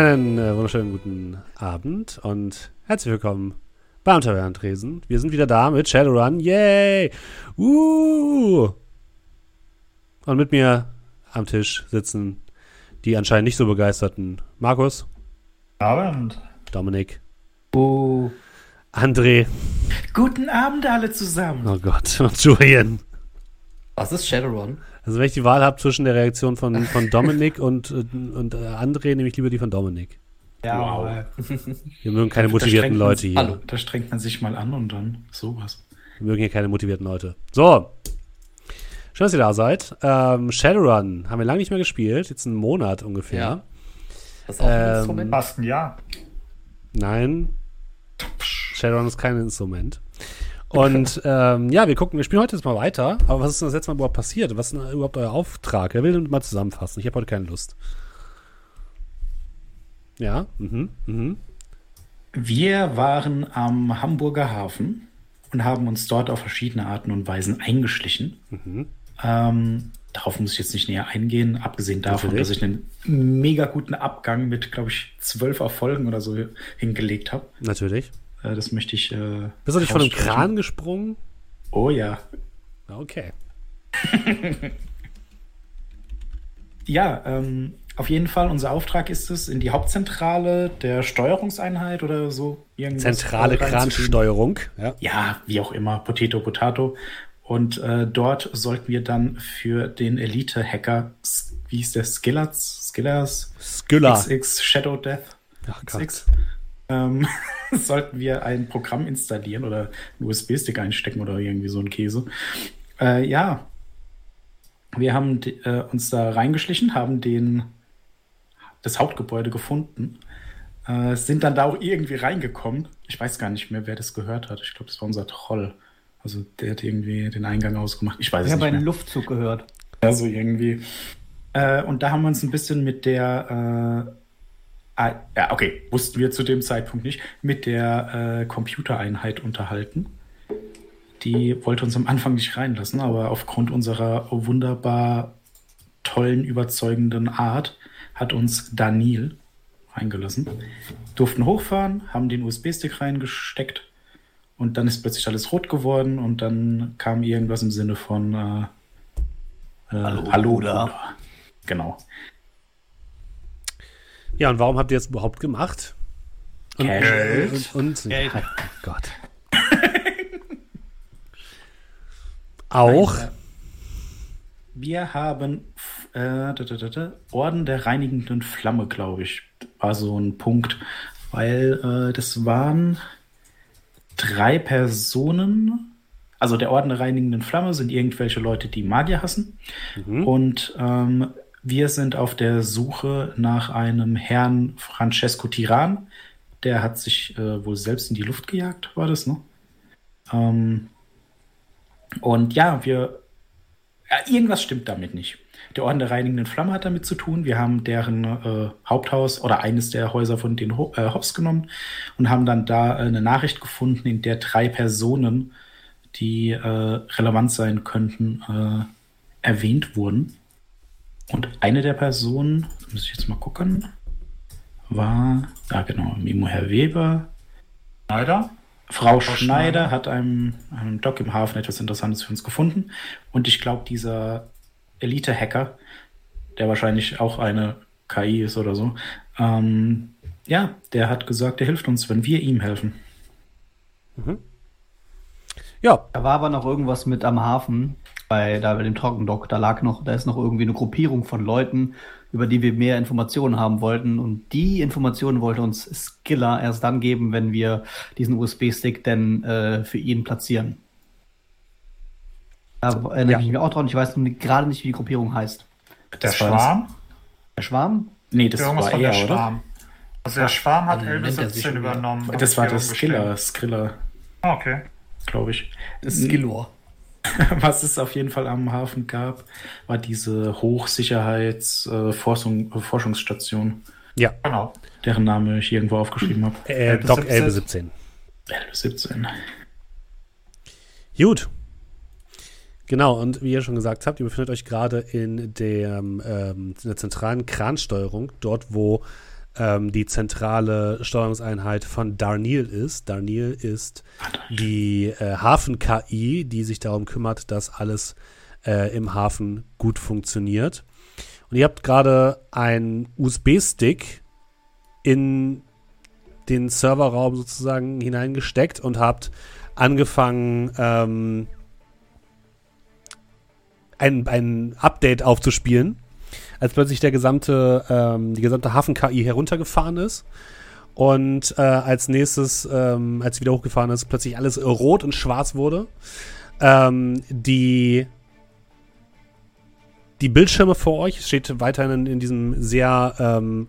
Einen äh, wunderschönen guten Abend und herzlich willkommen beim Tavernentresen. Wir sind wieder da mit Shadowrun. Yay! Uh! Und mit mir am Tisch sitzen die anscheinend nicht so begeisterten Markus, Abend. Dominik, Oh. André, Guten Abend alle zusammen. oh Gott, und Julian. Was ist Shadowrun? Also wenn ich die Wahl habe zwischen der Reaktion von, von Dominik und, und äh, André, nehme ich lieber die von Dominik. Ja, Wow. aber Wir mögen keine motivierten Leute hier. Hallo. da strengt man sich mal an und dann sowas. Wir mögen hier keine motivierten Leute. So. Schön, dass ihr da seid. Ähm, Shadowrun haben wir lange nicht mehr gespielt. Jetzt einen Monat ungefähr. Ja. Das ist auch ein Ähm, Instrument. Fast ein Jahr. Nein. Shadowrun ist kein Instrument. Und ähm, ja, wir gucken, wir spielen heute jetzt mal weiter. Aber was ist denn das letzte Mal überhaupt passiert? Was ist denn überhaupt euer Auftrag? Wer will denn mal zusammenfassen? Ich habe heute keine Lust. Ja, mhm, mhm. Wir waren am Hamburger Hafen und haben uns dort auf verschiedene Arten und Weisen eingeschlichen. Mhm. Ähm, darauf muss ich jetzt nicht näher eingehen, abgesehen davon, Natürlich. dass ich einen mega guten Abgang mit, glaube ich, zwölf Erfolgen oder so hingelegt habe. Natürlich. Äh, das möchte ich. Äh, Bist du nicht von einem. Kran gesprungen? Oh ja. Okay. Ja, ähm, auf jeden Fall, unser Auftrag ist es, in die Hauptzentrale der Steuerungseinheit oder so irgendwas Zentrale. Kransteuerung. Ja. Ja, wie auch immer, Potato, Potato. Und äh, dort sollten wir dann für den Elite-Hacker, wie hieß der, Skillers, Skillers, Skylla. XX Shadow Death, Ach Gott. XX, ähm, sollten wir ein Programm installieren oder einen USB-Stick einstecken oder irgendwie so ein Käse. Äh, ja, wir haben äh, uns da reingeschlichen, haben den, das Hauptgebäude gefunden, äh, sind dann da auch irgendwie reingekommen. Ich weiß gar nicht mehr, wer das gehört hat. Ich glaube, das war unser Troll. Also der hat irgendwie den Eingang ausgemacht. Ich weiß Ich es habe nicht mehr. einen Luftzug gehört. Also irgendwie. Äh, und da haben wir uns ein bisschen mit der, äh, ah, ja, okay, wussten wir zu dem Zeitpunkt nicht, mit der äh, Computereinheit unterhalten. Die wollte uns am Anfang nicht reinlassen, aber aufgrund unserer wunderbar tollen, überzeugenden Art hat uns Daniel reingelassen. Durften hochfahren, haben den USB-Stick reingesteckt und dann ist plötzlich alles rot geworden und dann kam irgendwas im Sinne von äh, äh, Hallo, Hallo Bruder. Bruder. Genau. Ja, und warum habt ihr das überhaupt gemacht? Und, Geld. Und, und, Geld. Oh Gott. Auch. Wir haben äh, da, da, da, Orden der reinigenden Flamme, glaube ich, war so ein Punkt, weil äh, das waren drei Personen. Also der Orden der reinigenden Flamme sind irgendwelche Leute, die Magier hassen. Und ähm, wir sind auf der Suche nach einem Herrn Francesco Tiran. Der hat sich äh, wohl selbst in die Luft gejagt, war das, ne? Ähm, und ja, wir. Ja, irgendwas stimmt damit nicht. Der Orden der reinigenden Flamme hat damit zu tun. Wir haben deren äh, Haupthaus oder eines der Häuser von den Ho äh, Hops genommen und haben dann da äh, eine Nachricht gefunden, in der drei Personen, die äh, relevant sein könnten, äh, erwähnt wurden. Und eine der Personen, da muss ich jetzt mal gucken, war, ja genau, Mimo Herr Weber, Schneider? Frau Frau Schneider Schneider. hat einem, einem Doc im Hafen etwas Interessantes für uns gefunden. Und ich glaube, dieser Elite-Hacker, der wahrscheinlich auch eine KI ist oder so, ähm, ja, der hat gesagt, er hilft uns, wenn wir ihm helfen. Ja, Da war aber noch irgendwas mit am Hafen, bei, da bei dem Trockendock. Da lag noch, da ist noch irgendwie eine Gruppierung von Leuten, über die wir mehr Informationen haben wollten. Und die Informationen wollte uns Skiller erst dann geben, wenn wir diesen USB-Stick denn äh, für ihn platzieren. Da erinnere Ja. ich mich auch dran. Ich weiß nur gerade nicht, wie die Gruppierung heißt. Der Das war das- Schwarm? Der Schwarm? Nee, das Irgendwas war von er, der oder? Schwarm. Also der Schwarm hat er sich 17 schon wieder. übernommen. Das war der Skriller, stehen. Skriller, Ah, Okay. Glaube ich. Skillor. Was es auf jeden Fall am Hafen gab, war diese Hochsicherheits-Forschungsstation, ja. Genau. deren Name ich irgendwo aufgeschrieben habe. Äh, Elbe Doc 17. Elbe 17. 17. Gut. Genau, und wie ihr schon gesagt habt, ihr befindet euch gerade in, der, ähm, in der zentralen Kransteuerung, dort wo ähm, die zentrale Steuerungseinheit von Darnil ist. Darnil ist die äh, Hafen-KI, die sich darum kümmert, dass alles äh, im Hafen gut funktioniert. Und ihr habt gerade einen USB-Stick in den Serverraum sozusagen hineingesteckt und habt angefangen, ähm, ein, ein Update aufzuspielen, als plötzlich der gesamte, ähm, die gesamte Hafen-KI heruntergefahren ist. Und äh, als nächstes, ähm, als sie wieder hochgefahren ist, plötzlich alles rot und schwarz wurde. Ähm, die, die Bildschirme vor euch steht weiterhin in, in diesem sehr, ähm,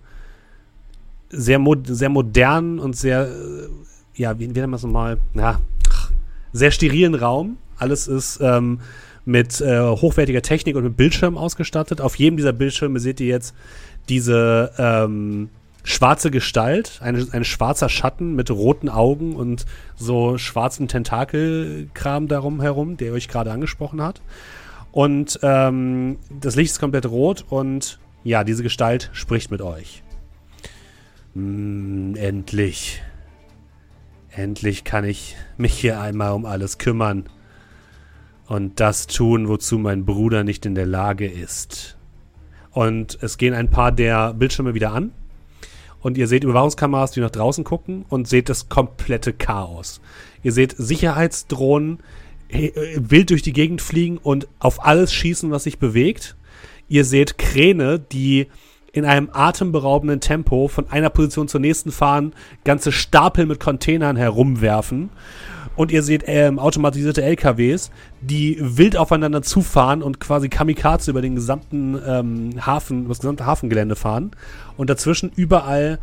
sehr, mo sehr modernen und sehr, äh, ja, wie, wie nennen wir es nochmal? Ja, sehr sterilen Raum. Alles ist ähm, mit äh, hochwertiger Technik und mit Bildschirmen ausgestattet. Auf jedem dieser Bildschirme seht ihr jetzt diese ähm, schwarze Gestalt, eine, ein schwarzer Schatten mit roten Augen und so schwarzen Tentakelkram darum herum, der euch gerade angesprochen hat. Und ähm, das Licht ist komplett rot und ja, diese Gestalt spricht mit euch. Mm, endlich. Endlich kann ich mich hier einmal um alles kümmern und das tun, wozu mein Bruder nicht in der Lage ist. Und es gehen ein paar der Bildschirme wieder an. Und ihr seht Überwachungskameras, die nach draußen gucken und seht das komplette Chaos. Ihr seht Sicherheitsdrohnen äh, wild durch die Gegend fliegen und auf alles schießen, was sich bewegt. Ihr seht Kräne, die in einem atemberaubenden Tempo von einer Position zur nächsten fahren, ganze Stapel mit Containern herumwerfen. Und ihr seht ähm, automatisierte LKWs, die wild aufeinander zufahren und quasi Kamikaze über den gesamten ähm, Hafen, das gesamte Hafengelände fahren. Und dazwischen überall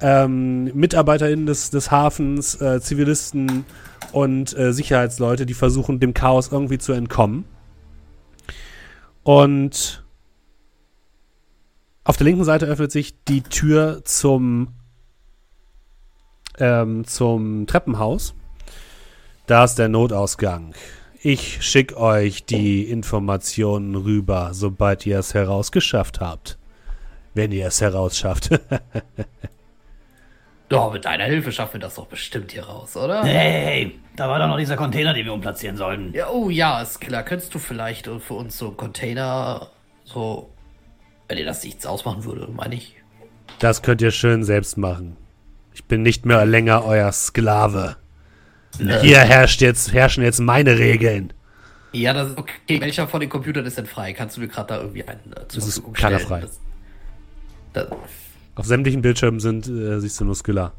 ähm, MitarbeiterInnen des, des Hafens, äh, Zivilisten und äh, Sicherheitsleute, die versuchen, dem Chaos irgendwie zu entkommen. Und auf der linken Seite öffnet sich die Tür zum, ähm, zum Treppenhaus. Da ist der Notausgang. Ich schicke euch die Informationen rüber, sobald ihr es herausgeschafft habt. Wenn ihr es herausschafft. Doch, mit deiner Hilfe schaffen wir das doch bestimmt hier raus, oder? Hey, da war doch noch dieser Container, den wir umplatzieren sollten. Ja, oh ja, Skiller, könntest du vielleicht für uns so einen Container, so, wenn dir das nichts ausmachen würde, meine ich. Das könnt ihr schön selbst machen. Ich bin nicht mehr länger euer Sklave. Hier herrscht jetzt, herrschen jetzt meine Regeln. Ja, das ist okay. Welcher von den Computern ist denn frei? Kannst du mir gerade da irgendwie einen äh, Das ist keiner stellen? frei. Das, das, Auf sämtlichen Bildschirmen sind, äh, siehst du nur Skiller.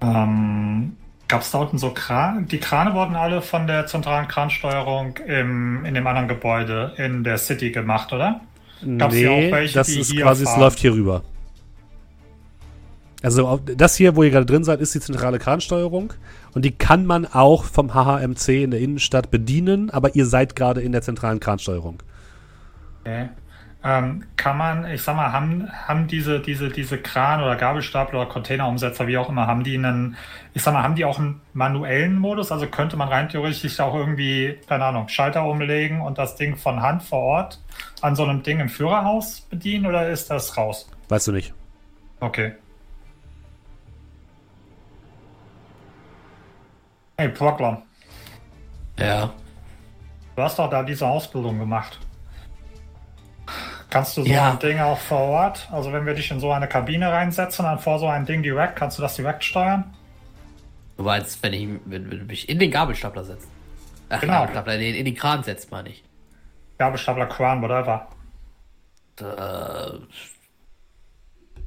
Ähm, Gab es da unten so Kran? Die Krane wurden alle von der zentralen Kransteuerung im, in dem anderen Gebäude in der City gemacht, oder? Gab's hier nee, auch welche, das die ist hier quasi, es fahren? läuft hier rüber. Also das hier, wo ihr gerade drin seid, ist die zentrale Kransteuerung und die kann man auch vom HHMC in der Innenstadt bedienen, aber ihr seid gerade in der zentralen Kransteuerung. Okay. Ähm, kann man, ich sag mal, haben, haben diese, diese, diese Kran- oder Gabelstapler oder Containerumsetzer, wie auch immer, haben die einen, ich sag mal, haben die auch einen manuellen Modus? Also könnte man rein theoretisch auch irgendwie, keine Ahnung, Schalter umlegen und das Ding von Hand vor Ort an so einem Ding im Führerhaus bedienen oder ist das raus? Weißt du nicht. Okay. Hey, Proklam, ja. du hast doch da diese Ausbildung gemacht. Kannst du so Ja. ein Ding auch vor Ort? Also wenn wir dich in so eine Kabine reinsetzen, dann vor so ein Ding direkt, kannst du das direkt steuern? Du meinst, wenn ich wenn, wenn mich in den Gabelstapler setzt. Ach, Genau. Gabelstapler, in den, in den Kran setzt, meine ich. Gabelstapler, Kran, whatever. Äh,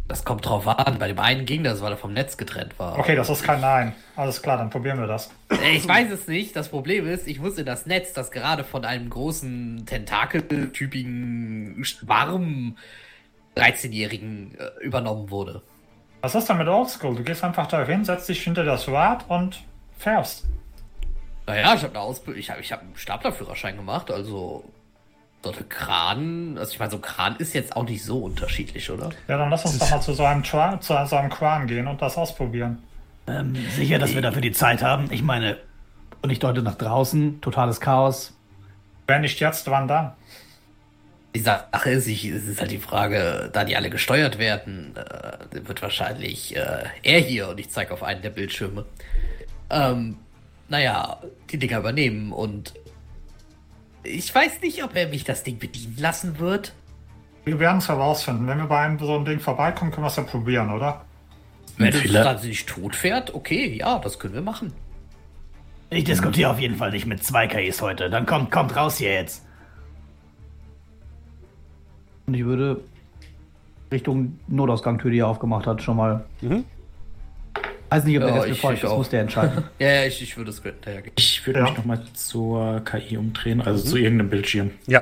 das kommt drauf an. Bei dem einen ging das, weil er vom Netz getrennt war. Okay, das ist kein Nein. Alles klar, dann probieren wir das. Äh, Ich weiß es nicht. Das Problem ist, ich muss in das Netz, das gerade von einem großen, tentakeltypigen, warmen 13-Jährigen äh, übernommen wurde. Was ist denn mit Oldschool? Du gehst einfach da hin, setzt dich hinter das Rad und fährst. Naja, ich habe eine Ausbildung, ich habe ich hab einen Staplerführerschein gemacht, also so ein Kran, also ich meine, so ein Kran ist jetzt auch nicht so unterschiedlich, oder? Ja, dann lass uns doch mal zu so einem, Tra zu so einem Kran gehen und das ausprobieren. Ähm, sicher, dass wir dafür die Zeit haben. Ich meine, und ich deute nach draußen, totales Chaos. Wenn nicht jetzt, wann dann? Die Sache ist, ich, es ist halt die Frage, da die alle gesteuert werden, äh, wird wahrscheinlich äh, er hier und ich zeige auf einen der Bildschirme. Ähm, naja, die Dinger übernehmen und ich weiß nicht, ob er mich das Ding bedienen lassen wird. Wir werden es herausfinden. Wenn wir bei einem so einem Ding vorbeikommen, können wir es ja probieren, oder? Wenn es nicht tot fährt, okay, ja, das können wir machen. Ich diskutiere auf jeden Fall nicht mit zwei KIs heute. Dann kommt, kommt raus hier jetzt. Und ich würde Richtung Notausgangtür, die er aufgemacht hat, schon mal. Weiß nicht, ob der Ja, jetzt mir ich- folgt, ich das auch. muss der entscheiden. Ja, ja, ich, ich würde es. Ich würde Ja. mich nochmal zur KI umdrehen, also zu irgendeinem Bildschirm. Ja.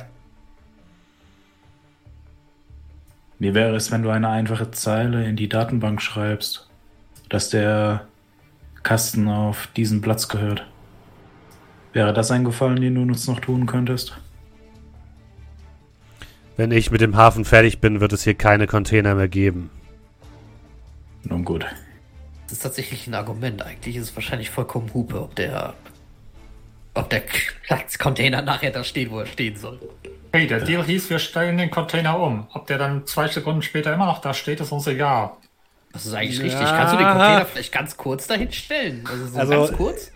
Wie wäre es, wenn du eine einfache Zeile in die Datenbank schreibst, dass der Kasten auf diesen Platz gehört? Wäre das ein Gefallen, den du uns noch tun könntest? Wenn ich mit dem Hafen fertig bin, wird es hier keine Container mehr geben. Nun gut. Das ist tatsächlich ein Argument. Eigentlich ist es wahrscheinlich vollkommen Hupe, ob der, ob der Platzcontainer nachher da steht, wo er stehen soll. Hey, der Deal hieß, wir stellen den Container um. Ob der dann zwei Sekunden später immer noch da steht, ist uns egal. Das ist eigentlich Ja. richtig. Kannst du den Container vielleicht ganz kurz dahin stellen? Also so Also- ganz kurz?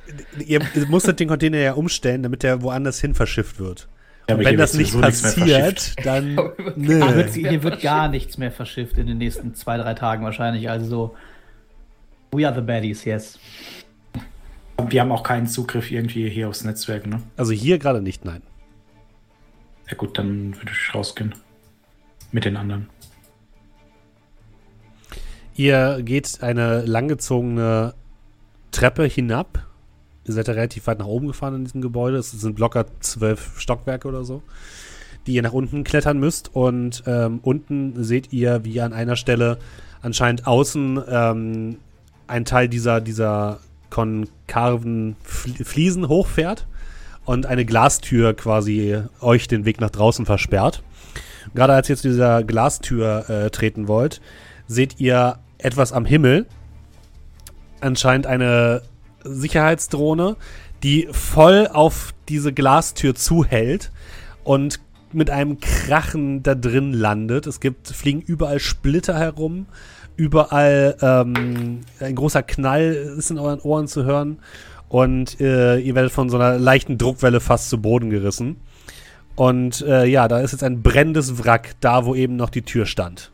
Ihr, musstet den Container ja umstellen, damit der woanders hin verschifft wird. Ja, Wenn hier das nicht passiert, dann. Hier Nö. wird, hier wird gar nichts mehr verschifft in den nächsten zwei, drei Tagen wahrscheinlich. Also so. We are the baddies, yes. Wir haben auch keinen Zugriff irgendwie hier aufs Netzwerk, ne? Also hier gerade nicht, nein. Ja gut, dann würde ich rausgehen. Mit den anderen. Ihr geht eine langgezogene Treppe hinab. Ihr seid ja relativ weit nach oben gefahren in diesem Gebäude. Es sind locker zwölf Stockwerke oder so, die ihr nach unten klettern müsst. Und ähm, unten seht ihr, wie an einer Stelle anscheinend außen ähm, ein Teil dieser, dieser konkaven Fl- Fliesen hochfährt und eine Glastür quasi euch den Weg nach draußen versperrt. Gerade als ihr zu dieser Glastür äh, treten wollt, seht ihr etwas am Himmel. Anscheinend eine Sicherheitsdrohne, die voll auf diese Glastür zuhält und mit einem Krachen da drin landet. Es gibt, fliegen überall Splitter herum, überall ähm, ein großer Knall ist in euren Ohren zu hören und äh, ihr werdet von so einer leichten Druckwelle fast zu Boden gerissen. Und äh, ja, da ist jetzt ein brennendes Wrack, da wo eben noch die Tür stand.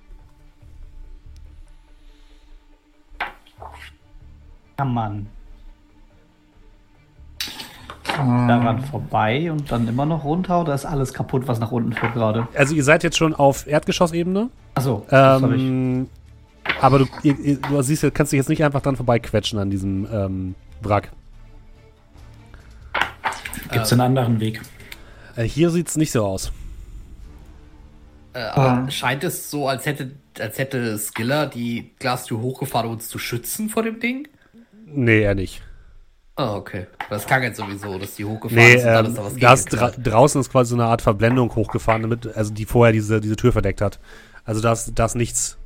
Ja, Mann. Daran vorbei und dann immer noch runter oder ist alles kaputt, was nach unten führt gerade? Also ihr seid jetzt schon auf Erdgeschossebene, Achso, ähm, aber du, du siehst, du kannst dich jetzt nicht einfach dran vorbeiquetschen an diesem ähm, Wrack. Gibt es einen anderen Weg? Äh, hier sieht's nicht so aus. Äh, aber scheint es so, als hätte, als hätte Skiller die Glastür hochgefahren, um uns zu schützen vor dem Ding? Nee, eher nicht. Ah, okay. Das kann jetzt sowieso, dass die hochgefahren Nee, ist dann ähm, ist da was das dra draußen ist quasi so eine Art Verblendung hochgefahren, damit, also die vorher diese, diese Tür verdeckt hat. Also das, das nichts.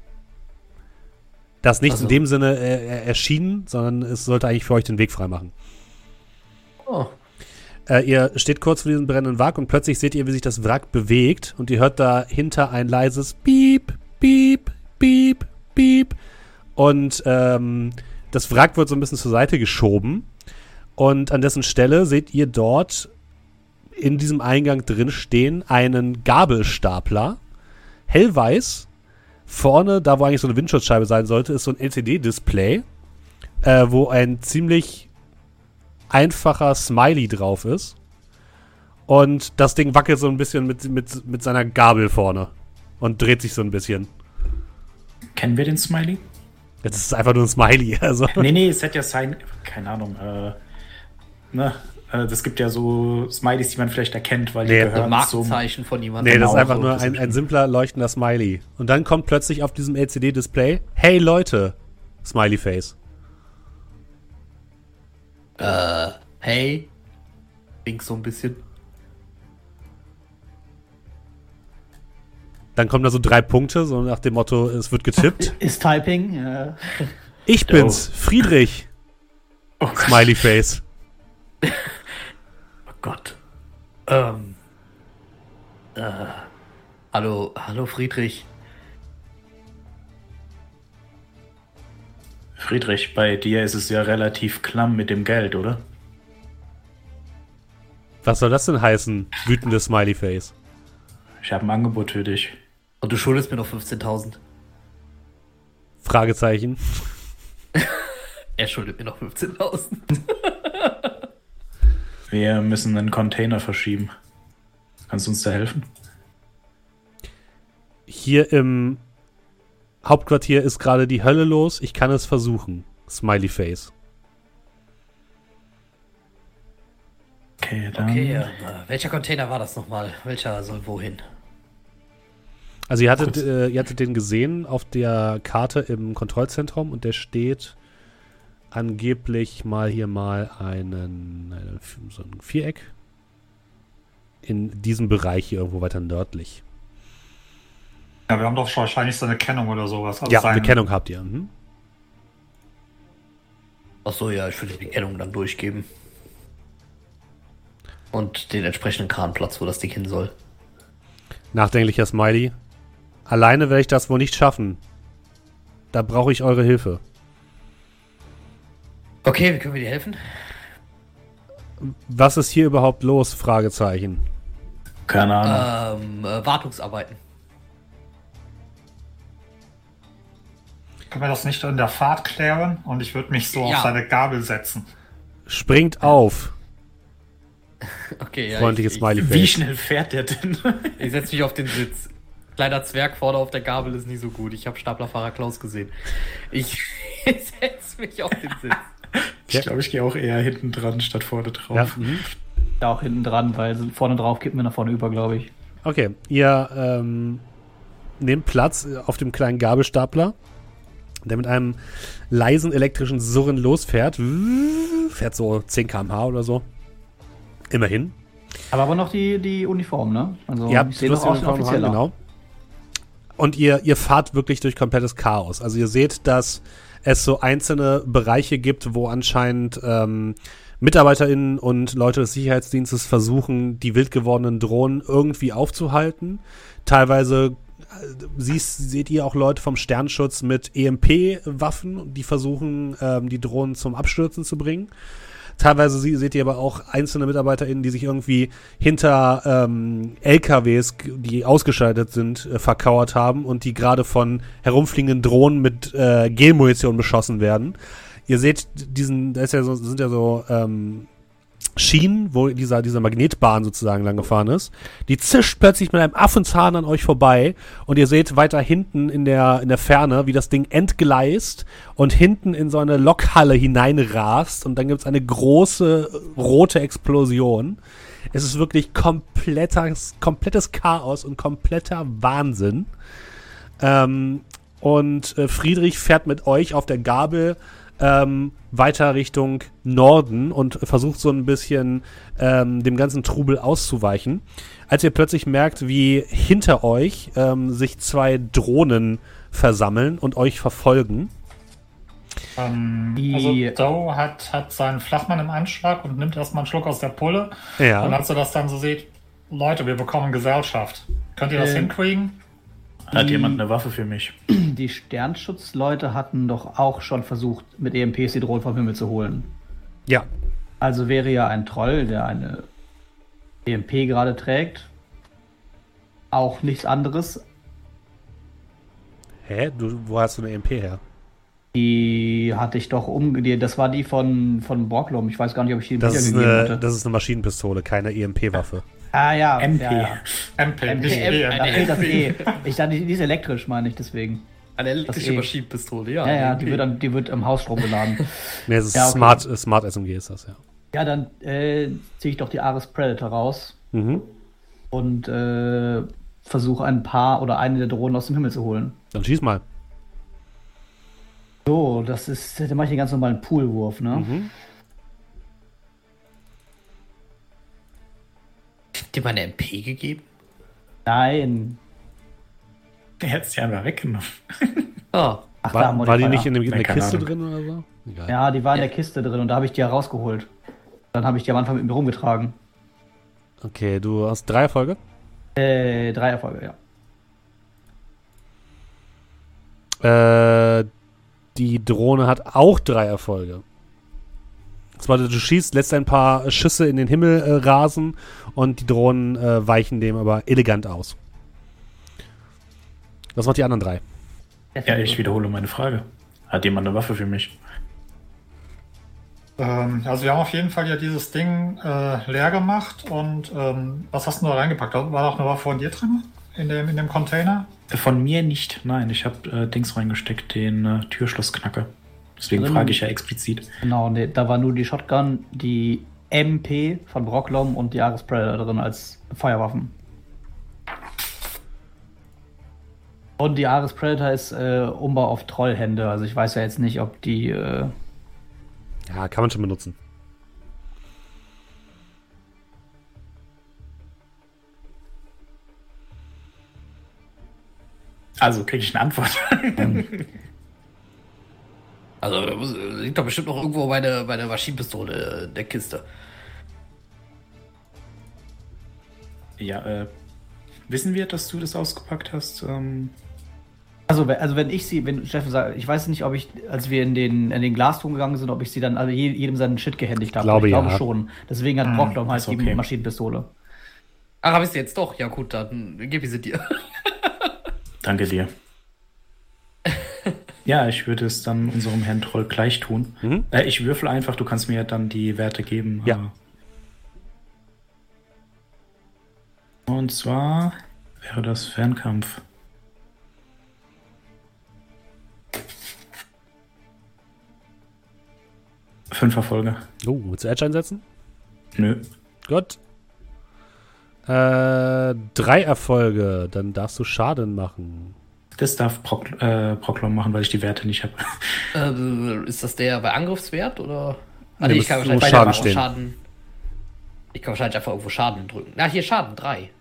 Das nichts Also. in dem Sinne äh, äh, erschienen, sondern es sollte eigentlich für euch den Weg freimachen. Oh. Äh, ihr steht kurz vor diesem brennenden Wrack und plötzlich seht ihr, wie sich das Wrack bewegt und ihr hört dahinter ein leises Piep, Piep, Piep, Piep. Und ähm, das Wrack wird so ein bisschen zur Seite geschoben. Und an dessen Stelle seht ihr dort in diesem Eingang drin stehen einen Gabelstapler. Hellweiß. Vorne, da wo eigentlich so eine Windschutzscheibe sein sollte, ist so ein LCD-Display, äh, wo ein ziemlich einfacher Smiley drauf ist. Und das Ding wackelt so ein bisschen mit, mit, mit seiner Gabel vorne. Und dreht sich so ein bisschen. Kennen wir den Smiley? Jetzt ist es einfach nur ein Smiley. Also. nee, nee, es hätte ja sein, keine Ahnung, äh, ne, das gibt ja so Smileys, die man vielleicht erkennt, weil die Nee, Ein gehören zum, Markenzeichen von jemandem. Nee, das ist Genau, einfach so, nur ein, ein simpler leuchtender Smiley. Und dann kommt plötzlich auf diesem LCD-Display, hey Leute, Smiley Face. Äh, hey. Wink so ein bisschen. Dann kommen da so drei Punkte, so nach dem Motto, es wird getippt. Ist Typing? Äh, Ich bin's, Friedrich, oh. Smiley Face. Oh Gott. Ähm. Äh. Hallo, hallo Friedrich. Friedrich, bei dir ist es ja relativ klamm mit dem Geld, oder? Was soll das denn heißen? Wütendes Smiley-Face. Ich habe ein Angebot für dich. Und du schuldest mir noch 15.000. Fragezeichen. Er schuldet mir noch 15.000. Wir müssen einen Container verschieben. Kannst du uns da helfen? Hier im Hauptquartier ist gerade die Hölle los. Ich kann es versuchen. Smiley-Face. Okay, dann. Okay, äh, welcher Container war das nochmal? Welcher soll wohin? Also ihr hattet, äh, ihr hattet den gesehen auf der Karte im Kontrollzentrum und der steht angeblich mal hier mal einen, eine, so ein Viereck in diesem Bereich hier irgendwo weiter nördlich. Ja, wir haben doch wahrscheinlich so eine Kennung oder sowas. Also ja, eine Kennung habt ihr. Mhm. Achso, ja, ich würde die Kennung dann durchgeben. Und den entsprechenden Kranplatz, wo das Ding hin soll. Nachdenklicher Smiley. Alleine werde ich das wohl nicht schaffen. Da brauche ich eure Hilfe. Okay, wie können wir dir helfen? Was ist hier überhaupt los? Fragezeichen. Keine Ahnung. Ähm, äh, Wartungsarbeiten. Können wir das nicht in der Fahrt klären? Und ich würde mich so Ja. auf seine Gabel setzen. Springt auf. Okay, ja. Freundliches ich, Smiley Wie schnell fährt der denn? Ich, ich setze mich auf den Sitz. Kleiner Zwerg vorne auf der Gabel ist nie so gut. Ich habe Staplerfahrer Klaus gesehen. Ich setze mich auf den Sitz. Ich glaube, ich gehe auch eher hinten dran statt vorne drauf. Ja, mhm. Da auch hinten dran, weil vorne drauf kippen wir nach vorne über, glaube ich. Okay, ihr ähm, nehmt Platz auf dem kleinen Gabelstapler, der mit einem leisen elektrischen Surren losfährt. Fährt so 10 km/h oder so. Immerhin. Aber aber noch die, die Uniform, ne? Also habt ich sehe wie ein Uniform genau. Und ihr, ihr fahrt wirklich durch komplettes Chaos. Also ihr seht, dass es so einzelne Bereiche gibt, wo anscheinend ähm, MitarbeiterInnen und Leute des Sicherheitsdienstes versuchen, die wild gewordenen Drohnen irgendwie aufzuhalten. Teilweise äh, siehst, seht ihr auch Leute vom Sternschutz mit EMP-Waffen, die versuchen, ähm, die Drohnen zum Abstürzen zu bringen. Teilweise sie, seht ihr aber auch einzelne MitarbeiterInnen, die sich irgendwie hinter ähm, LKWs, die ausgeschaltet sind, äh, verkauert haben und die gerade von herumfliegenden Drohnen mit äh, Gelmunition beschossen werden. Ihr seht diesen, da ist ja so, sind ja so ähm, Schienen, wo dieser, dieser Magnetbahn sozusagen lang gefahren ist. Die zischt plötzlich mit einem Affenzahn an euch vorbei und ihr seht weiter hinten in der, in der Ferne, wie das Ding entgleist und hinten in so eine Lokhalle hineinrast und dann gibt's eine große rote Explosion. Es ist wirklich komplettes, komplettes Chaos und kompletter Wahnsinn. Ähm, und äh, Friedrich fährt mit euch auf der Gabel ähm, weiter Richtung Norden und versucht so ein bisschen ähm, dem ganzen Trubel auszuweichen. Als ihr plötzlich merkt, wie hinter euch ähm, sich zwei Drohnen versammeln und euch verfolgen. Ähm, Die- also Doe hat, hat seinen Flachmann im Anschlag und nimmt erstmal einen Schluck aus der Pulle. Und Ja. als er das dann so sieht, Leute, wir bekommen Gesellschaft. Könnt ihr das hinkriegen? Hat Die- jemand eine Waffe für mich? Die Sternschutzleute hatten doch auch schon versucht, mit EMPs die Drohnen vom Himmel zu holen. Ja. Also wäre ja ein Troll, der eine EMP gerade trägt, auch nichts anderes. Hä? Du, wo hast du eine EMP her? Die hatte ich doch umge... Das war die von, von Borglum. Ich weiß gar nicht, ob ich die Das wiedergegeben eine, hatte. das ist eine Maschinenpistole, keine EMP-Waffe. Ah ja, MP. Ja, ja. MP, MP, nicht MP, Da fehlt das E. Ich dachte, die ist elektrisch, meine ich, deswegen. Eine elektrische eh. Maschinenpistole, ja. Ja, ja, die wird, dann, die wird im Hausstrom geladen. Nee, es ist Ja, okay. Smart, äh, Smart SMG ist das, ja. ja, dann äh, ziehe ich doch die Ares Predator raus Mhm. und äh, versuche ein paar oder eine der Drohnen aus dem Himmel zu holen. Dann schieß mal. So, das ist, dann mache ich den ganz normalen Poolwurf, ne? Mhm. Ich hab dir mal eine MP gegeben? Nein. Der hat es ja mal weggenommen. Oh. Ach, war, war die nicht in, dem, in der Kiste Ahnung. drin oder so? Egal. Ja, die war in der Kiste drin und da habe ich die ja rausgeholt. Dann habe ich die am Anfang mit mir rumgetragen. Okay, du hast drei Erfolge? Äh, drei Erfolge, ja. Äh, die Drohne hat auch drei Erfolge. Zwar du schießt, lässt ein paar Schüsse in den Himmel äh, rasen und die Drohnen äh, weichen dem aber elegant aus. Was macht die anderen drei? Ja, ich wiederhole meine Frage. Hat jemand eine Waffe für mich? Ähm, also wir haben auf jeden Fall ja dieses Ding äh, leer gemacht und ähm, was hast du da reingepackt? War da auch eine Waffe von dir drin? In dem, in dem Container? Von mir nicht, nein. Ich habe äh, Dings reingesteckt, den äh, Türschlussknacker. Deswegen Drin- frage ich ja explizit. Genau, nee, da war nur die Shotgun, die MP von Brocklom und die Ares Predator drin als Feuerwaffen. Und die Ares Predator ist äh, Umbau auf Trollhände. Also ich weiß ja jetzt nicht, ob die. Äh, Ja, kann man schon benutzen. Also kriege ich eine Antwort. Also da muss- liegt doch bestimmt noch irgendwo meine, meine Maschinenpistole in der Kiste. ja, äh, wissen wir, dass du das ausgepackt hast? Ähm, also, we- also wenn ich sie, wenn Steffen sagt, ich weiß nicht, ob ich, als wir in den, in den Glasturm gegangen sind, ob ich sie dann alle je, jedem seinen Shit gehändigt habe. Glaube ich glaube ja. schon. Deswegen hat Hm, Brocklom halt ist die okay. Maschinenpistole. Ach, hab ich sie jetzt doch? Ja gut, dann gebe ich sie dir. danke dir. Ja, ich würde es dann unserem Herrn Troll gleich tun. Mhm. Äh, ich würfel einfach, du kannst mir dann die Werte geben. Ja. Äh, Und zwar wäre das Fernkampf. Fünf Erfolge. Oh, willst du Edge einsetzen? Nö. Gut. Äh, drei Erfolge. Dann darfst du Schaden machen. Das darf Proc äh, Proclom machen, weil ich die Werte nicht habe. äh, ist das der bei Angriffswert oder? Ah, Nee, nee, ich kann wahrscheinlich Schaden einfach stehen. Schaden. Ich kann wahrscheinlich einfach irgendwo Schaden drücken. Na, hier Schaden, drei.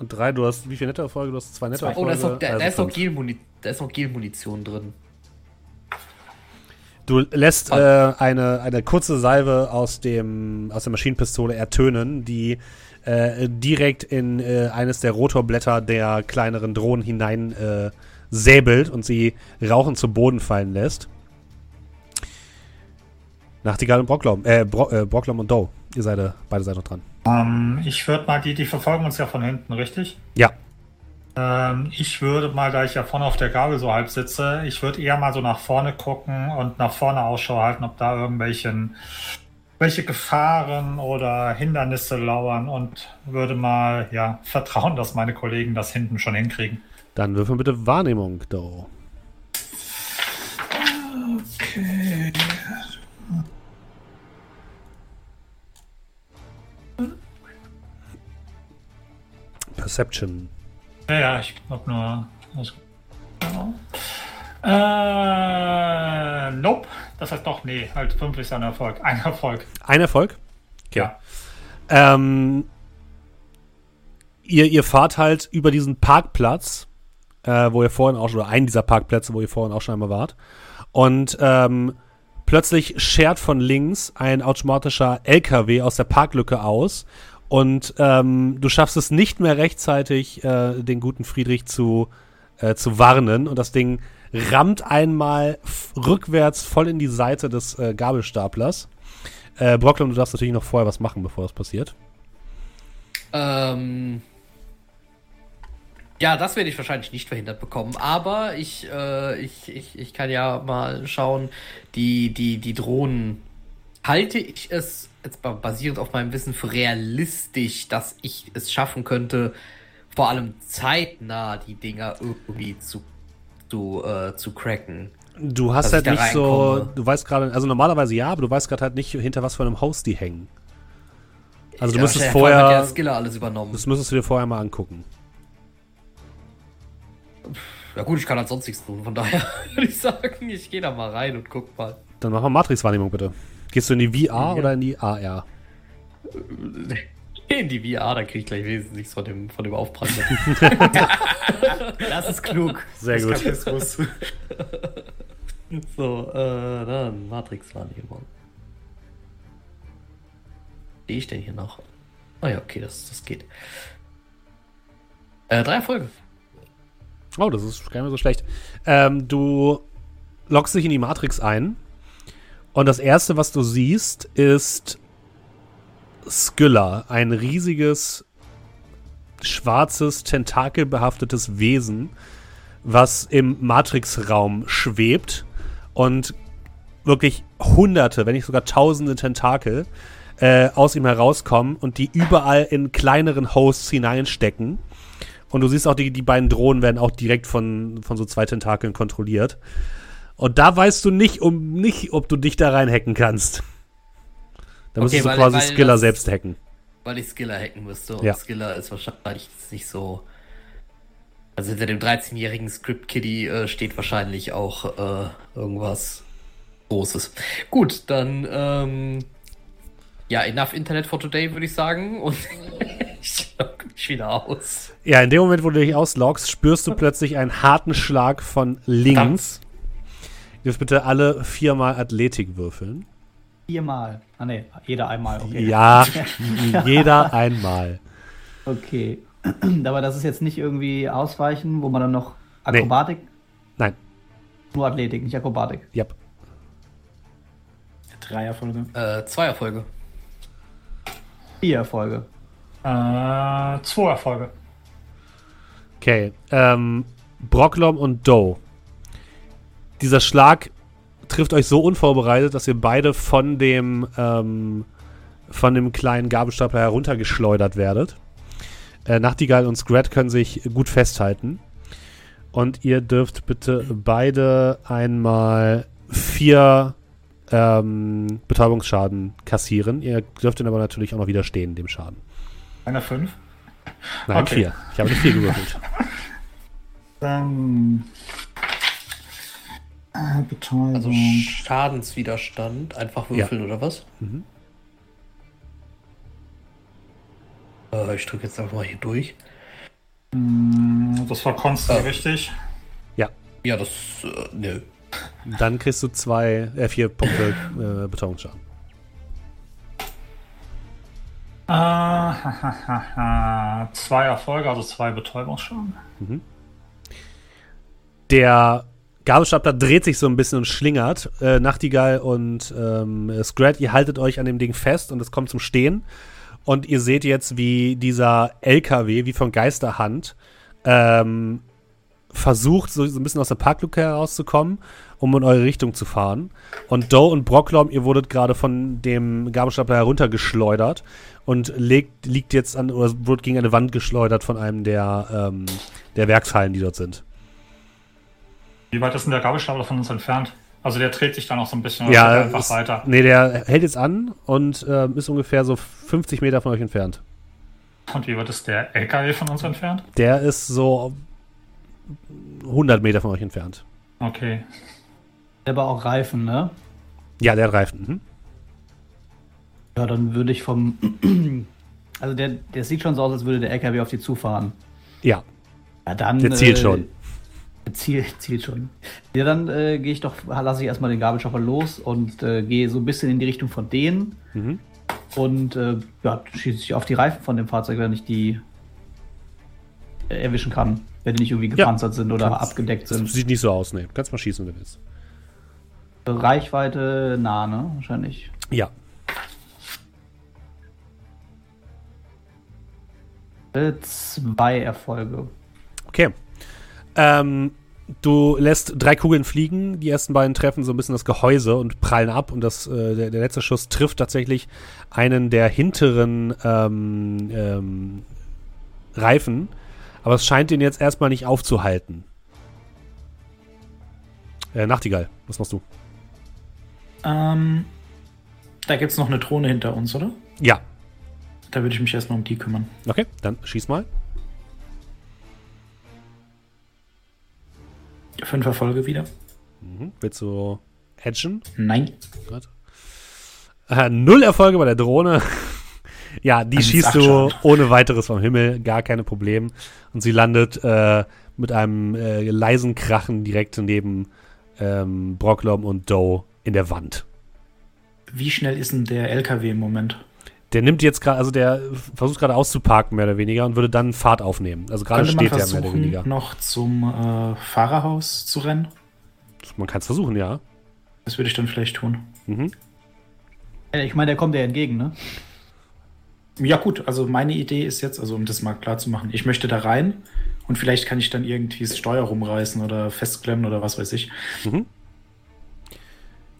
Und drei, du hast wie viele nette Erfolge? Du hast zwei nette Zwei. Erfolge. Oh, da ist noch, da, da also ist noch da ist noch Gel-Munition drin. Du lässt äh, eine, eine kurze Salve aus, dem, aus der Maschinenpistole ertönen, die äh, direkt in äh, eines der Rotorblätter der kleineren Drohnen hinein äh, säbelt und sie rauchend zu Boden fallen lässt. Nachtigall und Brocklom, äh, Bro, äh, Brocklom und Doe, ihr seid äh, beide seid noch dran. Ähm, ich würde mal, die, die verfolgen uns ja von hinten, richtig? Ja, Ähm, ich würde mal, da ich ja vorne auf der Gabel so halb sitze, ich würde eher mal so nach vorne gucken und nach vorne Ausschau halten, ob da irgendwelchen welche Gefahren oder Hindernisse lauern und würde mal ja vertrauen, dass meine Kollegen das hinten schon hinkriegen. Dann würfeln bitte Wahrnehmung, Doe. Perception. Ja, ja, ich hab nur. Äh, nope. Das heißt doch, nee, halt 5 ist ein Erfolg. Ein Erfolg. Ein Erfolg? Ja. Ähm, ihr, ihr fahrt halt über diesen Parkplatz, äh, wo ihr vorhin auch schon, oder einen dieser Parkplätze, wo ihr vorhin auch schon einmal wart. Und ähm, plötzlich schert von links ein automatischer LKW aus der Parklücke aus. Und ähm, du schaffst es nicht mehr rechtzeitig, äh, den guten Friedrich zu, äh, zu warnen. Und das Ding rammt einmal rückwärts voll in die Seite des äh, Gabelstaplers. Äh, Brocklum, du darfst natürlich noch vorher was machen, bevor das passiert. Ähm, ja, das werde ich wahrscheinlich nicht verhindert bekommen, aber ich, äh, ich, ich, ich kann ja mal schauen, die, die, die Drohnen, halte ich es jetzt ba- basierend auf meinem Wissen für realistisch, dass ich es schaffen könnte, vor allem zeitnah die Dinger irgendwie zu, zu, äh, zu cracken. Du hast halt nicht so, du weißt gerade, also normalerweise ja, aber du weißt gerade halt nicht, hinter was für einem Host die hängen. Also du Ja, müsstest wahrscheinlich Hat ja vorher, Skiller alles übernommen. das müsstest du dir vorher mal angucken. Ja gut, ich kann halt sonst nichts tun, von daher würde ich sagen, ich gehe da mal rein und guck mal. Dann machen wir Matrix-Wahrnehmung bitte. Gehst du in die VR oder in die AR? In die VR, dann kriege ich gleich wesentlich nichts von dem, von dem Aufprall. Das ist klug. Sehr gut. So, äh, dann Matrix-Wahrnehmung. Sehe ich denn hier noch? Ah ja, okay, das, das geht. Äh, drei Erfolge. Oh, das ist gar nicht mehr so schlecht. Ähm, du loggst dich in die Matrix ein und das erste, was du siehst, ist Skylla, ein riesiges, schwarzes, tentakelbehaftetes Wesen, was im Matrix-Raum schwebt und wirklich hunderte, wenn nicht sogar tausende Tentakel äh, aus ihm herauskommen und die überall in kleineren Hosts hineinstecken. Und du siehst auch, die, die beiden Drohnen werden auch direkt von, von so zwei Tentakeln kontrolliert. Und da weißt du nicht, um, nicht, ob du dich da rein hacken kannst. Da Okay, müsstest du weil- quasi weil Skiller das- selbst hacken. Weil ich Skiller hacken müsste. Und Ja. Skiller ist wahrscheinlich nicht so. Also hinter dem 13-jährigen Script Kitty äh, steht wahrscheinlich auch äh, irgendwas Großes. Gut, dann ähm, ja, enough Internet for today, würde ich sagen. Und ich log mich wieder aus. Ja, in dem Moment, wo du dich ausloggst, spürst du plötzlich einen harten Schlag von links. Ihr dürft bitte alle viermal Athletik würfeln. Viermal. Ah ne, jeder einmal, okay. Ja, jeder einmal. Okay. Aber das ist jetzt nicht irgendwie Ausweichen, wo man dann noch Nee. Akrobatik, Nein, nur Athletik, nicht Akrobatik. ja. Drei Erfolge. Äh, zwei Erfolge. Vier Erfolge. Äh, zwei Erfolge. Okay, ähm, Brocklom und Doe. Dieser Schlag trifft euch so unvorbereitet, dass ihr beide von dem, ähm, von dem kleinen Gabelstapler heruntergeschleudert werdet. Äh, Nachtigall und Scrat können sich gut festhalten. Und ihr dürft bitte beide einmal vier ähm, Betäubungsschaden kassieren. Ihr dürft ihn aber natürlich auch noch widerstehen, dem Schaden. Eine fünf. Nein, Okay. vier. Ich habe nicht vier gewürfelt. Dann. Äh, Betäubung. Also Schadenswiderstand. Einfach würfeln oder was? Mhm. Äh, ich drücke jetzt einfach mal hier durch. Das war Constant, Ah. richtig? Ja, das. Äh, nö. Dann kriegst du zwei, äh, vier Punkte äh, Betäubungsschaden. Äh, ha, ha, ha, zwei Erfolge, also zwei Betäubungsschaden. Der Gabelstapler dreht sich so ein bisschen und schlingert. Äh, Nachtigall und ähm, Scrat, ihr haltet euch an dem Ding fest und es kommt zum Stehen. Und ihr seht jetzt, wie dieser LKW, wie von Geisterhand, ähm, versucht, so, so ein bisschen aus der Parkluke herauszukommen, um in eure Richtung zu fahren. Und Doe und Brocklom, ihr wurdet gerade von dem Gabelstapler heruntergeschleudert und legt, liegt jetzt an, oder wurde gegen eine Wand geschleudert von einem der, ähm, der Werkshallen, die dort sind. Wie weit ist denn der Gabelstapler von uns entfernt? Also der dreht sich dann auch so ein bisschen Ja, einfach ist, weiter. nee, der hält jetzt an und ähm, ist ungefähr so 50 Meter von euch entfernt. Und wie weit ist der LKW von uns entfernt? Der ist so 100 Meter von euch entfernt. Okay. Aber auch Reifen, ne? Ja, der hat Reifen. Mhm. Ja, dann würde ich vom. Also der, der sieht schon so aus, als würde der LKW auf die zufahren. Ja, Ja, dann. der zielt schon. Zielt, zielt schon. Ja, dann äh, gehe ich doch, lasse ich erstmal den Gabelstapler los und äh, gehe so ein bisschen in die Richtung von denen. Mhm. Und äh, ja, schieße ich auf die Reifen von dem Fahrzeug, wenn ich die äh, erwischen kann. Wenn die nicht irgendwie Ja. gepanzert sind oder Kannst- abgedeckt Das sind. sieht nicht so aus, ne. Kannst mal schießen, wenn du willst. Reichweite nah, ne? Wahrscheinlich. Ja. Zwei Erfolge. Okay. Ähm, du lässt drei Kugeln fliegen. Die ersten beiden treffen so ein bisschen das Gehäuse und prallen ab. Und das, äh, der, der letzte Schuss trifft tatsächlich einen der hinteren ähm, ähm, Reifen. Aber es scheint ihn jetzt erstmal nicht aufzuhalten. Äh, Nachtigall, was machst du? Ähm, da gibt es noch eine Drohne hinter uns, oder? Ja. Da würde ich mich erstmal um die kümmern. Okay, dann schieß mal. Fünf Erfolge wieder. Mhm. Willst du hedgen? Nein. Gott. Äh, null Erfolge bei der Drohne. ja, die Also schießt du ohne weiteres vom Himmel, gar keine Problem. Und sie landet äh, mit einem äh, leisen Krachen direkt neben ähm, Brocklom und Doe in der Wand. Wie schnell ist denn der LKW im Moment? Der nimmt jetzt gerade, also der versucht gerade auszuparken, mehr oder weniger, und würde dann Fahrt aufnehmen. Also gerade steht er mehr oder weniger. noch zum äh, Fahrerhaus zu rennen? Man kann es versuchen, ja. Das würde ich dann vielleicht tun. Mhm. Ich meine, der kommt ja entgegen, ne? Ja gut, also meine Idee ist jetzt, also um das mal klar zu machen, ich möchte da rein und vielleicht kann ich dann irgendwie das Steuer rumreißen oder festklemmen oder was weiß ich.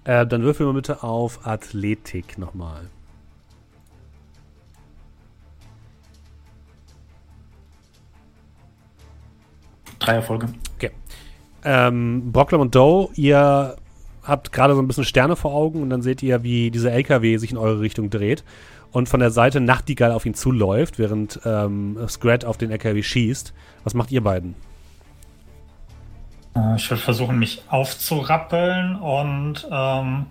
Äh, dann würfeln wir bitte auf Athletik nochmal. Drei Erfolge. Okay. Ähm, Brocklam und Doe, ihr habt gerade so ein bisschen Sterne vor Augen und dann seht ihr, wie dieser LKW sich in eure Richtung dreht und von der Seite Nachtigall auf ihn zuläuft, während ähm, Scrat auf den LKW schießt. Was macht ihr beiden? Äh, Ich würde versuchen, mich aufzurappeln und ähm,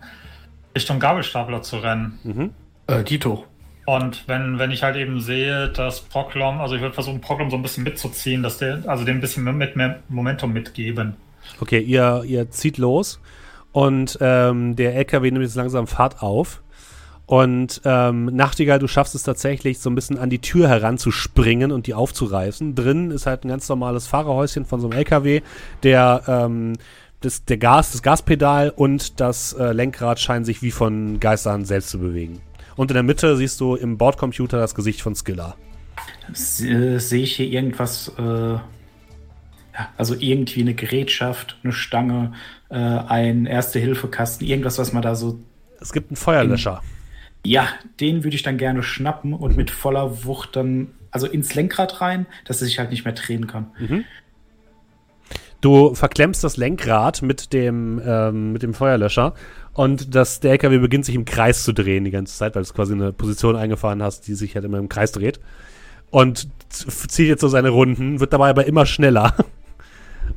Richtung Gabelstapler zu rennen. Mhm. Äh, Dito. Und wenn, wenn ich halt eben sehe, dass Proklom, also ich würde versuchen, Proklom so ein bisschen mitzuziehen, dass der, also dem ein bisschen mit mehr Momentum mitgeben. Okay, ihr, ihr zieht los und ähm, der LKW nimmt jetzt langsam Fahrt auf. Und ähm, Nachtigall, du schaffst es tatsächlich, so ein bisschen an die Tür heranzuspringen und die aufzureißen. Drin ist halt ein ganz normales Fahrerhäuschen von so einem LKW, der ähm, das, der Gas, das Gaspedal und das äh, Lenkrad scheinen sich wie von Geistern selbst zu bewegen. Und in der Mitte siehst du im Bordcomputer das Gesicht von Skilla. Äh, Sehe ich hier irgendwas, äh, also irgendwie eine Gerätschaft, eine Stange, äh, ein Erste-Hilfe-Kasten, irgendwas, was man da so. Es gibt einen Feuerlöscher. Ja, den würde ich dann gerne schnappen und mit voller Wucht dann, also ins Lenkrad rein, dass er sich halt nicht mehr drehen kann. Du verklemmst das Lenkrad mit dem, ähm, mit dem Feuerlöscher und das, der LKW beginnt sich im Kreis zu drehen die ganze Zeit, weil du quasi eine Position eingefahren hast, die sich halt immer im Kreis dreht. Und zieht jetzt so seine Runden, wird dabei aber immer schneller.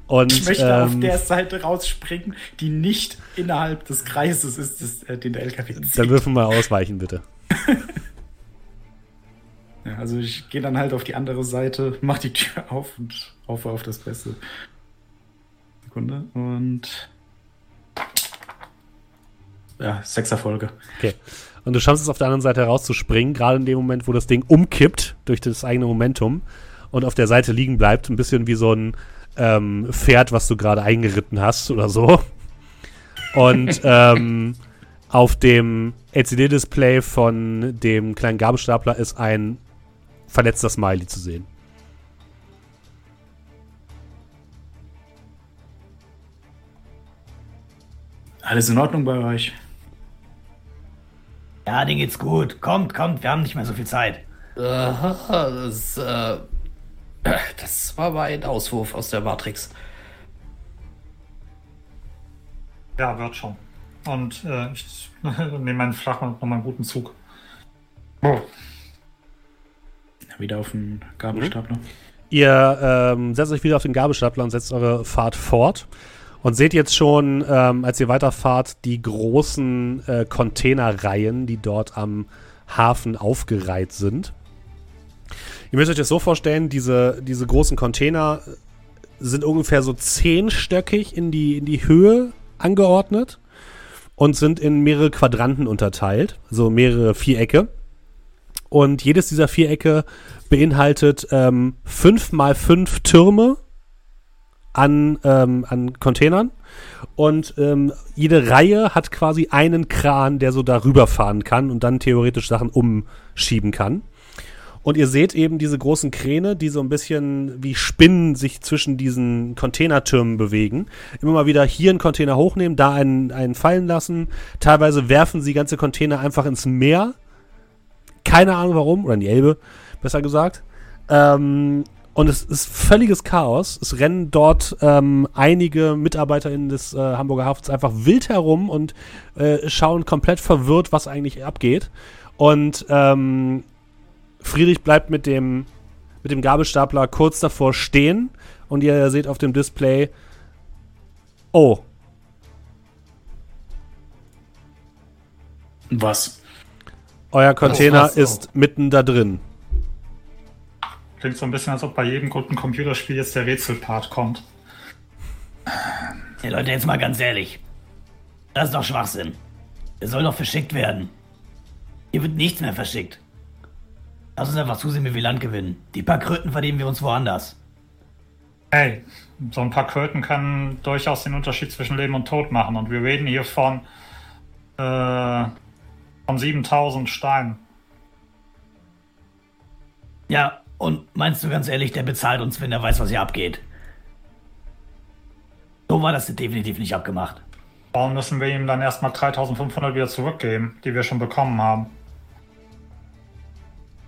Und, Ich möchte auf ähm, der Seite rausspringen, die nicht innerhalb des Kreises ist, des, äh, den der LKW zieht. Dann dürfen wir ausweichen, bitte. Ja, also ich gehe dann halt auf die andere Seite, mach die Tür auf und hoffe auf das Beste. Sekunde. Und. Ja, sechs Erfolge. Okay. Und du schaffst es auf der anderen Seite herauszuspringen, gerade in dem Moment, wo das Ding umkippt durch das eigene Momentum und auf der Seite liegen bleibt, ein bisschen wie so ein ähm, Pferd, was du gerade eingeritten hast oder so. Und ähm, auf dem LCD-Display von dem kleinen Gabelstapler ist ein verletzter Smiley zu sehen. Alles in Ordnung bei euch? Ja, denen geht's gut. Kommt, kommt, wir haben nicht mehr so viel Zeit. Aha, das, äh, das war aber ein Auswurf aus der Matrix. Ja, wird schon. Und äh, ich nehme meinen Flachmann nochmal einen guten Zug. Oh. Wieder auf den Gabelstapler. Ihr ähm, setzt euch wieder auf den Gabelstapler und setzt eure Fahrt fort. Und seht jetzt schon, ähm, als ihr weiterfahrt, die großen äh, Containerreihen, die dort am Hafen aufgereiht sind. Ihr müsst euch das so vorstellen, diese, diese großen Container sind ungefähr so zehnstöckig in die, in die Höhe angeordnet und sind in mehrere Quadranten unterteilt, also mehrere Vierecke. Und jedes dieser Vierecke beinhaltet ähm, fünf mal fünf Türme an, ähm, an Containern. Und ähm, jede Reihe hat quasi einen Kran, der so darüber fahren kann und dann theoretisch Sachen umschieben kann. Und ihr seht eben diese großen Kräne, die so ein bisschen wie Spinnen sich zwischen diesen Containertürmen bewegen. Immer mal wieder hier einen Container hochnehmen, da einen, einen fallen lassen. Teilweise werfen sie ganze Container einfach ins Meer. Keine Ahnung warum, oder in die Elbe, besser gesagt. Ähm, und es ist völliges Chaos. Es rennen dort ähm, einige MitarbeiterInnen des äh, Hamburger Hafens einfach wild herum und äh, schauen komplett verwirrt, was eigentlich abgeht. Und ähm, Friedrich bleibt mit dem, mit dem Gabelstapler kurz davor stehen und ihr seht auf dem Display, oh, Was? euer Container war's auch. ist mitten da drin. Klingt so ein bisschen, als ob bei jedem guten Computerspiel jetzt der Rätselpart kommt. Hey Leute, jetzt mal ganz ehrlich. Das ist doch Schwachsinn. Er soll doch verschickt werden. Hier wird nichts mehr verschickt. Lass uns einfach zusehen, wie wir Land gewinnen. Die paar Kröten verdienen wir uns woanders. Hey, so ein paar Kröten können durchaus den Unterschied zwischen Leben und Tod machen. Und wir reden hier von, äh, von 7000 Steinen. Ja, und meinst du ganz ehrlich, der bezahlt uns, wenn er weiß, was hier abgeht? So war das definitiv nicht abgemacht. Warum müssen wir ihm dann erstmal 3500 wieder zurückgeben, die wir schon bekommen haben?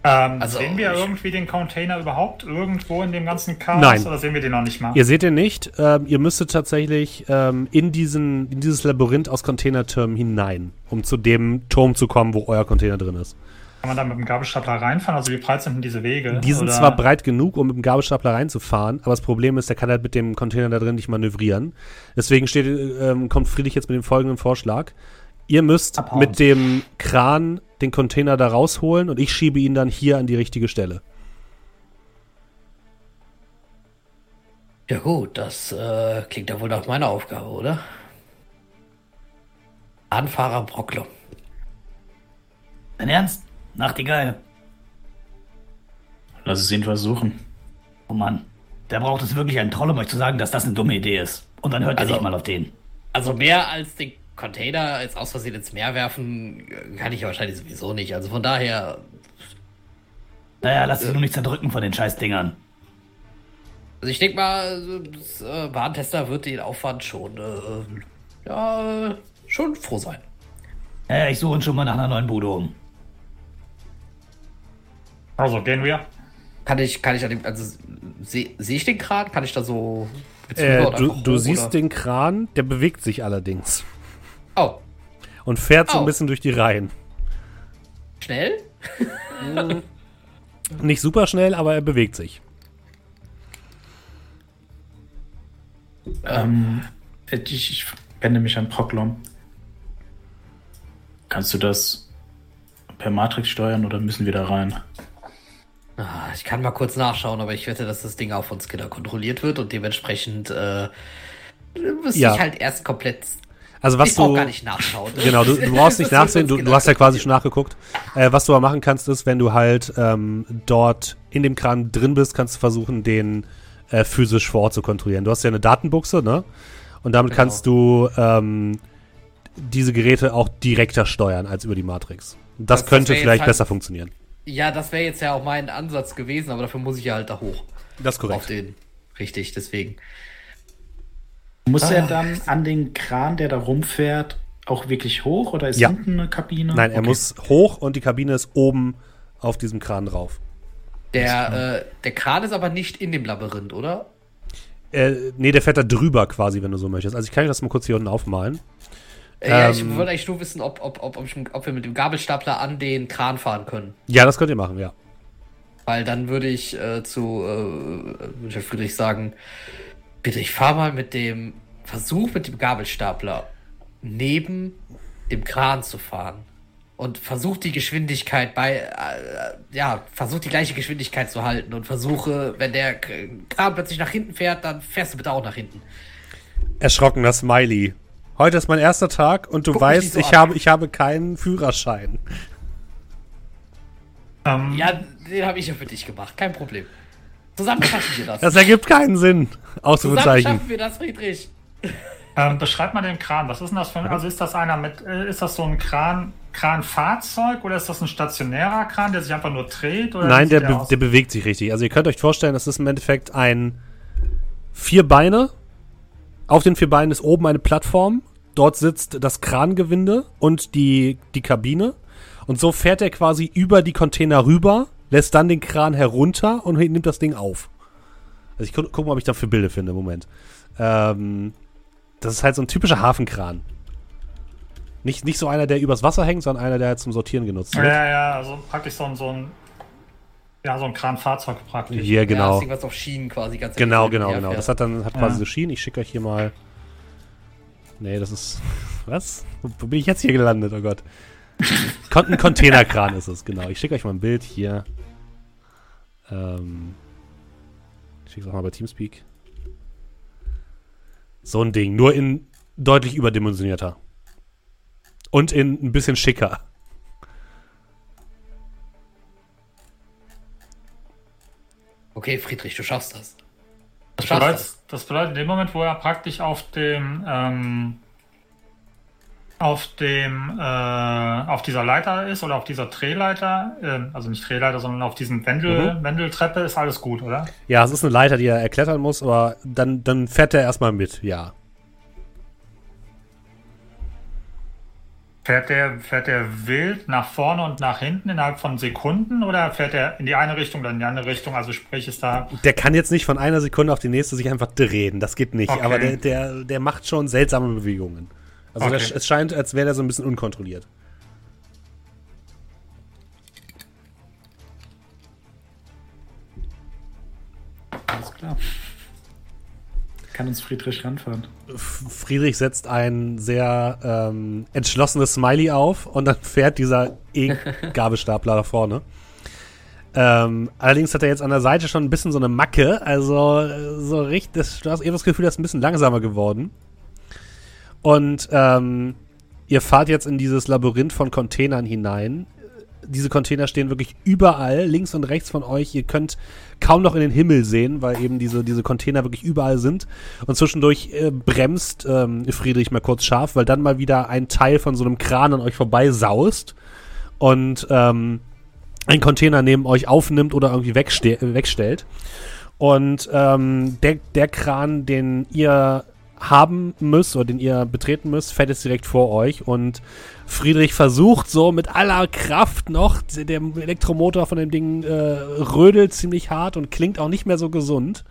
Ähm, Also, sehen wir irgendwie den Container überhaupt irgendwo in dem ganzen Chaos? Nein. Oder sehen wir den noch nicht mal? Ihr seht ihn nicht. Ähm, ihr müsstet tatsächlich ähm, in, diesen, in dieses Labyrinth aus Containertürmen hinein, um zu dem Turm zu kommen, wo euer Container drin ist. Kann man da mit dem Gabelstapler reinfahren? Also wie breit sind denn diese Wege? Die sind Oder- zwar breit genug, um mit dem Gabelstapler reinzufahren, aber das Problem ist, der kann halt mit dem Container da drin nicht manövrieren. Deswegen steht, ähm, kommt Friedrich jetzt mit dem folgenden Vorschlag. Ihr müsst Abhauen. mit dem Kran den Container da rausholen und ich schiebe ihn dann hier an die richtige Stelle. Ja gut, das äh, klingt ja wohl nach meiner Aufgabe, oder? Anfahrer Brocklo. Dein Ernst? Nachtigall. Lass es ihn versuchen. Oh Mann. Der braucht es wirklich einen Troll, um euch zu sagen, dass das eine dumme Idee ist. Und dann hört Also- ihr nicht mal auf den. Also mehr als den Container jetzt aus Versehen ins Meer werfen, äh, kann ich ja wahrscheinlich sowieso nicht. Also von daher, Naja, lass dich nur nicht zerdrücken von den Scheißdingern. also ich denke mal, das äh, Warntester wird den Aufwand schon, äh, ja, äh, schon froh sein. Naja, ich suche uns schon mal nach einer neuen Bude um. Also gehen wir. Kann ich, kann ich an dem, also sehe seh ich den Kran? Kann ich da so Äh, du du hoch, siehst oder? den Kran, der bewegt sich allerdings Oh, und fährt so ein bisschen durch die Reihen. schnell? Nicht super schnell, aber er bewegt sich. Ähm, ich, ich wende mich an Proklom. Kannst du das per Matrix steuern oder müssen wir da rein? Ah, Ich kann mal kurz nachschauen, aber ich wette, dass das Ding auch von Skinner kontrolliert wird und dementsprechend äh, müsste Ja. ich halt erst komplett. Also was ich du gar nicht nachschauen. Genau, du, du brauchst nicht Das nachsehen, du, Skinner du hast ja quasi schon nachgeguckt. Äh, was du aber machen kannst, ist, wenn du halt ähm, dort in dem Kran drin bist, kannst du versuchen, den äh, physisch vor Ort zu kontrollieren. Du hast ja eine Datenbuchse, ne? Und damit Genau. kannst du ähm, diese Geräte auch direkter steuern als über die Matrix. Das, Das- das könnte jetzt vielleicht halt- besser funktionieren. Ja, das wäre jetzt ja auch mein Ansatz gewesen, aber dafür muss ich ja halt da hoch. Das ist Auf korrekt. den. Richtig, deswegen. Muss er Ah. dann an den Kran, der da rumfährt, auch wirklich hoch oder ist Ja. hinten eine Kabine? Nein, er Okay. muss hoch und die Kabine ist oben auf diesem Kran drauf. Der, äh, der Kran ist aber nicht in dem Labyrinth, oder? Äh, nee, der fährt da drüber quasi, wenn du so möchtest. Also ich kann dir das mal kurz hier unten aufmalen. Äh, ja, ich Ähm. wollte eigentlich nur wissen, ob, ob, ob, ob, ich, ob wir mit dem Gabelstapler an den Kran fahren können. Ja, das könnt ihr machen, ja. Weil dann würde ich äh, zu äh, würde ich Friedrich sagen, bitte, ich fahr mal mit dem Versuch mit dem Gabelstapler neben dem Kran zu fahren. Und versuch die Geschwindigkeit bei, äh, ja, versuch die gleiche Geschwindigkeit zu halten und versuche, wenn der Kran plötzlich nach hinten fährt, dann fährst du bitte auch nach hinten. Erschrockener Smiley. Heute ist mein erster Tag und du Guck weißt, so ich, habe, ich habe keinen Führerschein. Ähm, Ja, den habe ich ja für dich gemacht, kein Problem. Zusammen schaffen wir das. Das ergibt keinen Sinn. Zusammen Ausrufezeichen. schaffen wir das, Friedrich. ähm, beschreib mal den Kran. Was ist denn das für ein, also ist das einer mit, äh, ist das so ein Kran, Kranfahrzeug oder ist das ein stationärer Kran, der sich einfach nur dreht? Oder Nein, der, sieht be aus? der bewegt sich richtig. Also ihr könnt euch vorstellen, das ist im Endeffekt ein vier Beine. Auf den vier Beinen ist oben eine Plattform. Dort sitzt das Krangewinde und die, die Kabine. Und so fährt er quasi über die Container rüber, lässt dann den Kran herunter und nimmt das Ding auf. Also ich gu guck mal, ob ich dafür Bilder finde. Moment. Ähm, das ist halt so ein typischer Hafenkran. Nicht, nicht so einer, der übers Wasser hängt, sondern einer, der halt zum Sortieren genutzt wird. Ja, ja, also praktisch so ein, so ein, ja, so ein Kranfahrzeug praktisch. Hier, Ja, das genau. Ding, was auf Schienen quasi ganz Genau, genau, genau. Das hat dann hat quasi Ja. so Schienen. Ich schicke euch hier mal. Nee, das ist. Was? Wo, wo bin ich jetzt hier gelandet? Oh Gott. Kon ein Containerkran ist es, genau. Ich schicke euch mal ein Bild hier. Ähm. Ich schicke es auch mal bei Teamspeak. So ein Ding, nur in deutlich überdimensionierter. Und in ein bisschen schicker. Okay, Friedrich, du schaffst das. Du Das schaffst bedeutet, das. das bedeutet, in dem Moment, wo er praktisch auf dem, ähm, auf dem, äh, auf dieser Leiter ist oder auf dieser Drehleiter, äh, also nicht Drehleiter, sondern auf diesem Wendel, Wendeltreppe, ist alles gut, oder? Ja, es ist eine Leiter, die er erklettern muss, aber dann, dann fährt er erstmal mit, ja. Fährt der, fährt der wild nach vorne und nach hinten innerhalb von Sekunden oder fährt er in die eine Richtung oder in die andere Richtung? Also sprich, ist da. Der kann jetzt nicht von einer Sekunde auf die nächste sich einfach drehen, das geht nicht. Okay. Aber der, der, der macht schon seltsame Bewegungen. Also Okay. der, es scheint, als wäre er so ein bisschen unkontrolliert. Alles klar. Kann uns Friedrich ranfahren. Friedrich setzt ein sehr ähm, entschlossenes Smiley auf und dann fährt dieser E-Gabelstapler da vorne. Ähm, allerdings hat er jetzt an der Seite schon ein bisschen so eine Macke, also äh, so richtig, das, du hast eben das Gefühl, das ist ein bisschen langsamer geworden. Und ähm, ihr fahrt jetzt in dieses Labyrinth von Containern hinein. Diese Container stehen wirklich überall, links und rechts von euch. Ihr könnt kaum noch in den Himmel sehen, weil eben diese, diese Container wirklich überall sind. Und zwischendurch äh, bremst ähm, Friedrich mal kurz scharf, weil dann mal wieder ein Teil von so einem Kran an euch vorbei saust und ähm, einen Container neben euch aufnimmt oder irgendwie wegste wegstellt. Und ähm, der, der Kran, den ihr haben müsst oder den ihr betreten müsst, fährt jetzt direkt vor euch und Friedrich versucht so mit aller Kraft noch, der Elektromotor von dem Ding äh, rödelt ziemlich hart und klingt auch nicht mehr so gesund.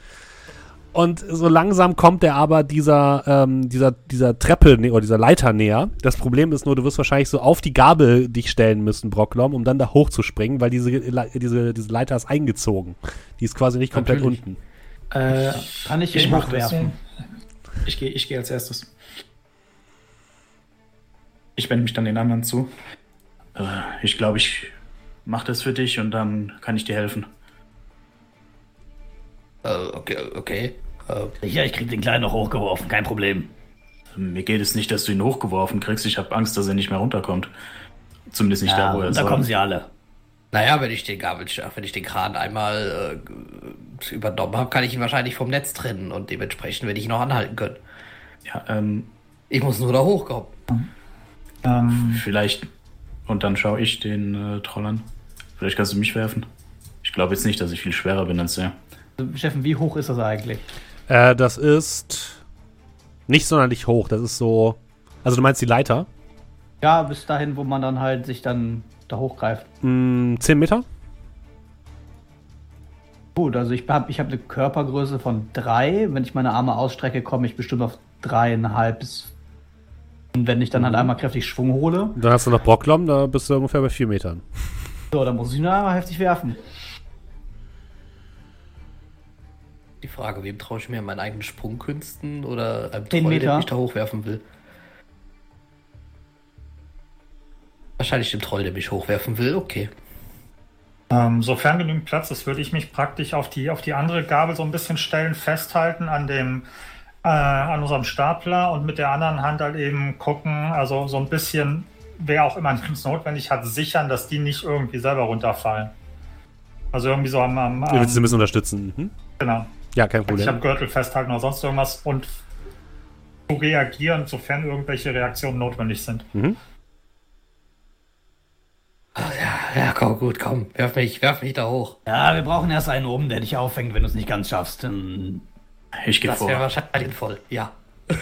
Und so langsam kommt er aber dieser, ähm, dieser, dieser Treppe oder dieser Leiter näher. Das Problem ist nur, du wirst wahrscheinlich so auf die Gabel dich stellen müssen, Brocklom, um dann da hochzuspringen, weil diese, diese, diese Leiter ist eingezogen. Die ist quasi nicht komplett Natürlich. unten. Äh, Kann ich Ich hochwerfen? Ich gehe ich geh als erstes. Ich wende mich dann den anderen zu. Äh, ich glaube, ich mache das für dich und dann kann ich dir helfen. Äh, okay, okay. Äh, Ja, ich krieg den Kleinen noch hochgeworfen, kein Problem. Mir geht es nicht, dass du ihn hochgeworfen kriegst. Ich habe Angst, dass er nicht mehr runterkommt. Zumindest nicht Ja, da, wo er und da kommen sie alle. Naja, wenn ich den Gabelstab, wenn ich den Kran einmal äh, übernommen habe, kann ich ihn wahrscheinlich vom Netz trennen und dementsprechend werde ich ihn noch anhalten können. Ja, ähm, Ich muss nur da hochkommen. Ähm, vielleicht. Und dann schaue ich den äh, Troll an. Vielleicht kannst du mich werfen. Ich glaube jetzt nicht, dass ich viel schwerer bin als er. Steffen, wie hoch ist das eigentlich? Äh, das ist nicht sonderlich hoch. Das ist so. Also du meinst die Leiter? Ja, bis dahin, wo man dann halt sich dann da hochgreift. Mm, 10 Meter? Gut, also ich habe ich hab eine Körpergröße von drei. Wenn ich meine Arme ausstrecke, komme ich bestimmt auf dreieinhalb bis. Und wenn ich dann halt einmal kräftig Schwung hole, Dann hast du noch Brocklom, da bist du ungefähr bei 4 Metern. so, dann muss ich nur einmal heftig werfen. Die Frage, wem traue ich mir an meinen eigenen Sprungkünsten oder einem Troll, der Meter. mich da hochwerfen will? Wahrscheinlich dem Troll, der mich hochwerfen will, okay. ähm, sofern genügend Platz ist, würde ich mich praktisch auf die, auf die andere Gabel so ein bisschen stellen, festhalten an dem, äh, an unserem Stapler und mit der anderen Hand halt eben gucken, also so ein bisschen, wer auch immer es notwendig hat, sichern, dass die nicht irgendwie selber runterfallen. Also irgendwie so am, am, Du willst sie ein am bisschen unterstützen. Mhm. genau. Ja, kein Ich habe Problem. Gürtel festhalten oder sonst irgendwas und zu reagieren, sofern irgendwelche Reaktionen notwendig sind. Mhm. Ja, komm, gut, komm. Werf mich, werf mich da hoch. Ja, wir brauchen erst einen oben, der dich auffängt, wenn du es nicht ganz schaffst. Hm, Ich gehe Das wäre vor. wahrscheinlich voll. Ja.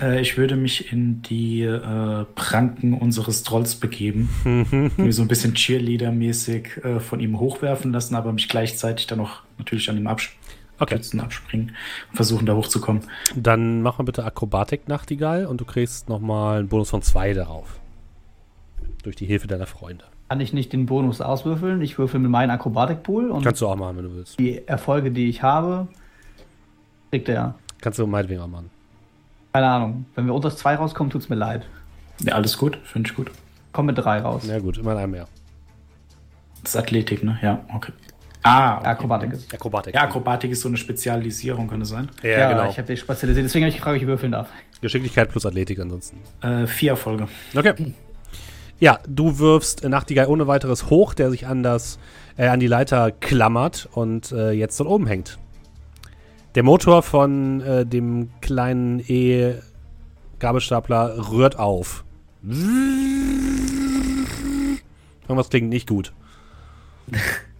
Äh, ich würde mich in die äh, Pranken unseres Trolls begeben. Mir so ein bisschen Cheerleader-mäßig äh, von ihm hochwerfen lassen, aber mich gleichzeitig dann auch natürlich an ihm abstützen, Okay. abspringen und versuchen da hochzukommen. Dann mach mal bitte Akrobatik, Nachtigall, und du kriegst nochmal einen Bonus von 2 darauf. Durch die Hilfe deiner Freunde. Kann ich nicht den Bonus auswürfeln? Ich würfel mit meinem Akrobatikpool und Kannst du auch machen, wenn du willst. die Erfolge, die ich habe, kriegt er. Kannst du meinetwegen auch machen. Keine Ahnung. Wenn wir unter das 2 rauskommen, tut's mir leid. Ja, alles gut, finde ich gut. Komm mit 3 raus. Na gut, immer ein mehr. Das ist Athletik, ne? Ja, okay. Ah, okay. Akrobatik ist. Akrobatik. Ja, Akrobatik ist so eine Spezialisierung, kann es sein? Ja, genau. ich habe dich spezialisiert. Deswegen habe ich gefragt, ob ich würfeln darf. Geschicklichkeit plus Athletik ansonsten. Äh, vier Erfolge. Okay. Ja, du wirfst Nachtigall ohne weiteres hoch, der sich an, das, äh, an die Leiter klammert und äh, jetzt dort oben hängt. Der Motor von äh, dem kleinen E-Gabelstapler rührt auf. Irgendwas klingt nicht gut.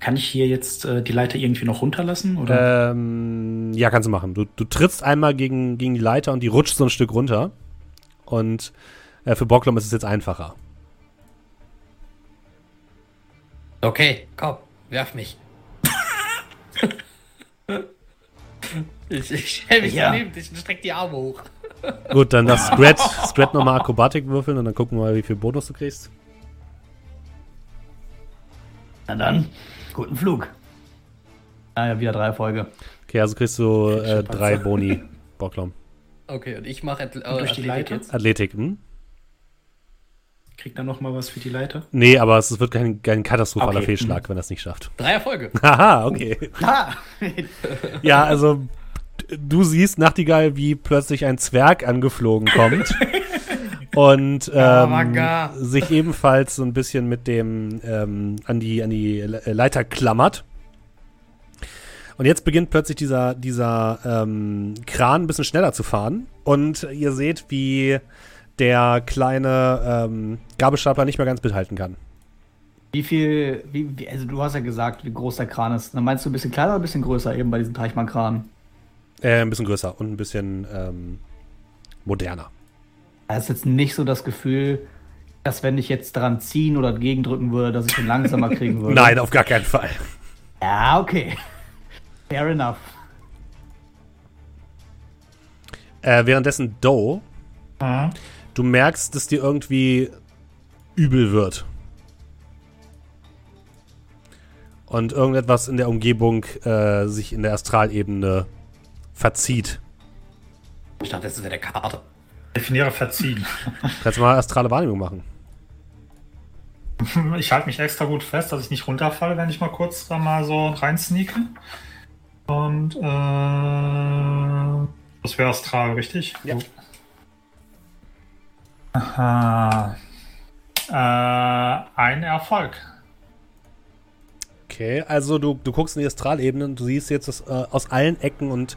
Kann ich hier jetzt äh, die Leiter irgendwie noch runterlassen? Oder? Ähm, ja, kannst du machen. Du, du trittst einmal gegen, gegen die Leiter und die rutscht so ein Stück runter. Und äh, für Bocklom ist es jetzt einfacher. Okay, komm, werf mich. ich ich stell mich Ja. daneben dich und streck die Arme hoch. Gut, dann das Scrat, Scrat nochmal Akrobatik würfeln und dann gucken wir mal, wie viel Bonus du kriegst. Na dann, guten Flug. Ah ja, wieder drei Folge. Okay, also kriegst du äh, drei. Boni, Bocklom. Okay, und ich mache Atl durch die Athletik Leiter? jetzt. Athletik, hm? Kriegt er noch mal was für die Leiter? Nee, aber es wird kein, kein katastrophaler Okay. Fehlschlag, wenn er es nicht schafft. Drei Erfolge. Haha, okay. Ha! Ja, also du siehst Nachtigall, wie plötzlich ein Zwerg angeflogen kommt und ähm, sich ebenfalls so ein bisschen mit dem ähm, an die an die Le- Leiter klammert. Und jetzt beginnt plötzlich dieser dieser ähm, Kran ein bisschen schneller zu fahren und ihr seht, wie der kleine ähm, Gabelstapler nicht mehr ganz mithalten kann. Wie viel, wie, wie, also du hast ja gesagt, wie groß der Kran ist. Dann meinst du ein bisschen kleiner oder ein bisschen größer eben bei diesem Teichmann-Kran? Äh, ein bisschen größer und ein bisschen ähm, moderner. Da ist jetzt nicht so das Gefühl, dass wenn ich jetzt dran ziehen oder gegendrücken würde, dass ich ihn langsamer kriegen würde. Nein, auf gar keinen Fall. Ja, okay. Fair enough. Äh, währenddessen Doe, Mhm. du merkst, dass dir irgendwie übel wird. Und irgendetwas in der Umgebung äh, sich in der Astralebene verzieht. Ich dachte, das wäre der Karte. Definiere verziehen. Kannst du mal astrale Wahrnehmung machen? Ich halte mich extra gut fest, dass ich nicht runterfalle, wenn ich mal kurz da mal so rein sneake. Und äh, das wäre Astral, richtig? Ja. Aha. Äh, ein Erfolg. Okay, also du, du guckst in die Astralebene und du siehst jetzt, dass äh, aus allen Ecken und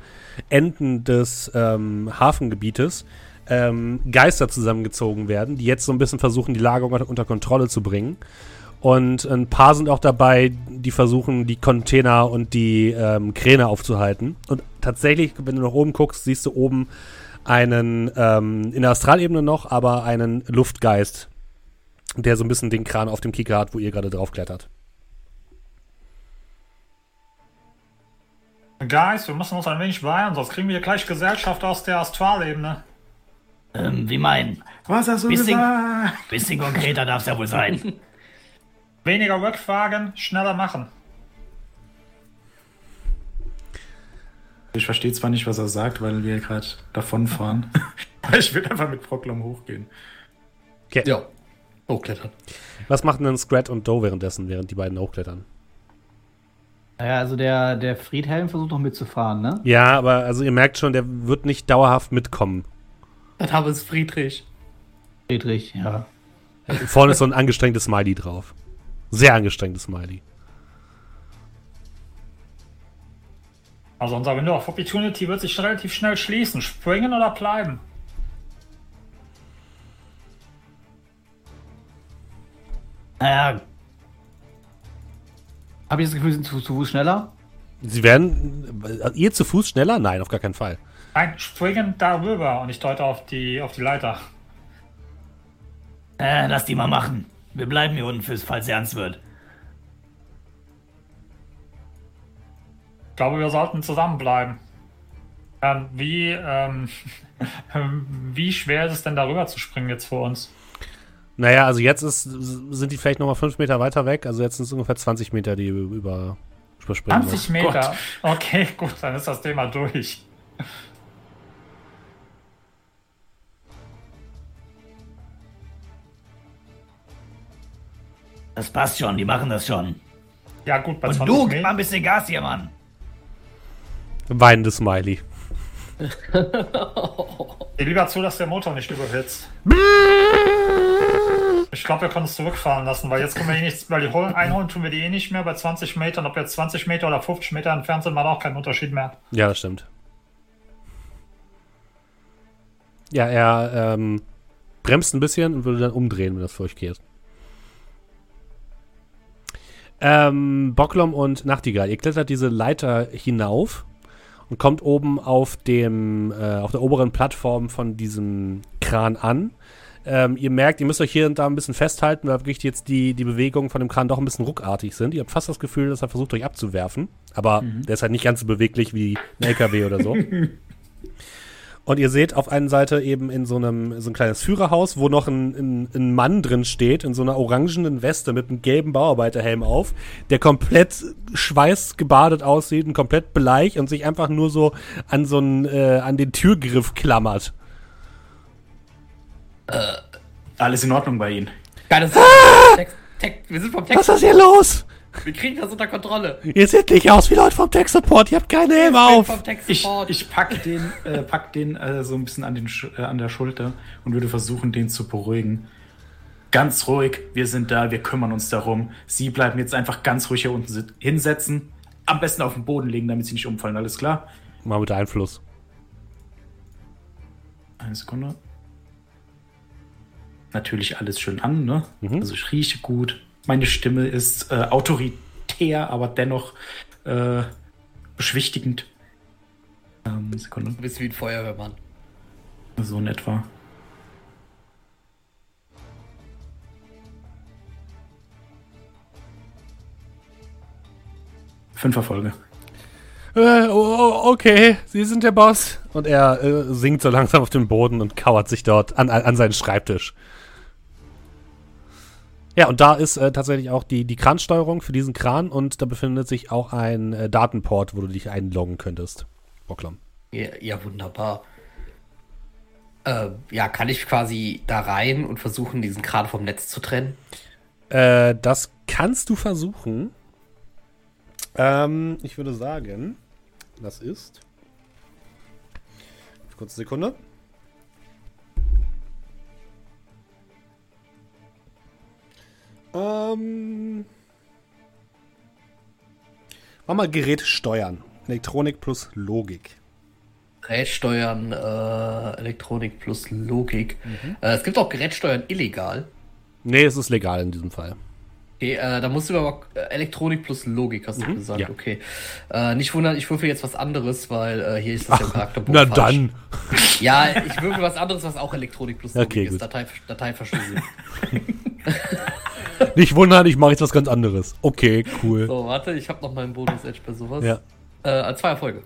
Enden des ähm, Hafengebietes ähm, Geister zusammengezogen werden, die jetzt so ein bisschen versuchen, die Lage unter, Kontrolle zu bringen. Und ein paar sind auch dabei, die versuchen, die Container und die ähm, Kräne aufzuhalten. Und tatsächlich, wenn du nach oben guckst, siehst du oben einen, ähm, in der Astralebene noch, aber einen Luftgeist, der so ein bisschen den Kran auf dem Kieker hat, wo ihr gerade draufklettert. Guys, wir müssen uns ein wenig beeilen, sonst kriegen wir gleich Gesellschaft aus der Astralebene. Ähm, wie mein? Was hast du Bisschen- gesagt? Bisschen konkreter darf es ja wohl sein. Weniger Rückfragen, schneller machen. Ich verstehe zwar nicht, was er sagt, weil wir gerade davonfahren. Aber ich würde einfach mit Proklom hochgehen. Okay. Ja. Hochklettern. Was machen denn Scrat und Doe währenddessen, während die beiden hochklettern? Naja, also der, der Friedhelm versucht noch mitzufahren, ne? Ja, aber also ihr merkt schon, der wird nicht dauerhaft mitkommen. Dann haben wir es Friedrich. Friedrich, ja. Vorne ist so ein angestrengtes Smiley drauf. Sehr angestrengtes Smiley. Also unser Window of Opportunity wird sich relativ schnell schließen. Springen oder bleiben? Naja. Habe ich das Gefühl, sie sind zu, zu Fuß schneller? Sie werden. äh, Ihr zu Fuß schneller? Nein, auf gar keinen Fall. Nein, springen darüber. Und ich deute auf die, auf die Leiter. Äh, lass die mal machen. Wir bleiben hier unten, fürs, falls es ernst wird. Ich glaube, wir sollten zusammenbleiben. Ähm, wie, ähm, wie schwer ist es denn darüber zu springen jetzt für uns? Naja, also jetzt ist, sind die vielleicht nochmal fünf Meter weiter weg. Also jetzt sind es ungefähr 20 Meter, die über, überspringen 20 müssen. Meter. Okay, gut, dann ist das Thema durch. Das passt schon, die machen das schon. Ja, gut, bei Und 20 du, gib mal ein bisschen Gas hier, Mann. Weinendes Smiley. Geh lieber zu, dass der Motor nicht überhitzt. Ich glaube, wir können es zurückfahren lassen, weil jetzt können wir eh nichts, weil die holen, einholen tun wir die eh nicht mehr bei 20 Metern. Ob wir jetzt 20 Meter oder 50 Meter entfernt sind, macht auch keinen Unterschied mehr. Ja, das stimmt. Ja, er ähm, bremst ein bisschen und würde dann umdrehen, wenn das für euch geht. Ähm, Bocklom und Nachtigall, ihr klettert diese Leiter hinauf und kommt oben auf dem, äh, auf der oberen Plattform von diesem Kran an. Ähm, ihr merkt, ihr müsst euch hier und da ein bisschen festhalten, weil wirklich jetzt die, die Bewegungen von dem Kran doch ein bisschen ruckartig sind. Ihr habt fast das Gefühl, dass er versucht, euch abzuwerfen. Aber der ist halt nicht ganz so beweglich wie ein LKW oder so. Und ihr seht auf einer Seite eben in so einem so ein kleines Führerhaus, wo noch ein, ein, ein Mann drin steht, in so einer orangenen Weste mit einem gelben Bauarbeiterhelm auf, der komplett schweißgebadet aussieht und komplett bleich und sich einfach nur so an so einen, äh, an den Türgriff klammert. Alles in Ordnung bei Ihnen. Keine Text, Text, wir sind vom Was Text. ist hier los? Wir kriegen das unter Kontrolle. Ihr seht nicht aus wie Leute vom Tech-Support, ihr habt keine Helme auf. Ich, ich pack den, äh, pack den äh, so ein bisschen an, den äh, an der Schulter und würde versuchen, den zu beruhigen. Ganz ruhig, wir sind da, wir kümmern uns darum. Sie bleiben jetzt einfach ganz ruhig hier unten hinsetzen. Am besten auf den Boden legen, damit sie nicht umfallen, alles klar? Mal mit Einfluss. Eine Sekunde. Natürlich alles schön an, ne? Also ich rieche gut. Meine Stimme ist äh, autoritär, aber dennoch äh, beschwichtigend. Ähm, Sekunde. Du bist wie ein Feuerwehrmann. So in etwa. Fünf Erfolge. Äh, oh, okay, Sie sind der Boss. Und er äh, sinkt so langsam auf den Boden und kauert sich dort an, an seinen Schreibtisch. Ja, und da ist äh, tatsächlich auch die, die Kransteuerung für diesen Kran und da befindet sich auch ein äh, Datenport, wo du dich einloggen könntest. Bocklom. Ja, ja wunderbar. Äh, ja, kann ich quasi da rein und versuchen, diesen Kran vom Netz zu trennen? Äh, das kannst du versuchen. Ähm, ich würde sagen, das ist. Kurze Sekunde. Ähm. Mach mal Gerät steuern. Elektronik plus Logik. Gerätsteuern, äh, Elektronik plus Logik. Mhm. Äh, es gibt auch Gerätsteuern illegal. Nee, es ist legal in diesem Fall. Okay, äh, da musst du aber äh, Elektronik plus Logik, hast du gesagt, Mhm. ja. okay. Äh, nicht wundern, ich würfel jetzt was anderes, weil äh, hier ist das ja im Charakterbogen Na falsch. dann. Ja, ich würfel was anderes, was auch Elektronik plus Logik Okay, ist. Datei, Datei verschlüsselt. Nicht wundern, ich mache jetzt was ganz anderes. Okay, cool. so, warte, ich habe noch meinen Bonus-Edge bei sowas. Ja. Äh, zwei Erfolge.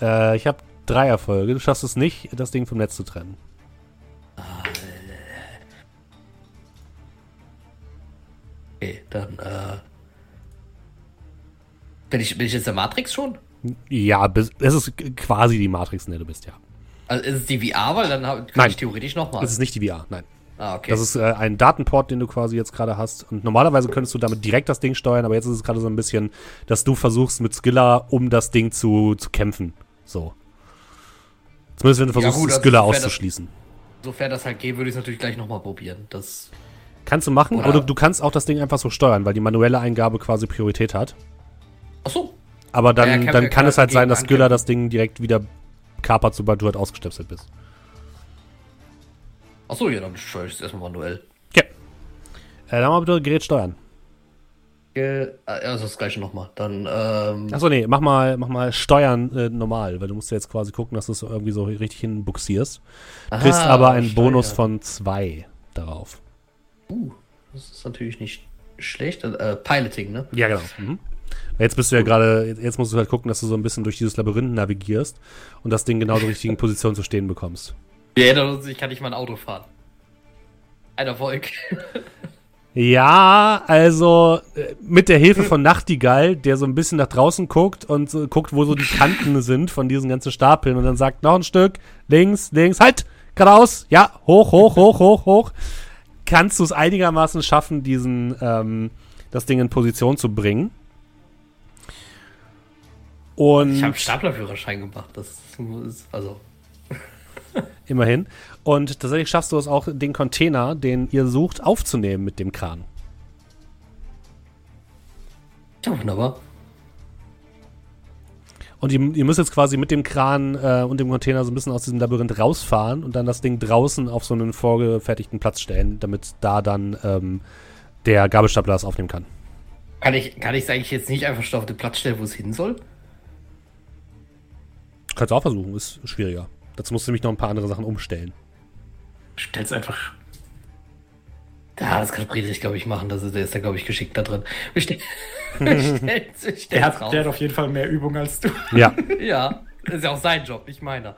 Äh, ich habe drei Erfolge. Du schaffst es nicht, das Ding vom Netz zu trennen. Okay, dann, äh. Bin ich, bin ich jetzt der Matrix schon? Ja, es ist quasi die Matrix, in der du bist, ja. Also ist es die VR, weil dann kann Nein. ich theoretisch nochmal. Es ist nicht die VR, nein. Ah, okay. Das ist äh, ein Datenport, den du quasi jetzt gerade hast. Und normalerweise könntest du damit direkt das Ding steuern, aber jetzt ist es gerade so ein bisschen, dass du versuchst mit Skilla, um das Ding zu, zu kämpfen. So. Zumindest wenn du Ja, versuchst, gut, also Skilla sofern das- auszuschließen. Sofern das halt geht, würde ich es natürlich gleich nochmal probieren. Das. Kannst du machen, Oder- aber du, du kannst auch das Ding einfach so steuern, weil die manuelle Eingabe quasi Priorität hat. Ach so. Aber dann, Ja, kann- dann kann es halt sein, dass Skilla ankämpfen. das Ding direkt wieder kapert, sobald du halt ausgestöpselt bist. Ach so, ja, dann steuere ich es erstmal manuell. Ja. Äh, dann mal bitte Gerät steuern. Äh, also das gleiche nochmal. Dann, ähm. Achso, nee, mach mal, mach mal Steuern äh, normal, weil du musst ja jetzt quasi gucken, dass du es irgendwie so richtig hinbuxierst. Du kriegst aha, aber einen Steuer. Bonus von zwei darauf. Uh, das ist natürlich nicht schlecht. Äh, Piloting, ne? Ja, genau. Mhm. Jetzt bist du ja gerade, jetzt musst du halt gucken, dass du so ein bisschen durch dieses Labyrinth navigierst und das Ding genau zur richtigen Position zu stehen bekommst. Wir erinnern uns, ich kann nicht mal ein Auto fahren. Ein Erfolg. Ja, also äh, mit der Hilfe von Nachtigall, der so ein bisschen nach draußen guckt und so, guckt, wo so die Kanten sind von diesen ganzen Stapeln und dann sagt, noch ein Stück, links, links, halt, geradeaus, ja, hoch, hoch, hoch, hoch, hoch. Kannst du es einigermaßen schaffen, diesen, ähm, das Ding in Position zu bringen? Und Ich habe Staplerführerschein gemacht. Das ist, also. Immerhin. Und tatsächlich schaffst du es auch, den Container, den ihr sucht, aufzunehmen mit dem Kran. Ja, wunderbar. Und ihr, ihr müsst jetzt quasi mit dem Kran äh, und dem Container so ein bisschen aus diesem Labyrinth rausfahren und dann das Ding draußen auf so einen vorgefertigten Platz stellen, damit da dann ähm, der Gabelstapler das aufnehmen kann. Kann ich kann ich es eigentlich jetzt nicht einfach schon auf den Platz stellen, wo es hin soll? Kannst du auch versuchen, ist schwieriger. Dazu musst du nämlich noch ein paar andere Sachen umstellen. Stell's einfach. Ja, das kann Friedrich, glaube ich, machen. Das ist, der ist da, glaube ich, geschickt da drin. Wir stellen, wir stellen, wir Der hat, raus. der hat auf jeden Fall mehr Übung als du. Ja. Ja, das ist ja auch sein Job, nicht meiner.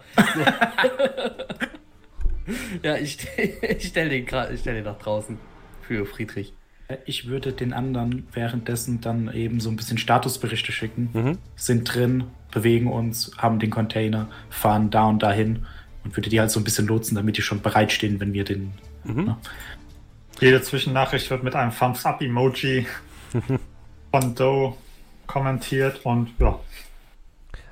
ja, ich, ich stelle den, ich stell den nach draußen für Friedrich. Ich würde den anderen währenddessen dann eben so ein bisschen Statusberichte schicken. Mhm. Sind drin, bewegen uns, haben den Container, fahren da und dahin und würde die halt so ein bisschen lotsen, damit die schon bereitstehen, wenn wir den. Mhm. Ne? Jede Zwischennachricht wird mit einem Thumbs-Up-Emoji von Doe kommentiert und ja.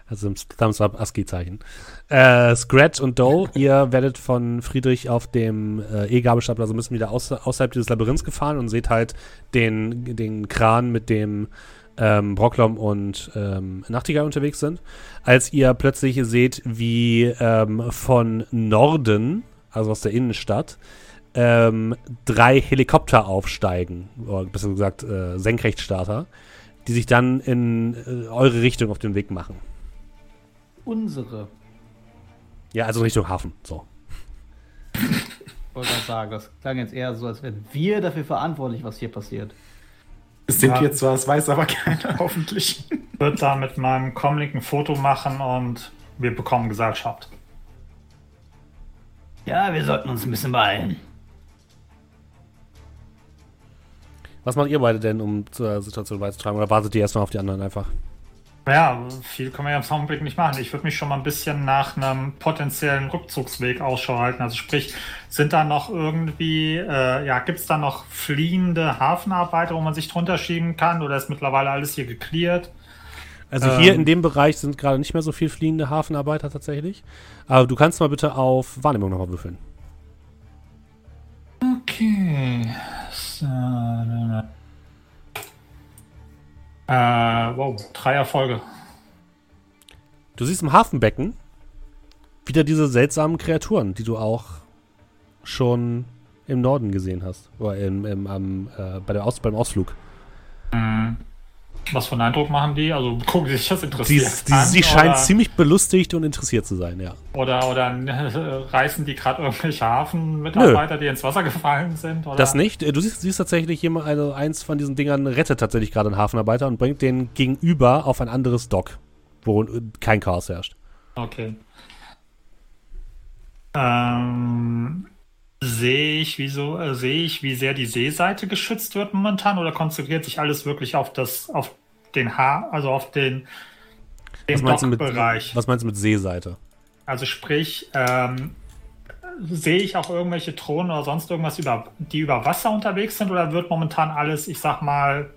Also im Thumbs-Up ASCII-Zeichen. Äh, Scratch und Doe, ihr werdet von Friedrich auf dem äh, E-Gabelstapler so ein bisschen wieder aus, außerhalb dieses Labyrinths gefahren und seht halt den, den Kran, mit dem ähm, Brocklom und ähm, Nachtigall unterwegs sind. Als ihr plötzlich seht, wie ähm, von Norden, also aus der Innenstadt, ähm, drei Helikopter aufsteigen, oder besser gesagt äh, Senkrechtstarter, die sich dann in äh, eure Richtung auf den Weg machen. Unsere. Ja, also Richtung Hafen. So. Wollte gerade sagen, das klang jetzt eher so, als wären wir dafür verantwortlich, was hier passiert. Es sind Ja. wir zwar, es weiß aber keiner, hoffentlich. Wird da mit meinem Comlink ein Foto machen und wir bekommen Gesellschaft. Ja, wir sollten uns ein bisschen beeilen. Was macht ihr beide denn, um zur Situation beizutragen? Oder wartet ihr erstmal auf die anderen einfach? Ja, viel können wir ja im Augenblick nicht machen. Ich würde mich schon mal ein bisschen nach einem potenziellen Rückzugsweg Ausschau halten. Also sprich, sind da noch irgendwie, äh, ja, gibt es da noch fliehende Hafenarbeiter, wo man sich drunter schieben kann? Oder ist mittlerweile alles hier geklärt? Also hier Ähm. in dem Bereich sind gerade nicht mehr so viel fliehende Hafenarbeiter tatsächlich. Aber du kannst mal bitte auf Wahrnehmung nochmal würfeln. Okay. So, äh, wow, drei Erfolge. Du siehst im Hafenbecken wieder diese seltsamen Kreaturen, die du auch schon im Norden gesehen hast. Oder im, im, am, äh, bei der Aus, beim Ausflug. Hm. Was für einen Eindruck machen die? Also gucken sie sich das interessiert die, an, sie scheint ziemlich belustigt und interessiert zu sein, ja. oder, oder äh, reißen die gerade irgendwelche Hafenmitarbeiter, die ins Wasser gefallen sind? Oder? Das nicht. Äh, Du siehst, siehst tatsächlich jemand, also eins von diesen Dingern rettet tatsächlich gerade einen Hafenarbeiter und bringt den gegenüber auf ein anderes Dock, wo äh, kein Chaos herrscht. Okay. Ähm, sehe ich, wieso, äh, sehe ich, wie sehr die Seeseite geschützt wird momentan oder konzentriert sich alles wirklich auf das, auf den Ha, also auf den, den Was meinst, du mit, was meinst du mit Seeseite? Also sprich, ähm, sehe ich auch irgendwelche Drohnen oder sonst irgendwas, über, die über Wasser unterwegs sind oder wird momentan alles, ich sag mal,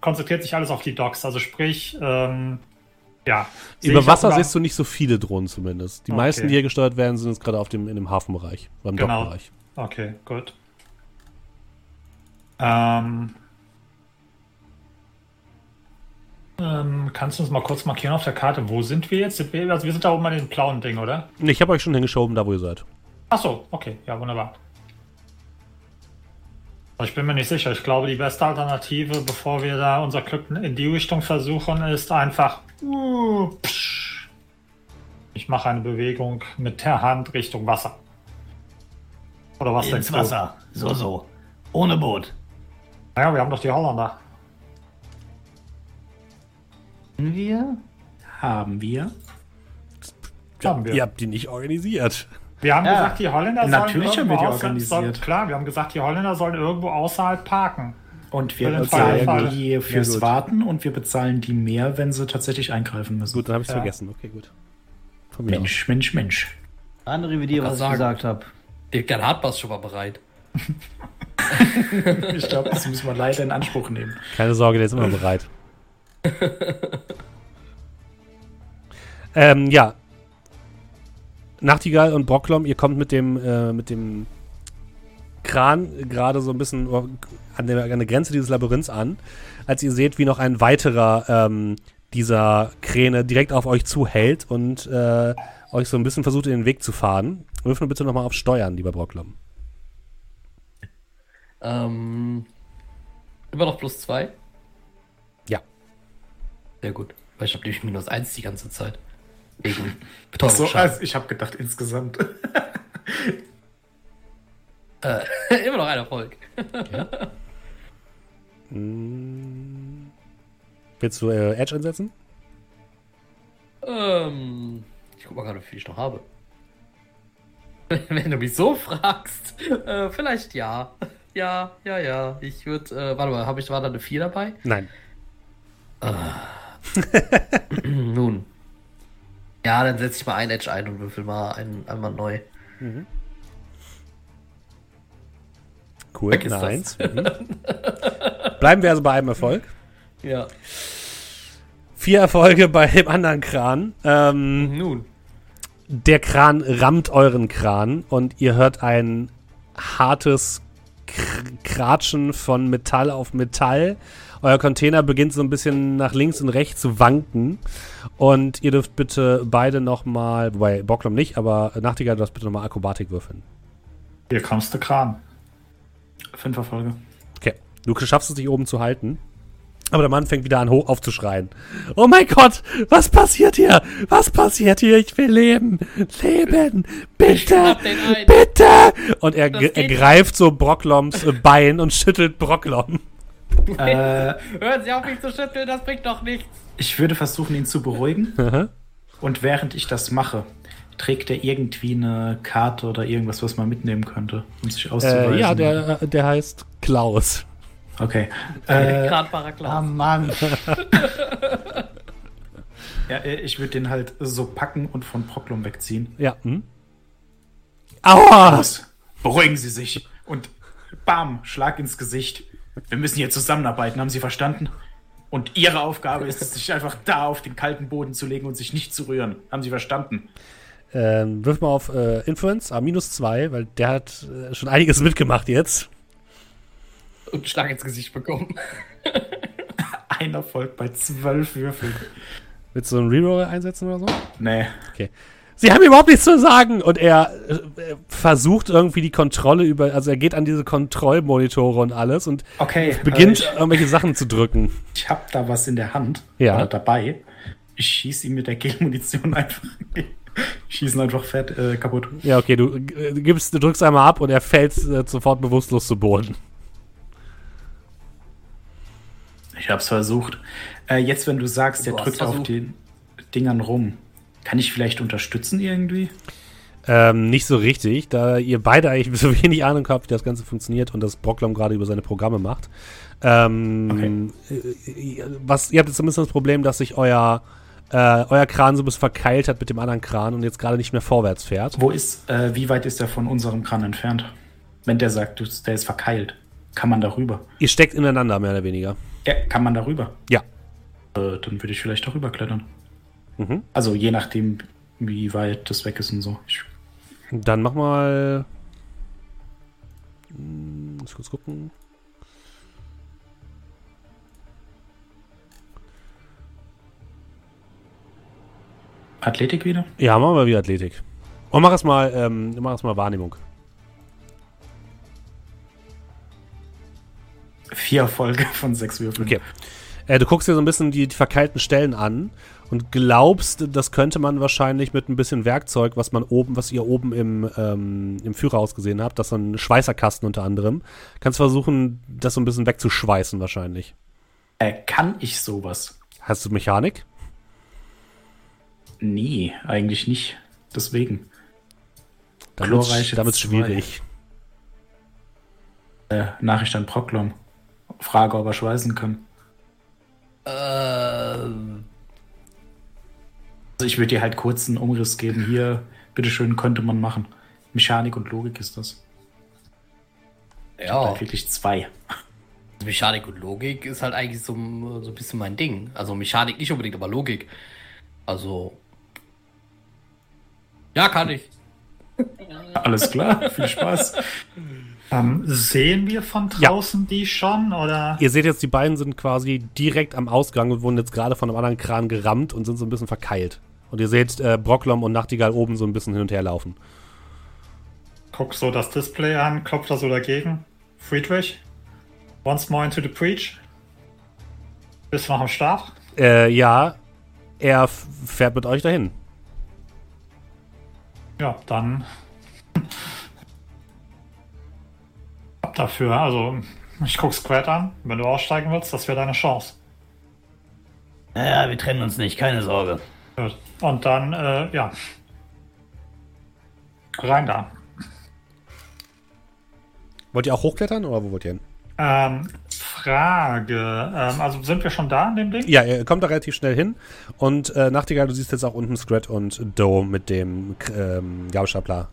konzentriert sich alles auf die Docks? Also sprich, ähm, ja. Über Wasser siehst du nicht so viele Drohnen zumindest. Die Okay. meisten, die hier gesteuert werden, sind jetzt gerade auf dem, in dem Hafenbereich, beim Genau. Dockbereich. Okay, gut. Ähm, ähm, kannst du uns mal kurz markieren auf der Karte? Wo sind wir jetzt? Also wir sind da oben an dem blauen Ding, oder? Ich habe euch schon hingeschoben, da wo ihr seid. Ach so, okay, ja, wunderbar. Ich bin mir nicht sicher. Ich glaube, die beste Alternative, bevor wir da unser Glück in die Richtung versuchen, ist einfach. Uh. Ich mache eine Bewegung mit der Hand Richtung Wasser. Oder was denkst Ins du? Wasser. So, so. Ohne Boot. Naja, wir haben doch die Holländer. Können wir? Haben wir. Haben wir. Ihr habt die nicht organisiert. Wir haben Ja. gesagt, die Holländer Natürlich sollen haben wir die irgendwo organisiert. Soll, klar, wir haben gesagt, die Holländer sollen irgendwo außerhalb parken. Und wir bezahlen die fürs gut. Warten und wir bezahlen die mehr, wenn sie tatsächlich eingreifen müssen. Gut, dann habe ich es Ja. vergessen. Okay, gut. Von mir aus. Mensch, Mensch, Mensch. Dann revidiere, was ich sagen. gesagt habe. Der Gernhardt war schon mal bereit. Ich glaube, das müssen wir leider in Anspruch nehmen. Keine Sorge, der ist immer bereit. ähm, ja. Nachtigall und Brocklom, ihr kommt mit dem, äh, mit dem Kran gerade so ein bisschen an der, an der Grenze dieses Labyrinths an, als ihr seht, wie noch ein weiterer ähm, dieser Kräne direkt auf euch zuhält und äh, euch so ein bisschen versucht, in den Weg zu fahren. Wirf nur bitte nochmal auf Steuern, lieber Brocklom. Ähm, immer noch plus zwei? Ja. Sehr gut. Weil ich habe nämlich minus eins die ganze Zeit. Wegen Ach so, also ich habe gedacht insgesamt. Äh, immer noch ein Erfolg. Hm. Willst du äh, Edge einsetzen? Ähm, ich guck mal gerade, wie viel ich noch habe. Wenn du mich so fragst, äh, vielleicht ja. Ja, ja, ja. Ich würde, äh, warte mal, habe ich, war da eine 4 dabei? Nein. Nun. Ja, dann setze ich mal ein Edge ein und würfel mal ein, einmal neu. Cool. Weg Eine das. Eins. Mhm. Bleiben wir also bei einem Erfolg. Ja. Vier Erfolge bei dem anderen Kran. Ähm, Nun. der Kran rammt euren Kran und ihr hört ein hartes Kr Kratschen von Metall auf Metall. Euer Container beginnt so ein bisschen nach links und rechts zu wanken. Und ihr dürft bitte beide nochmal, wobei Bocklom nicht, aber Nachtigall, du darfst bitte nochmal Akrobatik würfeln. Hier kommst du Kran. Fünf Erfolge. Okay, du schaffst es dich oben zu halten. Aber der Mann fängt wieder an, hoch aufzuschreien. Oh mein Gott, was passiert hier? Was passiert hier? Ich will leben. Leben. Bitte. Bitte. Und er, er greift so Brockloms äh, Bein und schüttelt Brocklom. Äh, Hören Sie auf mich zu schütteln, das bringt doch nichts. ich würde versuchen, ihn zu beruhigen. Und während ich das mache, trägt er irgendwie eine Karte oder irgendwas, was man mitnehmen könnte, um sich auszuweisen. Äh, ja, der, äh, der heißt Klaus. Okay. Äh, Gradbarer Ah, Klaus. Mann. ja, äh, ich würde den halt so packen und von Proklum wegziehen. Ja. Hm? Aua! Los, beruhigen Sie sich. Und bam, Schlag ins Gesicht. Wir müssen hier zusammenarbeiten, haben Sie verstanden? Und Ihre Aufgabe ist es, sich einfach da auf den kalten Boden zu legen und sich nicht zu rühren. Haben Sie verstanden? Ähm, wirf mal auf äh, Influence, A minus zwei, weil der hat äh, schon einiges mitgemacht jetzt. Und einen Schlag ins Gesicht bekommen. Ein Erfolg bei zwölf Würfeln. Willst du einen Reroll einsetzen oder so? Nee. Sie haben überhaupt nichts zu sagen. Und er äh, versucht irgendwie die Kontrolle über, also er geht an diese Kontrollmonitore und alles und Okay. beginnt äh, ich irgendwelche Sachen zu drücken. ich habe da was in der Hand. Ja. Oder dabei. Ich schieße ihn mit der Gelmunition einfach. Ich schieße ihn einfach fett äh, kaputt. Ja, okay, du, äh, gibst, du drückst einmal ab und er fällt äh, sofort bewusstlos zu Boden. Ich hab's versucht. Äh, jetzt, wenn du sagst, der Du drückt auf den Dingern rum, kann ich vielleicht unterstützen irgendwie? Ähm, nicht so richtig, da ihr beide eigentlich so wenig Ahnung habt, wie das Ganze funktioniert und das Brocklom gerade über seine Programme macht. Ähm, äh, was, ihr habt jetzt zumindest das Problem, dass sich euer, äh, euer Kran so ein bisschen verkeilt hat mit dem anderen Kran und jetzt gerade nicht mehr vorwärts fährt. Wo ist, äh, wie weit ist der von unserem Kran entfernt? Wenn der sagt, der ist verkeilt, kann man darüber? Ihr steckt ineinander, mehr oder weniger. Ja, kann man darüber? Ja. Äh, dann würde ich vielleicht darüber klettern. Mhm. Also je nachdem, wie weit das weg ist und so. Ich, Dann mach mal. Hm, Muss kurz gucken. Athletik wieder? Ja, machen wir wieder Athletik. Und mach erstmal, ähm, mach erstmal Wahrnehmung. Vier Erfolge von sechs Würfeln. Okay. Äh, du guckst dir so ein bisschen die, die verkeilten Stellen an und glaubst, das könnte man wahrscheinlich mit ein bisschen Werkzeug, was man oben, was ihr oben im, ähm, im Führerhaus gesehen habt, das ist so ein Schweißerkasten unter anderem, kannst versuchen, das so ein bisschen wegzuschweißen wahrscheinlich. Äh, kann ich sowas? Hast du Mechanik? Nee, eigentlich nicht. Deswegen. Dann wird's zwei. schwierig. Äh, Nachricht an Proklom. Frage, ob er schweißen kann. Ähm, Also ich würde dir halt kurz einen Umriss geben. Hier, bitteschön, könnte man machen. Mechanik und Logik ist das. ja, Halt wirklich zwei. Mechanik und Logik ist halt eigentlich so, so ein bisschen mein Ding. Also Mechanik nicht unbedingt, aber Logik. Also. Ja, kann ich. Alles klar, viel Spaß. Ähm, sehen wir von Ja. draußen die schon? Oder? Ihr seht jetzt, die beiden sind quasi direkt am Ausgang und wurden jetzt gerade von einem anderen Kran gerammt und sind so ein bisschen verkeilt. Und ihr seht äh, Brocklom und Nachtigall oben so ein bisschen hin und her laufen. Guck so das Display an, klopft da so dagegen. Friedrich? Once more into the breach? Bist du noch am Start? Äh, ja, er fährt mit euch dahin. Ja, dann. Ab dafür. Also, ich guck Squad an. Wenn du aussteigen willst, das wäre deine Chance. Ja, wir trennen uns nicht, keine Sorge. Gut. Und dann, äh, ja. Rein da. Wollt ihr auch hochklettern oder wo wollt ihr hin? Ähm, Frage. Ähm, also sind wir schon da an dem Ding? Ja, ihr kommt da relativ schnell hin. Und äh, Nachtigall, du siehst jetzt auch unten Scrat und Doe mit dem ähm, Gabelstapler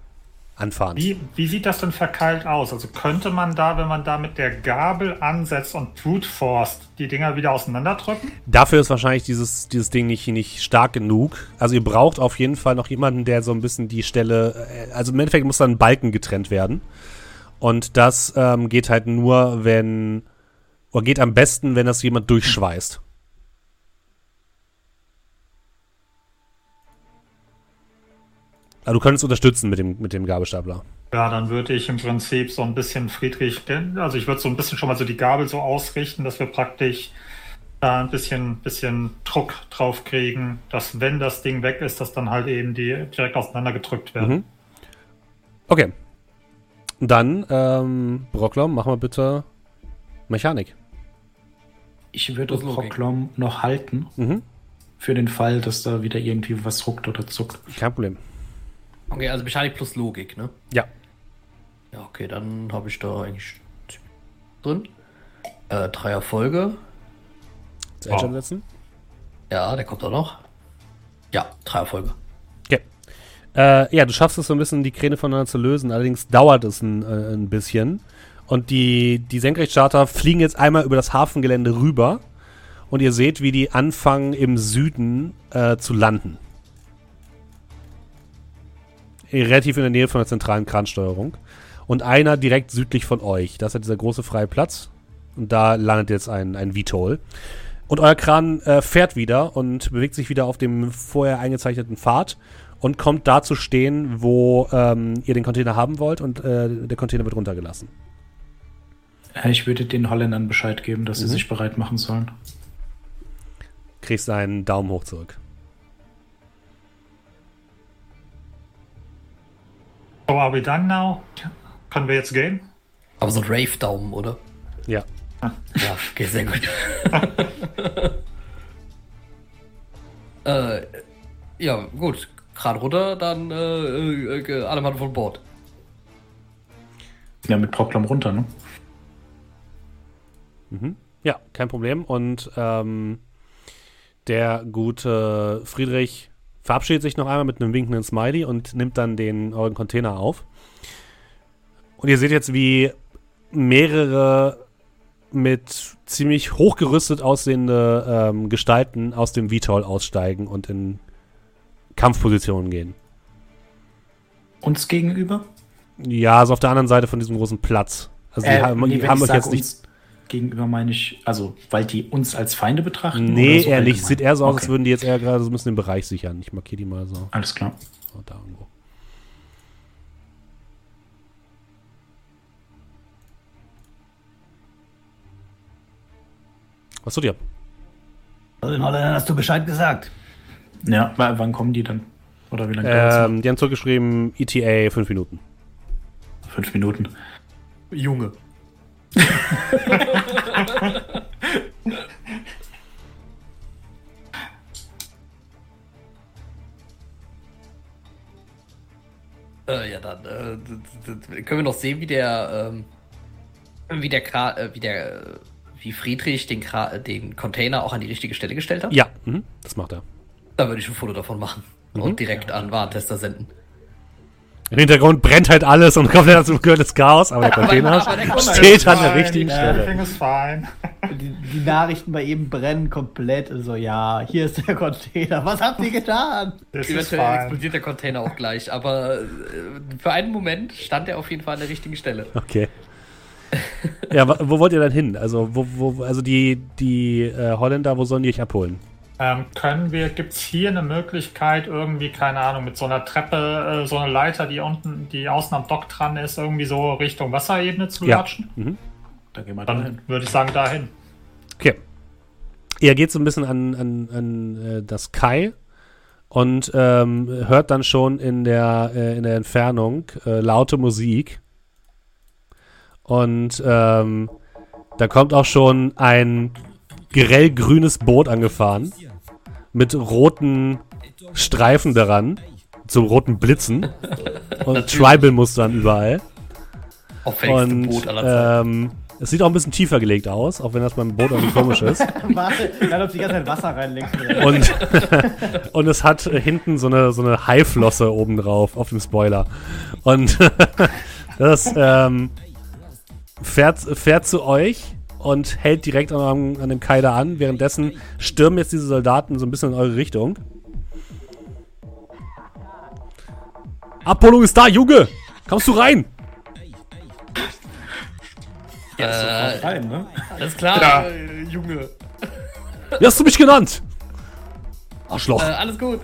anfahren. Wie, wie sieht das denn verkeilt aus? Also könnte man da, wenn man da mit der Gabel ansetzt und brute forst, die Dinger wieder auseinanderdrücken? Dafür ist wahrscheinlich dieses, dieses Ding nicht, nicht stark genug. Also ihr braucht auf jeden Fall noch jemanden, der so ein bisschen die Stelle, äh, also im Endeffekt muss dann ein Balken getrennt werden. Und das ähm, geht halt nur, wenn, oder geht am besten, wenn das jemand durchschweißt. Also du könntest unterstützen mit dem, mit dem Gabelstapler. Ja, dann würde ich im Prinzip so ein bisschen Friedrich, also ich würde so ein bisschen schon mal so die Gabel so ausrichten, dass wir praktisch da ein bisschen, bisschen Druck drauf kriegen, dass wenn das Ding weg ist, dass dann halt eben die direkt auseinandergedrückt werden. Mhm. Okay. Dann, ähm, Brocklom, mach mal bitte Mechanik. Ich würde. Proklom noch halten, Mhm. für den Fall, dass da wieder irgendwie was ruckt oder zuckt. Kein Problem. Okay, also Mechanik plus Logik, ne? Ja. Ja, okay, dann habe ich da eigentlich drin. Äh, drei Erfolge. Zu Edge setzen. Ja, der kommt auch noch. Ja, drei Erfolge. Okay. Äh, ja, du schaffst es so ein bisschen, die Kräne voneinander zu lösen. Allerdings dauert es ein, äh, ein bisschen. Und die, die Senkrechtstarter fliegen jetzt einmal über das Hafengelände rüber. Und ihr seht, wie die anfangen, im Süden äh, zu landen. Relativ in der Nähe von der zentralen Kransteuerung. Und einer direkt südlich von euch. Das ist ja dieser große freie Platz. Und da landet jetzt ein, ein VTOL. Und euer Kran äh, fährt wieder und bewegt sich wieder auf dem vorher eingezeichneten Pfad und kommt da zu stehen, wo ähm, ihr den Container haben wollt und äh, der Container wird runtergelassen. Äh, Ich würde den Holländern Bescheid geben, dass sie Mhm. sich bereit machen sollen. Kriegst einen Daumen hoch zurück. So are we done now? Können wir jetzt gehen? Aber so ein Rave-Daumen, oder? Ja. Ja, okay, sehr gut. äh, ja, gut. Kran runter, dann äh, äh, alle Mann von Bord. Ja, mit Proklom runter, ne? Ja, kein Problem. Und ähm, der gute Friedrich verabschiedet sich noch einmal mit einem winkenden Smiley und nimmt dann den euren Container auf. Und ihr seht jetzt, wie mehrere mit ziemlich hochgerüstet aussehende ähm, Gestalten aus dem VTOL aussteigen und in Kampfpositionen gehen. Uns gegenüber? Ja, also auf der anderen Seite von diesem großen Platz. Also die Äh, haben, nee, haben euch jetzt nicht. Gegenüber meine ich, also weil die uns als Feinde betrachten? Nee, oder so allgemein? Sieht eher so aus, als Okay. würden die jetzt eher gerade so ein bisschen den Bereich sichern. Ich markiere die mal so. Alles klar. so da irgendwo. Was tut ihr? Also den Holländern hast du Bescheid gesagt. Ja, wa- wann kommen die dann? Oder wie lange? Ähm, die haben zurückgeschrieben, ETA 5 Minuten. Fünf Minuten. Junge. Äh, ja, dann äh, können wir noch sehen, wie der, ähm, wie der, Kra äh, wie der, äh, wie Friedrich den, Kra äh, den Container auch an die richtige Stelle gestellt hat. Ja, mhm, das macht er. Da würde ich ein Foto davon machen und direkt an Warentester senden. Im Hintergrund brennt halt alles und kommt dazu gehört das Chaos, aber der Container aber der Container steht an der Fine, richtigen Stelle. Everything is fine. die, die Nachrichten bei ihm brennen komplett. So, ja, hier ist der Container. Was habt ihr getan? Das ist Eventuell explodiert der Container auch gleich, aber äh, für einen Moment stand er auf jeden Fall an der richtigen Stelle. Okay. Ja, wo wollt ihr dann hin? Also, wo, wo, also die, die äh, Holländer, wo sollen die euch abholen? Ähm, können wir, gibt es hier eine Möglichkeit, irgendwie, keine Ahnung, mit so einer Treppe, äh, so eine Leiter, die unten, die außen am Dock dran ist, irgendwie so Richtung Wasserebene zu Ja. latschen? Mhm. Da gehen wir dahin. Dann würde ich sagen, dahin. Okay. Ihr geht so ein bisschen an, an, an äh, das Kai und ähm, hört dann schon in der, äh, in der Entfernung äh, laute Musik. Und ähm, da kommt auch schon ein grellgrünes Boot angefahren mit roten Streifen daran, so roten Blitzen und Tribal-Mustern überall. Und Boot aller Zeiten. ähm, es sieht auch ein bisschen tiefer gelegt aus, auch wenn das beim Boot irgendwie komisch ist. Warte, dann läuft die ganze Zeit Wasser rein links und. Und, es hat hinten so eine, so eine Haiflosse oben drauf auf dem Spoiler. Und das ähm, fährt, fährt zu euch und hält direkt an, an dem Kai da an. Währenddessen stürmen jetzt diese Soldaten so ein bisschen in eure Richtung. Abholung ist da, Junge! Kommst du rein? Äh, Rein, ne? alles klar, Ja. äh, Junge. Wie hast du mich genannt? Arschloch. Äh, alles gut.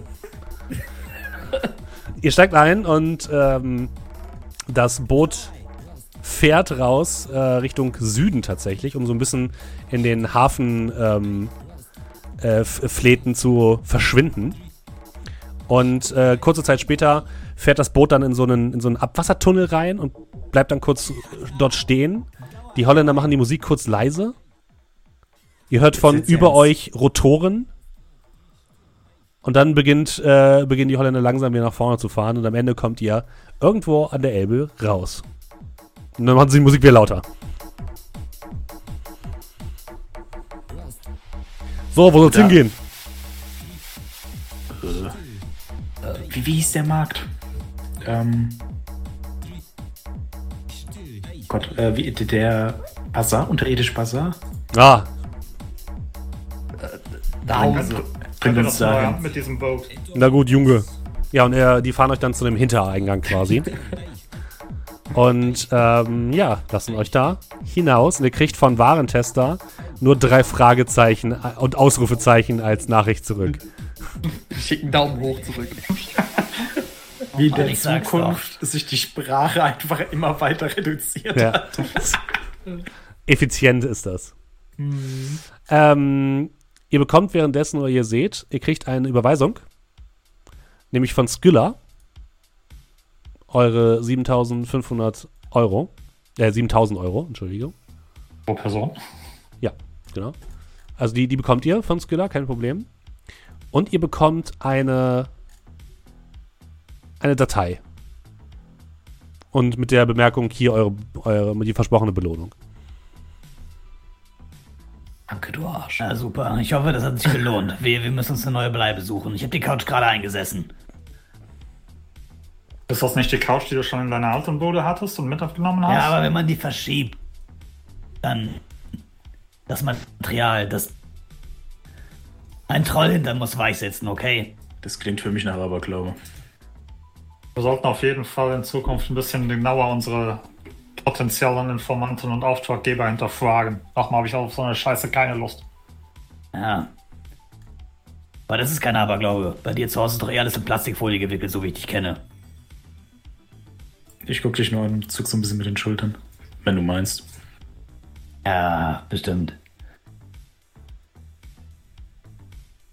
Ihr steigt ein und ähm, das Boot fährt raus äh, Richtung Süden tatsächlich, um so ein bisschen in den Hafen ähm, äh, Fleten zu verschwinden. Und äh, kurze Zeit später fährt das Boot dann in so einen, in so einen Abwassertunnel rein und bleibt dann kurz dort stehen. Die Holländer machen die Musik kurz leise. Ihr hört von über ernst? euch Rotoren. Und dann beginnt, äh, beginnen die Holländer langsam wieder nach vorne zu fahren und am Ende kommt ihr irgendwo an der Elbe raus. Und dann machen sie die Musik wieder lauter. So, wo soll's Ja. hingehen? Wie, wie hieß der Markt? Ähm. Gott, äh, wie, der Bazar, unterirdische Bazar? Ah, Da Bring, Hause. bringt wir uns dahin. mit diesem Boot. na gut, Junge. Ja, und er, die fahren euch dann zu dem Hintereingang quasi. Und ähm, ja, lassen euch da hinaus. Und ihr kriegt von Warentester nur drei Fragezeichen und Ausrufezeichen als Nachricht zurück. Schick einen Daumen hoch zurück. Wie in der Zukunft sich die Sprache einfach immer weiter reduziert Ja. hat. Effizient ist das. Ähm, ihr bekommt währenddessen, oder ihr seht, ihr kriegt eine Überweisung, nämlich von Skylla, eure 7500 Euro, äh, 7000 Euro, Entschuldigung. Pro Person. Ja, genau. Also die, die bekommt ihr von Skylla, kein Problem. Und ihr bekommt eine, eine Datei. Und mit der Bemerkung hier eure, eure die versprochene Belohnung. Danke, du Arsch. Ja, super. Ich hoffe, das hat sich gelohnt. Wir, wir müssen uns eine neue Bleibe suchen. Ich habe die Couch gerade eingesessen. Ist das nicht die Couch, die du schon in deiner alten Bude hattest und mit aufgenommen hast? Ja, aber wenn man die verschiebt, dann das Material, das ein Troll hinter muss weich sitzen, okay? Das klingt für mich nach Aberglaube. Wir sollten auf jeden Fall in Zukunft ein bisschen genauer unsere potenziellen Informanten und Auftraggeber hinterfragen. Nochmal habe ich auf so eine Scheiße keine Lust. Ja. Aber das ist kein Aberglaube. Bei dir zu Hause ist doch eh alles in Plastikfolie gewickelt, so wie ich dich kenne. Ich guck dich nur an und zuck so ein bisschen mit den Schultern. Wenn du meinst. Ja, bestimmt.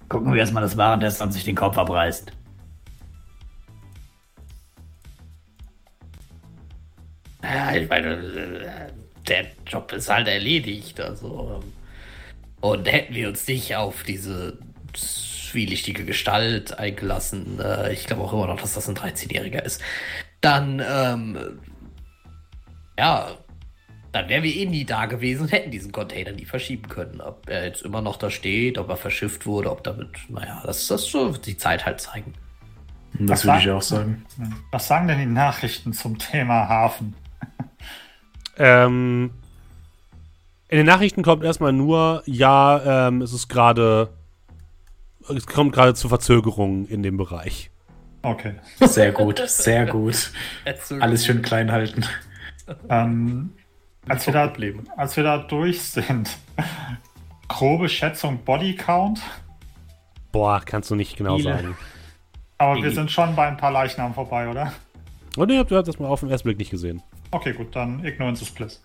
Gucken wir erstmal das Warentest an sich den Kopf abreißt. Ja, ich meine, der Job ist halt erledigt. Also. Und hätten wir uns nicht auf diese zwielichtige Gestalt eingelassen, äh, ich glaube auch immer noch, dass das ein 13-Jähriger ist, dann, ähm, ja, dann wären wir eh nie da gewesen und hätten diesen Container nie verschieben können. Ob er jetzt immer noch da steht, ob er verschifft wurde, ob damit, naja, das, das so wird die Zeit halt zeigen. Das Was würde ich auch sagen. Was sagen denn die Nachrichten zum Thema Hafen? Ähm, In den Nachrichten kommt erstmal nur, ja, ähm, es ist gerade, es kommt gerade zu Verzögerungen in dem Bereich. Okay. Sehr gut, sehr gut. Alles schön klein halten. Ähm, als, wir da, als wir da durch sind, grobe Schätzung Body Count, Boah, kannst du nicht genau Viele. sagen. aber wir Die- sind schon bei ein paar Leichnam vorbei, oder? Ihr habt ihr habt das mal auf den ersten Blick nicht gesehen. Okay, gut, dann Ignorance is Bliss.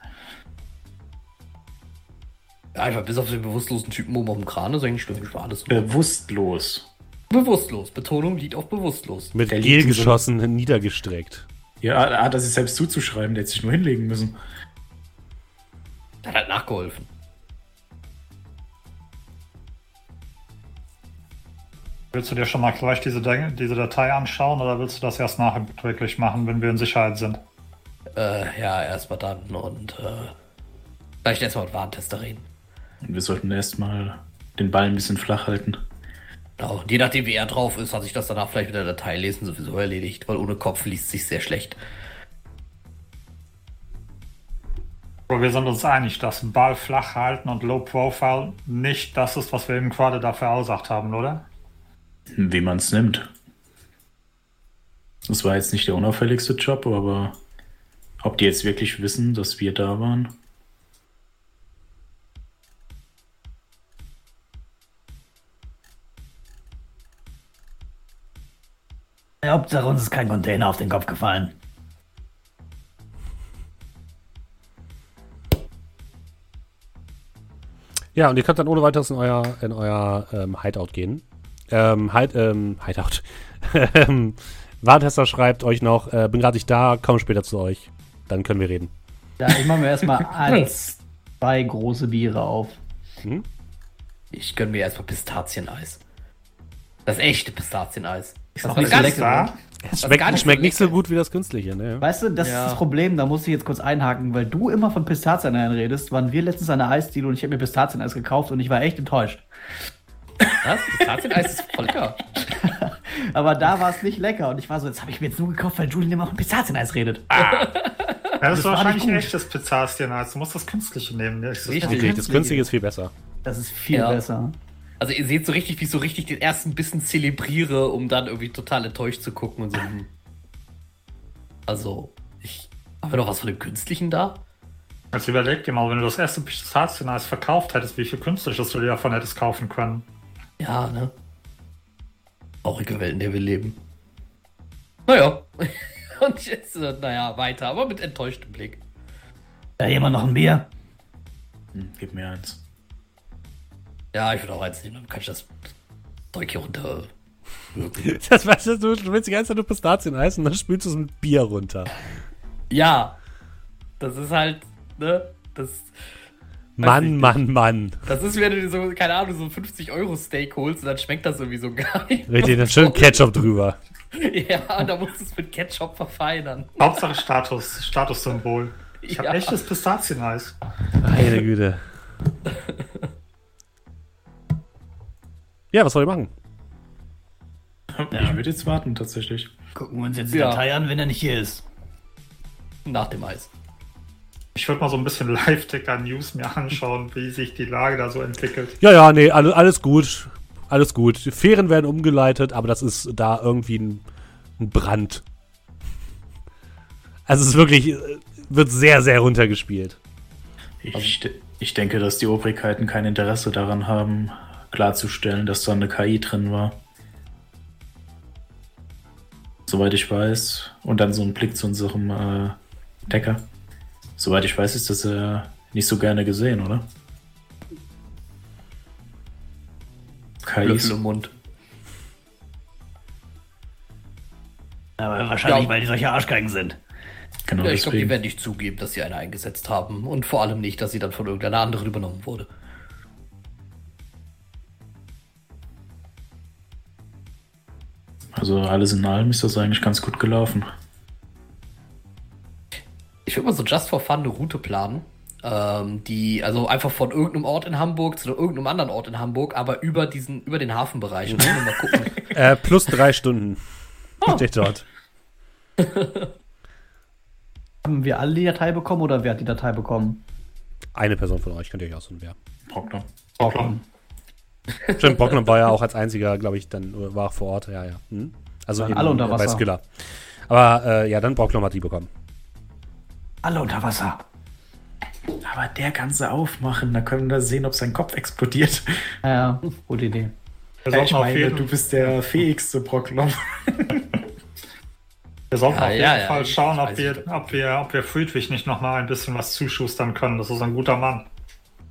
Ja, einfach bis auf den bewusstlosen Typen oben auf dem Kran ist eigentlich stimmt, war alles Bewusstlos. Bewusstlos. Betonung liegt auf bewusstlos. Mit Der Gel in so geschossen, niedergestreckt. Ja, er hat er sich selbst zuzuschreiben, der hätte sich nur hinlegen müssen. Hat halt nachgeholfen. Willst du dir schon mal gleich diese, De- diese Datei anschauen oder willst du das erst nachher wirklich machen, wenn wir in Sicherheit sind? Äh, ja, erstmal dann und äh, vielleicht erstmal mit Warntester reden. Und wir sollten erstmal den Ball ein bisschen flach halten. Genau. Und je nachdem, wie er drauf ist, hat sich das danach vielleicht mit der Datei lesen sowieso erledigt, weil ohne Kopf liest sich sehr schlecht. Aber wir sind uns einig, dass Ball flach halten und Low Profile nicht das ist, was wir eben gerade da verursacht haben, oder? Wie man es nimmt. Das war jetzt nicht der unauffälligste Job, aber ob die jetzt wirklich wissen, dass wir da waren? Hauptsache uns ist kein Container auf den Kopf gefallen. Ja, und ihr könnt dann ohne weiteres in euer, in euer ähm, Hideout gehen. Ähm, Hide, ähm, Hideout. Ähm, Warntester schreibt euch noch, äh, bin gerade nicht da, komme später zu euch. Dann können wir reden. Ja, ich mache mir erstmal eins, zwei große Biere auf. Ich gönn mir erstmal Pistazieneis. Das echte Pistazieneis. Ist noch war nicht lecker. Da? Es schmeckt, nicht so schmeckt nicht so gut wie das künstliche, ne? Weißt du, das Ja. ist das Problem, da muss ich jetzt kurz einhaken, weil du immer von Pistazien redest, waren wir letztens an der Eisdiele und ich habe mir Pistazieneis gekauft und ich war echt enttäuscht. Was? Pistazieneis ist voll lecker. Aber da war es nicht lecker und ich war so, jetzt habe ich mir jetzt nur gekauft, weil Julian immer von Pistazieneis redet. Ja, das ist war wahrscheinlich nicht gut. echtes Pistazieneis. Du musst das künstliche nehmen. Das ist Richtig. Richtig, das künstliche ist viel besser. Das ist viel Ja. besser. Also ihr seht so richtig, wie ich so richtig den ersten Bissen zelebriere, um dann irgendwie total enttäuscht zu gucken und so. hm. Also, ich. Haben wir noch was von dem Künstlichen da? Jetzt überleg dir mal, wenn du das erste Pistazieneis verkauft hättest, wie viel künstliches du dir davon hättest kaufen können. Ja, ne? Traurige Welt, in der wir leben. Naja. Und jetzt, äh, naja, weiter, aber mit enttäuschtem Blick. Da jemand noch ein Bier? Hm, gib mir eins. Ja, ich würde auch eins nehmen, dann kann ich das Zeug hier runter. Das weißt du, du willst die ganze Zeit nur Pistazieneis und dann spülst du es mit Bier runter. Ja. Das ist halt, ne? Das, Mann, ich Mann, Mann. das ist, wenn du dir so, keine Ahnung, so 50 Euro Steak holst und dann schmeckt das irgendwie so gar nicht. Richtig, dann schön Ketchup drüber. Ja, da musst du es mit Ketchup verfeinern. Hauptsache Status, Statussymbol. Ich habe Ja. echtes Pistazieneis. Meine Güte. Ja, was soll ich machen? Ich würde jetzt warten, tatsächlich. Gucken wir uns jetzt die Ja. Datei an, wenn er nicht hier ist. Nach dem Eis. Ich würde mal so ein bisschen Live-Ticker-News mir anschauen, wie sich die Lage da so entwickelt. Ja, ja, nee, alles, alles gut. Alles gut. Fähren werden umgeleitet, aber das ist da irgendwie ein, ein Brand. Also es ist wirklich, äh, wird sehr, sehr runtergespielt. Ich, ich denke, dass die Obrigkeiten kein Interesse daran haben, klarzustellen, dass da eine KI drin war. Soweit ich weiß. Und dann so ein Blick zu unserem äh, Decker. Soweit ich weiß, ist das äh, nicht so gerne gesehen, oder? KIs. Löffel im Mund. Aber wahrscheinlich, Ja. weil die solche Arschgeigen sind. Genau Ja, ich glaube, die werden nicht zugeben, dass sie eine eingesetzt haben. Und vor allem nicht, dass sie dann von irgendeiner anderen übernommen wurde. Also alles in allem ist das eigentlich ganz gut gelaufen. Ich würde mal so just for fun eine Route planen. Ähm, die, also einfach von irgendeinem Ort in Hamburg zu irgendeinem anderen Ort in Hamburg, aber über diesen, über den Hafenbereich. Dann mal gucken. Äh, plus drei Stunden. Oh. Steht dort. Haben wir alle die Datei bekommen oder wer hat die Datei bekommen? Eine Person von euch könnt ihr euch aussuchen, wer. Proctor. Proctor. Stimmt, Brockman war ja auch als einziger, glaube ich, dann war auch vor Ort, ja, ja. Hm? Also eben alle unter bei Wasser. Skiller. Aber äh, ja, dann Brockman hat die bekommen. Alle unter Wasser. Aber der kann sie aufmachen, da können wir sehen, ob sein Kopf explodiert. Ja, ja, gute Idee. Wir Ja, ich meine, du bist der fähigste Brocklom. wir sollten Ja, auf jeden ja, Fall schauen, ob wir, ob, wir, ob wir Friedrich nicht noch mal ein bisschen was zuschustern können. Das ist ein guter Mann.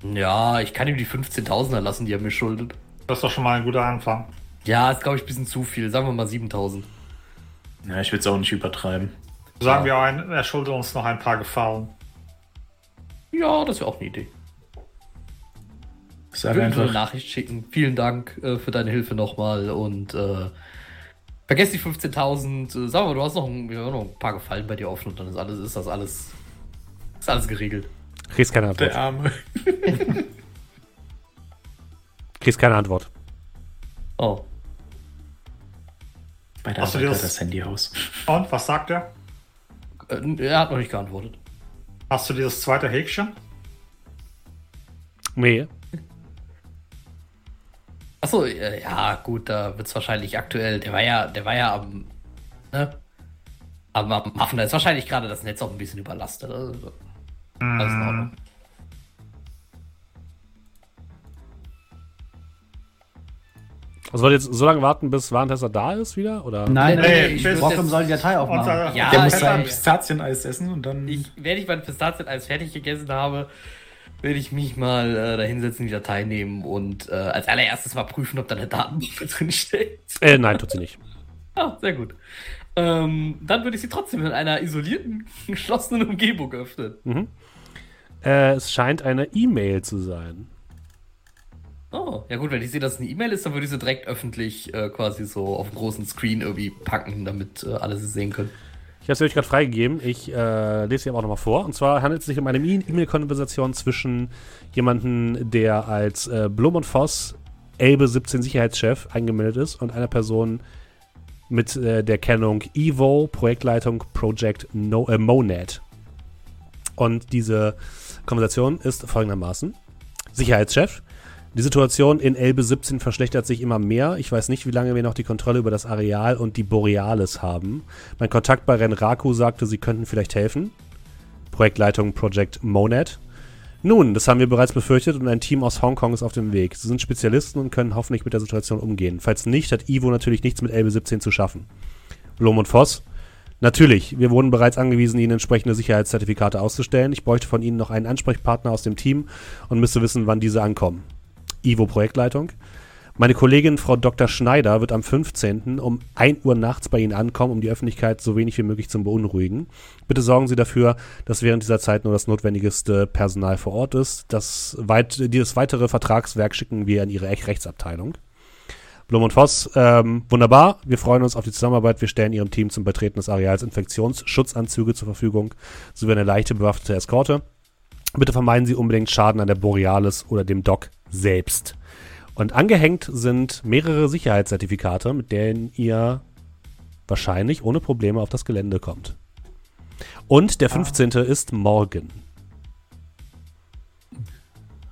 Ja, ich kann ihm die 15.000er lassen, die er mir schuldet. Das ist doch schon mal ein guter Anfang. Ja, ist, glaube ich, ein bisschen zu viel. Sagen wir mal 7.000. Ja, ich will es auch nicht übertreiben. Sagen Ja. wir, ein, er schuldet uns noch ein paar Gefallen. Ja, das wäre auch eine Idee. Ich sage Würde eine Nachricht schicken. Vielen Dank äh, für deine Hilfe nochmal und äh, vergiss die 15.000. Äh, sag mal, du hast noch ein, haben noch ein paar Gefallen bei dir offen und dann ist alles, ist das alles, ist alles geregelt. Kriegst keine Antwort. der Arme. Kriegst keine Antwort. Oh. Bei der Hast du Arbeit das- das Handy aus. Und, was sagt er? Äh, er hat noch nicht geantwortet. Hast du dieses zweite Häkchen? Nee. Achso, ja, gut, da wird es wahrscheinlich aktuell. Der war ja, der war ja am, ne? Am, am Hafen, da ist wahrscheinlich gerade das Netz auch ein bisschen überlastet. Also, alles in Ordnung. Also wollt ihr jetzt so lange warten, bis Warentester da ist wieder? Oder? Nein, Nee, nee, ich jetzt- soll die Datei aufmachen. Ja, Der muss ja, sein. Pistazieneis essen und dann. Ich, wenn ich mein Pistazieneis fertig gegessen habe, werde ich mich mal äh, da hinsetzen, die Datei nehmen und äh, als allererstes mal prüfen, ob da eine Datenbombe drin steckt. Äh, nein, tut sie nicht. Ah, sehr gut. Ähm, dann würde ich sie trotzdem in einer isolierten, geschlossenen Umgebung öffnen. Äh, es scheint eine E-Mail zu sein. Oh, ja gut, wenn ich sehe, dass es eine E-Mail ist, dann würde ich sie direkt öffentlich äh, quasi so auf dem großen Screen irgendwie packen, damit äh, alle sie sehen können. Ich habe es euch gerade freigegeben. Ich äh, lese sie aber auch nochmal vor. Und zwar handelt es sich um eine E- E-Mail-Konversation zwischen jemandem, der als äh, Blum und Voss Elbe 17 Sicherheitschef eingemeldet ist und einer Person mit äh, der Kennung Evo, Projektleitung Project no äh, Monad. Und diese Konversation ist folgendermaßen. Sicherheitschef, die Situation in Elbe 17 verschlechtert sich immer mehr. Ich weiß nicht, wie lange wir noch die Kontrolle über das Areal und die Borealis haben. Mein Kontakt bei Renraku sagte, sie könnten vielleicht helfen. Projektleitung Project Monad. Nun, das haben wir bereits befürchtet und ein Team aus Hongkong ist auf dem Weg. Sie sind Spezialisten und können hoffentlich mit der Situation umgehen. Falls nicht, hat Ivo natürlich nichts mit Elbe 17 zu schaffen. Blom und Voss. Natürlich, wir wurden bereits angewiesen, Ihnen entsprechende Sicherheitszertifikate auszustellen. Ich bräuchte von Ihnen noch einen Ansprechpartner aus dem Team und müsste wissen, wann diese ankommen. Ivo Projektleitung. Meine Kollegin Frau Dr. Schneider wird am 15. um 1 Uhr nachts bei Ihnen ankommen, um die Öffentlichkeit so wenig wie möglich zu beunruhigen. Bitte sorgen Sie dafür, dass während dieser Zeit nur das notwendigste Personal vor Ort ist. Das, weit, dieses weitere Vertragswerk schicken wir in Ihre Ech- Rechtsabteilung. Blum und Voss, ähm, wunderbar. Wir freuen uns auf die Zusammenarbeit. Wir stellen Ihrem Team zum Betreten des Areals Infektionsschutzanzüge zur Verfügung sowie eine leichte bewaffnete Eskorte. Bitte vermeiden Sie unbedingt Schaden an der Borealis oder dem Dock selbst. Und angehängt sind mehrere Sicherheitszertifikate, mit denen ihr wahrscheinlich ohne Probleme auf das Gelände kommt. Und der 15. ist morgen.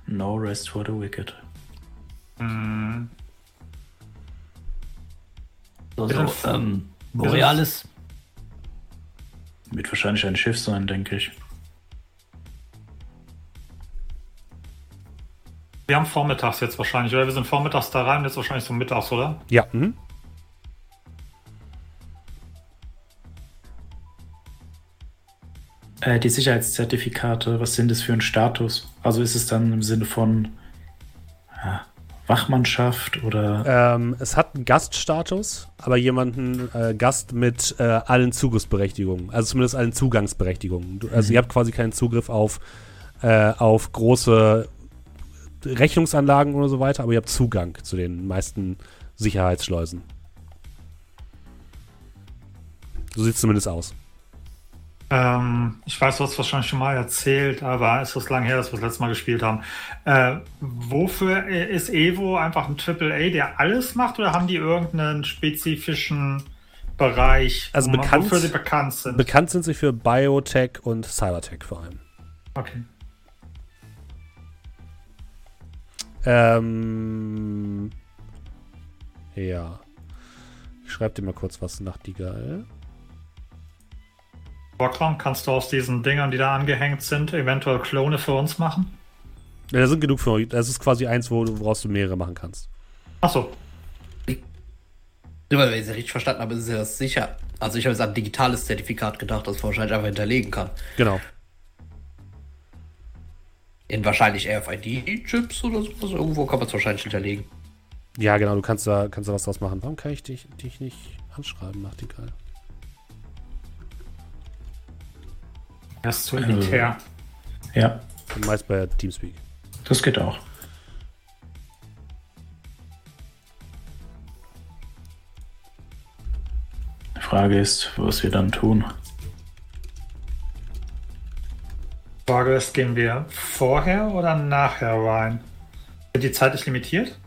No rest for the wicked. So, so, ähm, Borealis. Wird wahrscheinlich ein Schiff sein, denke ich. Wir haben vormittags jetzt wahrscheinlich, oder? Wir sind vormittags da rein, jetzt wahrscheinlich so mittags, oder? Ja, mhm. Äh, die Sicherheitszertifikate, was sind das für ein Status? Also ist es dann im Sinne von Wachmannschaft oder ähm, es hat einen Gaststatus, aber jemanden äh, Gast mit äh, allen Zugriffsberechtigungen, also zumindest allen Zugangsberechtigungen. Du, also ihr habt quasi keinen Zugriff auf, äh, auf große Rechnungsanlagen oder so weiter, aber ihr habt Zugang zu den meisten Sicherheitsschleusen. So sieht es zumindest aus. Ähm, ich weiß, du hast wahrscheinlich schon mal erzählt, aber es ist lang her, dass wir das letzte Mal gespielt haben. Äh, wofür ist Evo einfach ein AAA, der alles macht, oder haben die irgendeinen spezifischen Bereich, Also bekannt- wofür sie bekannt sind? Bekannt sind sie für Biotech und Cybertech vor allem. okay. Ähm. Ja. Ich schreibe dir mal kurz was, Nachtigall. Borglum, kannst du aus diesen Dingern, die da angehängt sind, eventuell Klone für uns machen? Ja, da sind genug für euch. Das ist quasi eins, wo du, woraus du mehrere machen kannst. Achso, weil ich es richtig verstanden habe, ist ja das sicher. Also ich habe jetzt an ein digitales Zertifikat gedacht, das man wahrscheinlich einfach hinterlegen kann. Genau. In wahrscheinlich RFID-Chips oder sowas. Irgendwo kann man es wahrscheinlich hinterlegen. Ja, genau, du kannst da, kannst da was draus machen. Warum kann ich dich, dich nicht anschreiben, Nachtigall? Er ist zu elitär. Ja, Meist bei Teamspeak. das geht auch. Die Frage ist, was wir dann tun. Frage ist, gehen wir vorher oder nachher rein? Sind die zeitlich limitiert?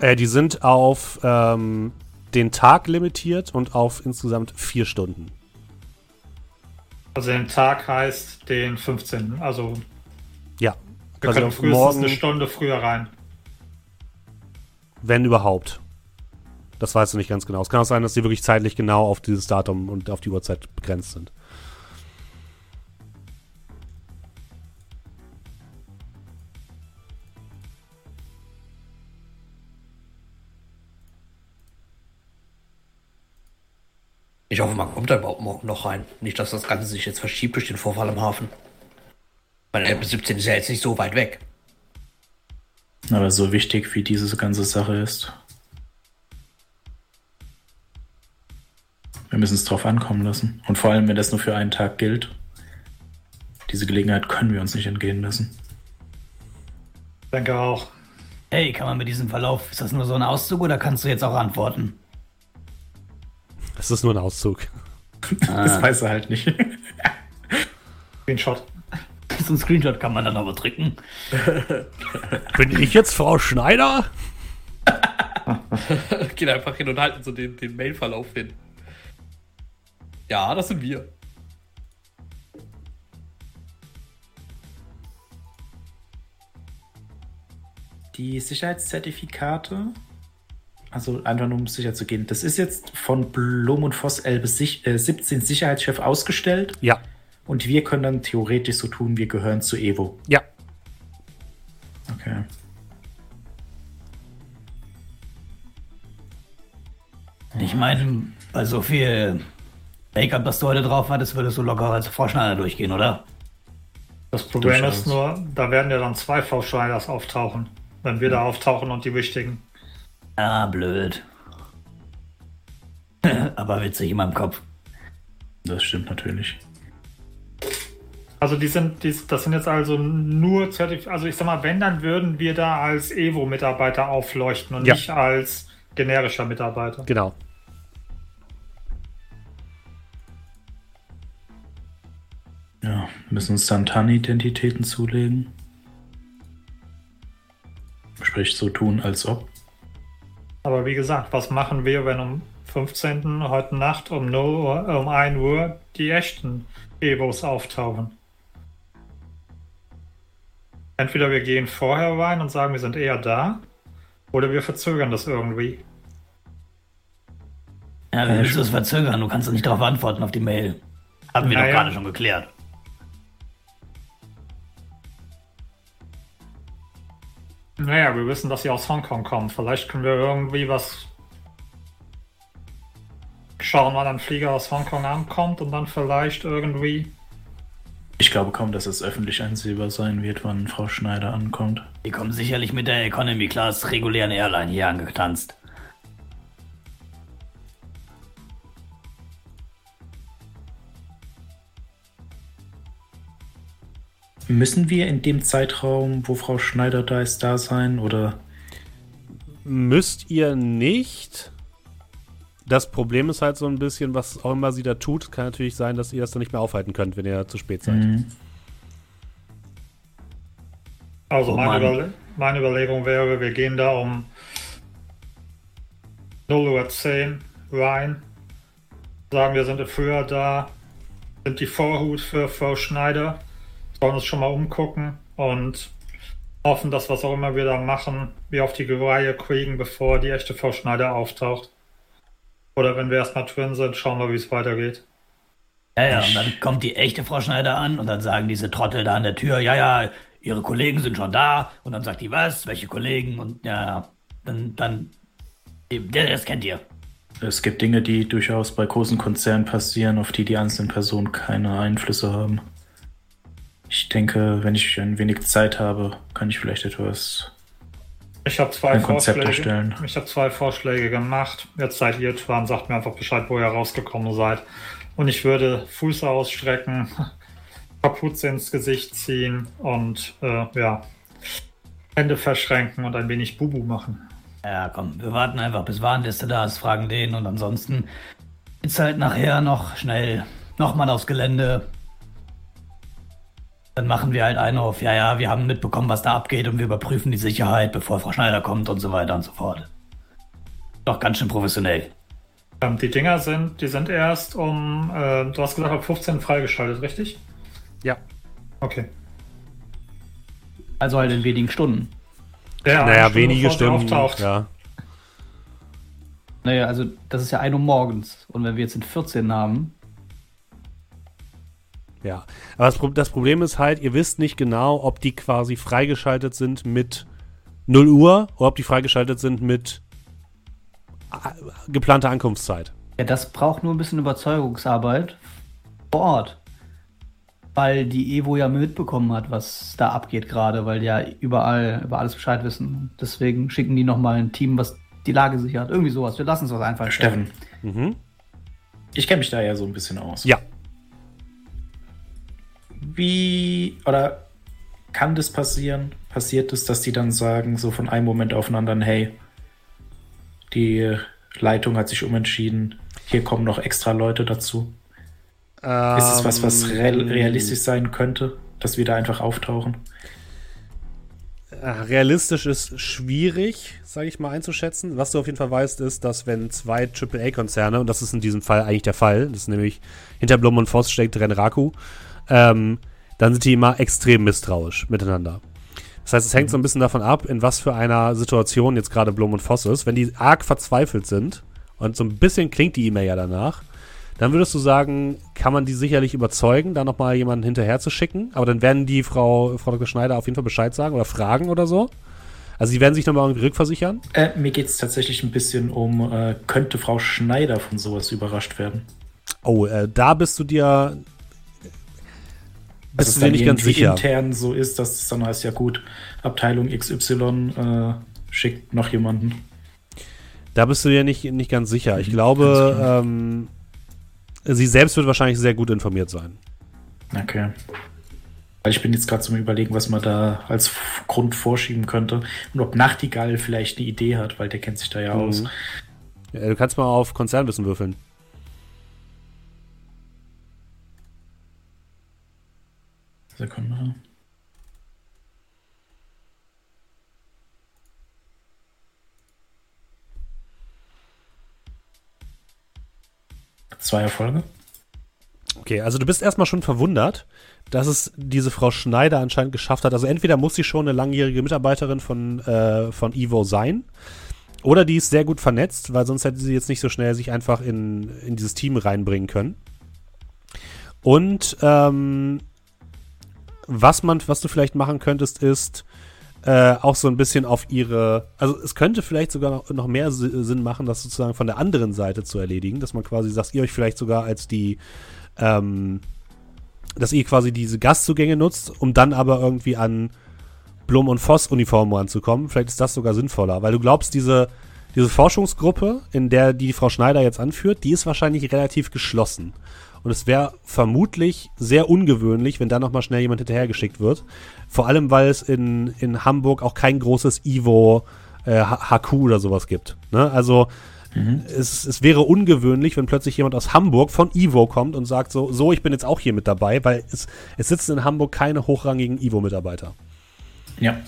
Äh, die sind auf ähm, den Tag limitiert und auf insgesamt vier Stunden. Also den Tag heißt den 15. Also Ja. wir Quasi können frühestens morgen, eine Stunde früher rein. wenn überhaupt. Das weißt du nicht ganz genau. Es kann auch sein, dass die wirklich zeitlich genau auf dieses Datum und auf die Uhrzeit begrenzt sind. Ich hoffe, man kommt da überhaupt morgen noch rein. Nicht, dass das Ganze sich jetzt verschiebt durch den Vorfall im Hafen. Weil Elbe 17 ist ja jetzt nicht so weit weg. Aber so wichtig wie diese ganze Sache ist. Wir müssen es drauf ankommen lassen. Und vor allem, wenn das nur für einen Tag gilt. Diese Gelegenheit können wir uns nicht entgehen lassen. Ich denke auch. Hey, kann man mit diesem Verlauf, ist das nur so ein Auszug oder kannst du jetzt auch antworten? Das ist nur ein Auszug. Das weiß er halt nicht. Screenshot. So ein Screenshot kann man dann aber drücken. Bin ich jetzt Frau Schneider? Gehen einfach hin und halten so den, den Mailverlauf hin. Ja, das sind wir. Die Sicherheitszertifikate, also einfach nur um sicher zu gehen, das ist jetzt von Blum und Voss Elbe sich, äh, 17 Sicherheitschef ausgestellt Ja. und wir können dann theoretisch so tun, wir gehören zu Evo. Ja. Okay. Ich meine, bei so viel Make-up, das du heute drauf hattest, würdest du locker als Vorschneider durchgehen, oder? Das Problem ist nur, da werden ja dann zwei V-Schneiders auftauchen. Wenn wir da auftauchen und die wichtigen. Ah, blöd. aber witzig in meinem Kopf. Das stimmt natürlich. Also die sind, die, das sind jetzt also nur Zertif also ich sag mal, wenn, dann würden wir da als Evo-Mitarbeiter aufleuchten und Ja. nicht als generischer Mitarbeiter. Genau. Ja, müssen uns dann TAN-Identitäten zulegen. Sprich, so tun, als ob. Aber wie gesagt, was machen wir, wenn um 15. heute Nacht um 0 Uhr, um 1 Uhr die echten Evos auftauchen? Entweder wir gehen vorher rein und sagen, wir sind eher da, oder wir verzögern das irgendwie. Ja, wie willst du es verzögern? Du kannst doch nicht darauf antworten auf die Mail. Haben wir doch Naja. gerade schon geklärt. Naja, wir wissen, dass sie aus Hongkong kommen. Vielleicht können wir irgendwie was schauen, wann ein Flieger aus Hongkong ankommt und dann vielleicht irgendwie. Ich glaube kaum, dass es öffentlich einsehbar sein wird, wann Frau Schneider ankommt. Die kommen sicherlich mit der Economy Class regulären Airline hier angetanzt. Müssen wir in dem Zeitraum, wo Frau Schneider da ist, da sein? Oder Müsst ihr nicht. Das Problem ist halt so ein bisschen, was auch immer sie da tut, kann natürlich sein, dass ihr das dann nicht mehr aufhalten könnt, wenn ihr zu spät seid. Mhm. Also Oh meine. Überle meine Überlegung wäre, wir gehen da um 0 Uhr 10 rein, sagen wir sind früher da, sind die Vorhut für Frau Schneider, sollen uns schon mal umgucken und Hoffen, dass was auch immer wir da machen, wir auf die Reihe kriegen, bevor die echte Frau Schneider auftaucht. Oder wenn wir erstmal drin sind, schauen wir, wie es weitergeht. Ja, ja, und dann kommt die echte Frau Schneider an und dann sagen diese Trottel da an der Tür, ja, ja, ihre Kollegen sind schon da. Und dann sagt die, was, welche Kollegen? Und ja, dann, dann, das kennt ihr. Es gibt Dinge, die durchaus bei großen Konzernen passieren, auf die die einzelnen Personen keine Einflüsse haben. Ich denke, wenn ich ein wenig Zeit habe, kann ich vielleicht etwas ich habe zwei ein Konzept Vorschläge. erstellen. Ich habe zwei Vorschläge gemacht. Jetzt seid ihr dran, sagt mir einfach Bescheid, wo ihr rausgekommen seid. Und ich würde Fuße ausstrecken, Kapuze ins Gesicht ziehen und äh, ja, Hände verschränken und ein wenig Bubu machen. Ja, komm, wir warten einfach, bis Warnliste da ist, fragen den und ansonsten geht's halt nachher noch schnell nochmal aufs Gelände. Dann machen wir halt einen auf, ja, ja, wir haben mitbekommen, was da abgeht und wir überprüfen die Sicherheit, bevor Frau Schneider kommt und so weiter und so fort. Doch ganz schön professionell. Ähm, die Dinger sind, die sind erst um, äh, du hast gesagt, ab 15 freigeschaltet, richtig? Ja. Okay. Also halt in wenigen Stunden. Ja, naja, Stunde wenige Stunden. Auftaucht. Ja. Naja, also das ist ja 1 Uhr morgens. Und wenn wir jetzt in 14 haben, Ja, aber das, Pro- das Problem ist halt, ihr wisst nicht genau, ob die quasi freigeschaltet sind mit 0 Uhr oder ob die freigeschaltet sind mit äh, geplanter Ankunftszeit. ja, das braucht nur ein bisschen Überzeugungsarbeit vor Ort. Weil die Evo ja mitbekommen hat, was da abgeht gerade, weil die ja überall über alles Bescheid wissen. Deswegen schicken die nochmal ein Team, was die Lage sichert. Irgendwie sowas. Wir lassen uns was einfallen. Steffen, Mhm. ich kenne mich da ja so ein bisschen aus. Ja. Wie oder kann das passieren? Passiert es, dass die dann sagen, so von einem Moment auf den anderen, hey, die Leitung hat sich umentschieden, hier kommen noch extra Leute dazu? Ist es was, was Ähm, realistisch sein könnte, dass wir da einfach auftauchen? Realistisch ist schwierig, sage ich mal, einzuschätzen. Was du auf jeden Fall weißt, ist, dass wenn zwei AAA-Konzerne, und das ist in diesem Fall eigentlich der Fall, das ist nämlich hinter Blum und Voss steckt Renraku, ähm, dann sind die immer extrem misstrauisch miteinander. Das heißt, es hängt so ein bisschen davon ab, in was für einer Situation jetzt gerade Blum und Voss ist. Wenn die arg verzweifelt sind, und so ein bisschen klingt die E-Mail ja danach, dann würdest du sagen, kann man die sicherlich überzeugen, da nochmal jemanden hinterher zu schicken. Aber dann werden die Frau, Frau Dr. Schneider auf jeden Fall Bescheid sagen oder fragen oder so. Also die werden sich nochmal irgendwie rückversichern. Äh, mir geht es tatsächlich ein bisschen um, äh, könnte Frau Schneider von sowas überrascht werden? Oh, äh, da bist du dir. Dass Bist es du dir nicht ganz sicher. intern so ist, dass es dann heißt, ja gut, Abteilung XY äh, schickt noch jemanden. Da bist du dir nicht, nicht ganz sicher. Ich glaube, ähm, sie selbst wird wahrscheinlich sehr gut informiert sein. Okay. Weil ich bin jetzt gerade zum Überlegen, was man da als Grund vorschieben könnte. Und ob Nachtigall vielleicht eine Idee hat, weil der kennt sich da ja aus. Mhm. Ja, du kannst mal auf Konzernwissen würfeln. Sekunde. Zwei Erfolge. Okay, also du bist erstmal schon verwundert, dass es diese Frau Schneider anscheinend geschafft hat. Also entweder muss sie schon eine langjährige Mitarbeiterin von, äh, von Evo sein, oder die ist sehr gut vernetzt, weil sonst hätte sie jetzt nicht so schnell sich einfach in, in dieses Team reinbringen können. Und ähm, was man, was du vielleicht machen könntest, ist äh, auch so ein bisschen auf ihre, also es könnte vielleicht sogar noch, noch mehr Si- Sinn machen, das sozusagen von der anderen Seite zu erledigen, dass man quasi sagt, ihr euch vielleicht sogar als die ähm, dass ihr quasi diese Gastzugänge nutzt, um dann aber irgendwie an Blum und Voss Uniformen ranzukommen. Vielleicht ist das sogar sinnvoller, weil du glaubst, diese, diese Forschungsgruppe, in der die Frau Schneider jetzt anführt, die ist wahrscheinlich relativ geschlossen. Und es wäre vermutlich sehr ungewöhnlich, wenn da nochmal schnell jemand hinterhergeschickt wird. Vor allem, weil es in, in Hamburg auch kein großes Ivo äh, HQ oder sowas gibt. Ne? Also es, es wäre ungewöhnlich, wenn plötzlich jemand aus Hamburg von Ivo kommt und sagt so, so, ich bin jetzt auch hier mit dabei, weil es, es sitzen in Hamburg keine hochrangigen Ivo-Mitarbeiter. Ja.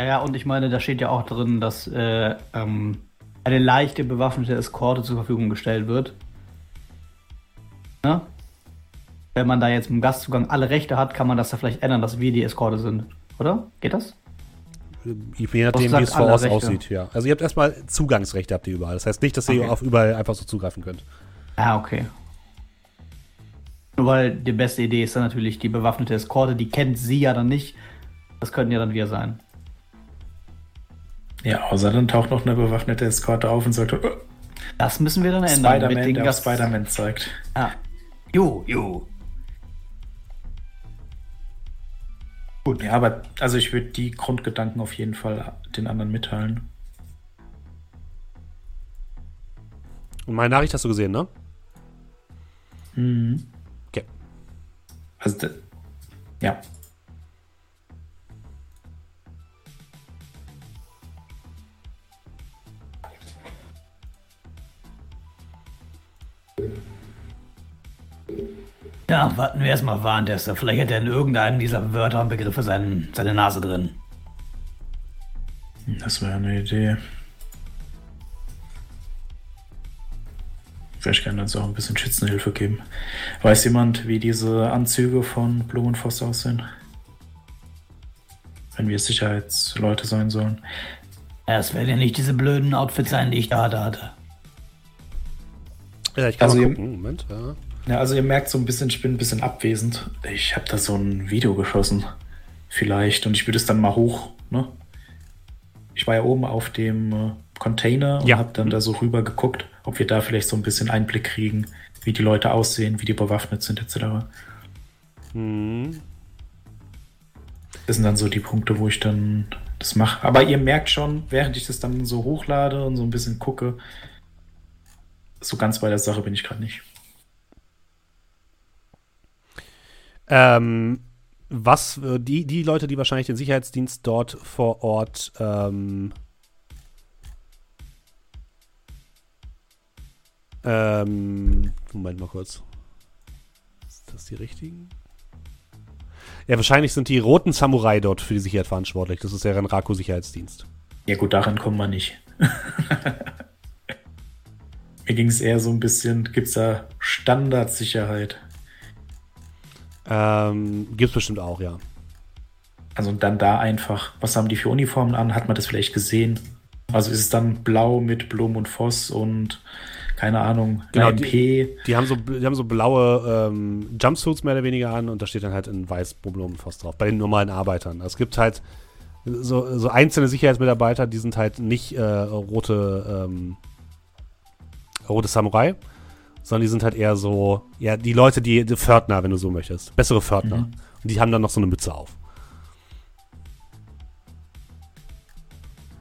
Ja, und ich meine, da steht ja auch drin, dass äh, ähm, eine leichte bewaffnete Eskorte zur Verfügung gestellt wird. Ne? Wenn man da jetzt im Gastzugang alle Rechte hat, kann man das ja vielleicht ändern, dass wir die Eskorte sind. Oder? Geht das? je nachdem, wie es vor Ort aussieht, ja. Also ihr habt erstmal Zugangsrechte habt ihr überall. Das heißt nicht, dass ihr Okay. auf überall einfach so zugreifen könnt. Ah, okay. Nur weil die beste Idee ist dann natürlich die bewaffnete Eskorte, die kennt sie ja dann nicht. Das könnten ja dann wir sein. Ja, außer dann taucht noch eine bewaffnete Eskorte auf und sagt, oh, Das müssen wir dann ändern. mit Spider-Man, den der Spider-Man zeigt. Ah. Jo, jo. Gut. Ja, aber also ich würde die Grundgedanken auf jeden Fall den anderen mitteilen. Und meine Nachricht hast du gesehen, ne? Mhm. Okay. Also, ja. Ja, warten wir erstmal Warntester. Vielleicht hat er in irgendeinem dieser Wörter und Begriffe seinen, seine Nase drin. Das wäre eine Idee. Vielleicht kann er uns auch ein bisschen Schützenhilfe geben. Weiß jemand, wie diese Anzüge von Blumenfoss aussehen? Wenn wir Sicherheitsleute sein sollen. Ja, es werden ja nicht diese blöden Outfits sein, die ich da hatte. Ja, ich kann Also mal gucken. Moment, ja. Ja, also ihr merkt so ein bisschen, ich bin ein bisschen abwesend. Ich habe da so ein Video geschossen. Vielleicht. Und ich würde es dann mal hoch, ne? Ich war ja oben auf dem äh, Container und Ja. habe dann da so rüber geguckt, ob wir da vielleicht so ein bisschen Einblick kriegen, wie die Leute aussehen, wie die bewaffnet sind, etc. Hm. Das sind dann so die Punkte, wo ich dann das mache. Aber ihr merkt schon, während ich das dann so hochlade und so ein bisschen gucke, so ganz bei der Sache bin ich gerade nicht. Ähm, was äh, die, die Leute, die wahrscheinlich den Sicherheitsdienst dort vor Ort ähm, ähm, Moment mal kurz. Ist das die richtigen? Ja, wahrscheinlich sind die roten Samurai dort für die Sicherheit verantwortlich. Das ist der Renraku Sicherheitsdienst. Ja gut, daran kommen wir nicht. Mir ging es eher so ein bisschen, gibt es da Standardsicherheit? Ähm, gibt's bestimmt auch, ja. Also und dann da einfach, was haben die für Uniformen an? Hat man das vielleicht gesehen? Also ist es dann blau mit Blum und Voss und keine Ahnung, Genau, AMP? Die haben so, die haben so blaue ähm, Jumpsuits mehr oder weniger an und da steht dann halt in weiß Blumenfoss drauf, bei den normalen Arbeitern. Es gibt halt so, so einzelne Sicherheitsmitarbeiter, die sind halt nicht äh, rote, ähm, rote Samurai, sondern die sind halt eher so, ja, die Leute, die, die Pförtner, wenn du so möchtest. Bessere Pförtner. Mhm. Und die haben dann noch so eine Mütze auf.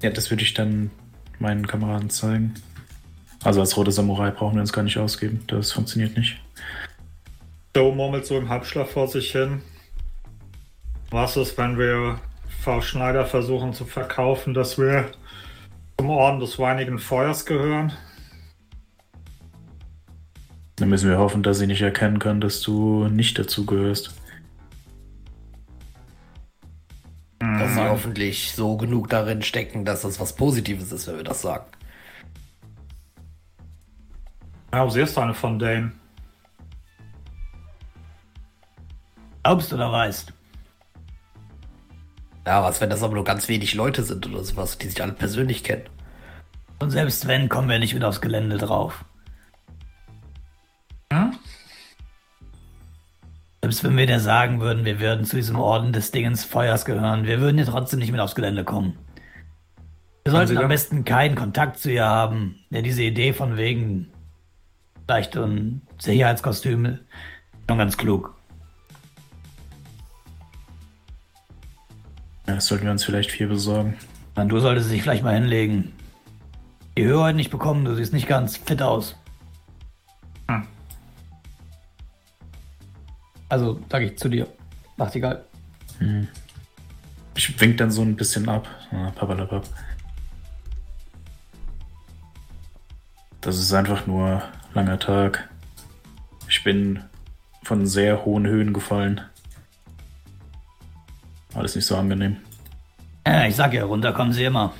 Ja, das würde ich dann meinen Kameraden zeigen. Also als rote Samurai brauchen wir uns gar nicht ausgeben. Das funktioniert nicht. Joe murmelt so im Halbschlaf vor sich hin. Was ist, wenn wir Frau Schneider versuchen zu verkaufen, dass wir zum Orden des weinigen Feuers gehören? Dann müssen wir hoffen, dass sie nicht erkennen kann, dass du nicht dazu gehörst. Dass sie Mann. hoffentlich so genug darin stecken, dass das was Positives ist, wenn wir das sagen. Ja, sie ist eine von denen. Glaubst oder weißt? Ja, was, wenn das aber nur ganz wenig Leute sind oder sowas, die sich alle persönlich kennen? Und selbst wenn, kommen wir nicht wieder aufs Gelände drauf. Hm? Selbst wenn wir dir sagen würden, wir würden zu diesem Orden des Dingens Feuers gehören, wir würden ja trotzdem nicht mit aufs Gelände kommen. Wir sollten am besten keinen Kontakt zu ihr haben. Ja, diese Idee von wegen vielleicht ein Sicherheitskostüm ist schon ganz klug. Ja, das sollten wir uns vielleicht viel besorgen. Dann du solltest dich vielleicht mal hinlegen. Die Höhe heute nicht bekommen, du siehst nicht ganz fit aus. Hm. Also, sag ich zu dir. Nachtigall. Ich wink dann so ein bisschen ab. Ah, papalapap. Das ist einfach nur langer Tag. Ich bin von sehr hohen Höhen gefallen. Alles nicht so angenehm. Ja, ich sag ja, runter kommen sie immer.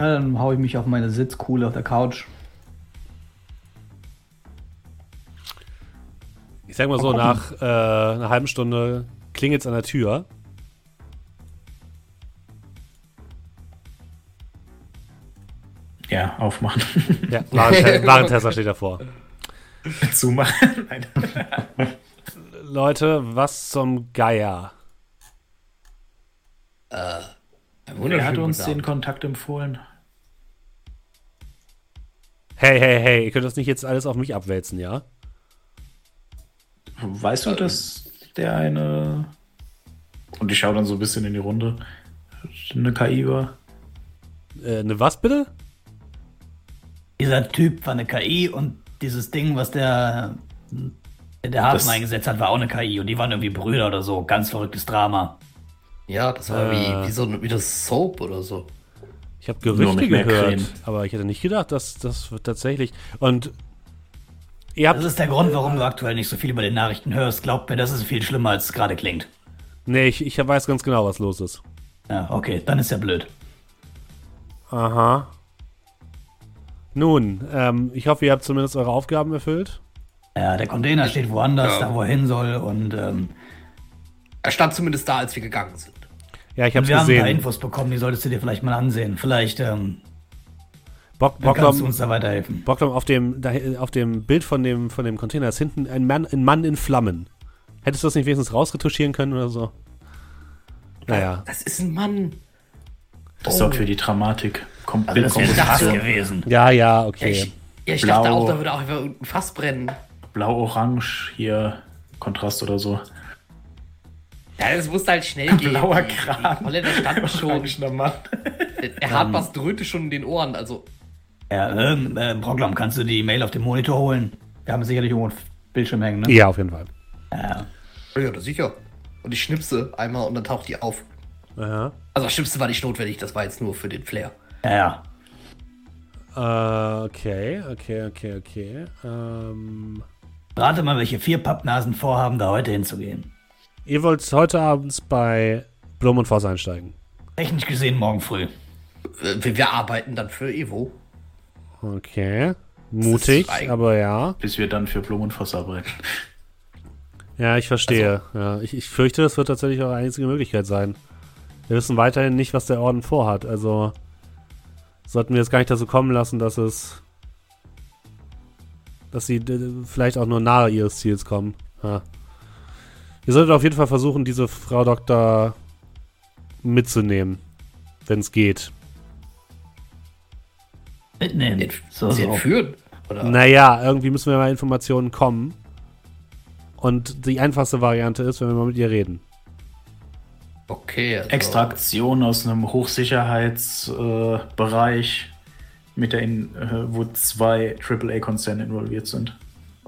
Ja, dann hau ich mich auf meine Sitzkuhle auf der Couch. Ich sag mal so, nach äh, einer halben Stunde klingelt's an der Tür. Ja, aufmachen. Ja, Warente Warentester steht davor. Zumachen. Nein. Leute, was zum Geier? Ein Wer hat uns den. Kontakt empfohlen? Hey, hey, hey, ihr könnt das nicht jetzt alles auf mich abwälzen, ja? Weißt du, dass der eine. Und ich schaue dann so ein bisschen in die Runde. Eine KI war. Äh, ne was bitte? Dieser Typ war eine KI und dieses Ding, was der, der Hafen Das- eingesetzt hat, war auch eine KI und die waren irgendwie Brüder oder so. Ganz verrücktes Drama. Ja, das war Äh. wie, wie so wie das Soap oder so. Ich habe Gerüchte gehört, Krähen. aber ich hätte nicht gedacht, dass das wird tatsächlich. Und ihr habt. Das ist der Grund, warum du aktuell nicht so viel über den Nachrichten hörst. Glaub mir, das ist viel schlimmer, als es gerade klingt. Nee, ich, ich weiß ganz genau, was los ist. Ja, okay, dann ist ja blöd. Aha. Nun, ähm, ich hoffe, ihr habt zumindest eure Aufgaben erfüllt. Ja, der Container steht woanders, Ja. da wo er hin soll und, ähm, Er stand zumindest da, als wir gegangen sind. Ja, ich und hab's wir haben ein paar gesehen. Infos bekommen, die solltest du dir vielleicht mal ansehen. Vielleicht ähm, Bock, dann kannst du uns da weiterhelfen. Bocklom, auf dem, da, auf dem Bild von dem, von dem Container ist hinten ein Mann, ein Mann in Flammen. Hättest du das nicht wenigstens rausretuschieren können oder so? Naja. Das ist ein Mann. Das sorgt für die Dramatik. Kom Also das wäre Bildkomposition. gewesen. Ja, ja, Ja, okay. ich, ja, ich Blau. dachte auch, da würde auch einfach irgendein Fass brennen. Blau-Orange hier. Kontrast oder so. Ja, es musste halt schnell gehen. Blauer Kran. Die Holländer standen schon. Orangener Mann. Er hat was dröhnte schon in den Ohren. Also, Ja, ähm, äh, Brocklam, kannst du die Mail auf dem Monitor holen? Wir haben sicherlich irgendwo einen Bildschirm hängen, ne? Ja, auf jeden Fall. Ja. ja, das sicher. Und ich schnipse einmal und dann taucht die auf. Aha. Also, Schnipsen war nicht notwendig, das war jetzt nur für den Flair. Ja, ja. Äh, okay, okay, okay, okay. Ähm, Rate mal, welche vier Pappnasen vorhaben, da heute hinzugehen. Ihr wollt heute abends bei Blum und Voss einsteigen. Technisch gesehen morgen früh. Wir, wir arbeiten dann für Evo. Okay. Mutig, aber ja. Bis wir dann für Blum und Voss arbeiten. Ja, ich verstehe. ja, ich, ich fürchte, das wird tatsächlich eure einzige Möglichkeit sein. Wir wissen weiterhin nicht, was der Orden vorhat. Also sollten wir es gar nicht dazu kommen lassen, dass es. dass sie vielleicht auch nur nahe ihres Ziels kommen. Ja. Ihr solltet auf jeden Fall versuchen, diese Frau Doktor mitzunehmen. Wenn es geht. Mitnehmen. So, sie entführen. Oder? Naja, irgendwie müssen wir mal Informationen kommen. Und die einfachste Variante ist, wenn wir mal mit ihr reden. Okay. Also, Extraktion aus einem Hochsicherheitsbereich äh, Bereich mit der in, äh, wo zwei AAA-Konzerne involviert sind.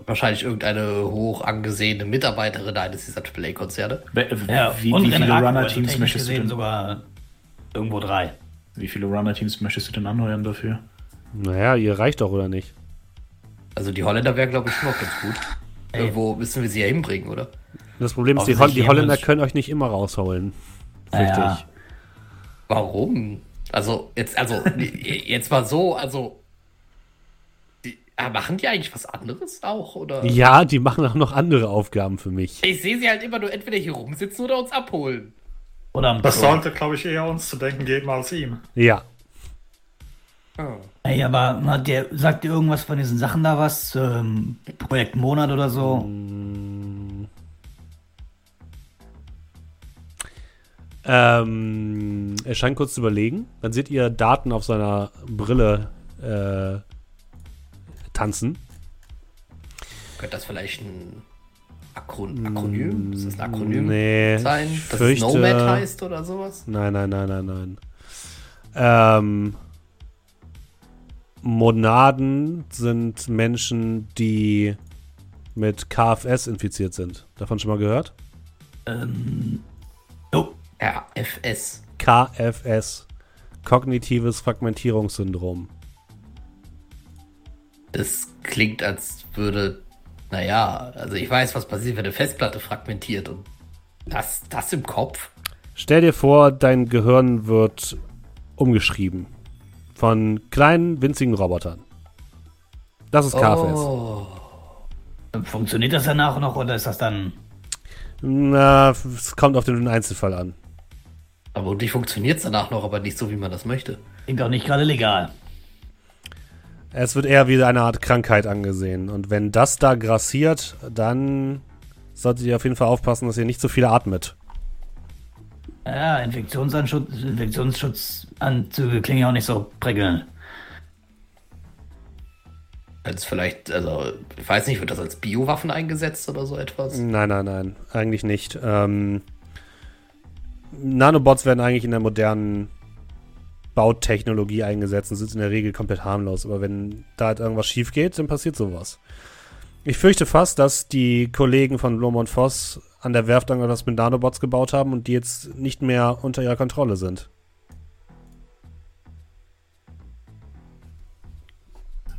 Wahrscheinlich irgendeine hoch angesehene Mitarbeiterin eines dieser AAA-Konzerne. Ja, wie, wie viele also Runner-Teams technisch möchtest du denn, sogar irgendwo drei. wie viele Runner-Teams möchtest du denn anheuern dafür? Naja, ihr reicht doch, oder nicht? Also die Holländer wären, glaube ich, schon noch ganz gut. Irgendwo müssen wir sie ja hinbringen, oder? Das Problem ist, die, Hol Offensichtlich die Holländer können euch nicht immer rausholen. Fürchte Ja. ich. Warum? Also, jetzt, also, jetzt mal so, also. Ah, machen die eigentlich was anderes auch, oder? Ja, die machen auch noch andere Aufgaben für mich. Ich sehe sie halt immer nur entweder hier rumsitzen oder uns abholen. Oder am Das sollte, glaube ich, eher uns zu denken geben als ihm. Ja. Ey, aber hat der, sagt dir irgendwas von diesen Sachen da was? Ähm, Projekt Monat oder so? Ähm, er scheint kurz zu überlegen. Dann seht ihr Daten auf seiner Brille äh, tanzen. Könnte das vielleicht ein Akron Akronym? Ist das ein Akronym Mm, Nee, sein? ich Das fürchte- Nomad heißt oder sowas? Nein, nein, nein, nein, nein. Ähm, Monaden sind Menschen, die mit KFS infiziert sind. Davon schon mal gehört? Ähm, oh, RFS. KFS. Kognitives Fragmentierungssyndrom. Das klingt, als würde, naja, also ich weiß, was passiert, wenn eine Festplatte fragmentiert und das, das im Kopf. Stell dir vor, dein Gehirn wird umgeschrieben. Von kleinen, winzigen Robotern. Das ist KFS. Oh. Funktioniert das danach noch oder ist das dann. Na, es kommt auf den Einzelfall an. Aber wirklich funktioniert es danach noch, aber nicht so, wie man das möchte. Klingt doch nicht gerade legal. Es wird eher wie eine Art Krankheit angesehen. Und wenn das da grassiert, dann solltet ihr auf jeden Fall aufpassen, dass ihr nicht zu viel atmet. Ja, Infektionsanschutz, Infektionsschutzanzüge klingen ja auch nicht so prickelnd. Als vielleicht, also, ich weiß nicht, wird das als Biowaffen eingesetzt oder so etwas? Nein, nein, nein, eigentlich nicht. Ähm, Nanobots werden eigentlich in der modernen Bautechnologie eingesetzt und sind in der Regel komplett harmlos. Aber wenn da halt irgendwas schief geht, dann passiert sowas. Ich fürchte fast, dass die Kollegen von Blom und Voss an der Werft irgendwas mit Nanobots gebaut haben und die jetzt nicht mehr unter ihrer Kontrolle sind.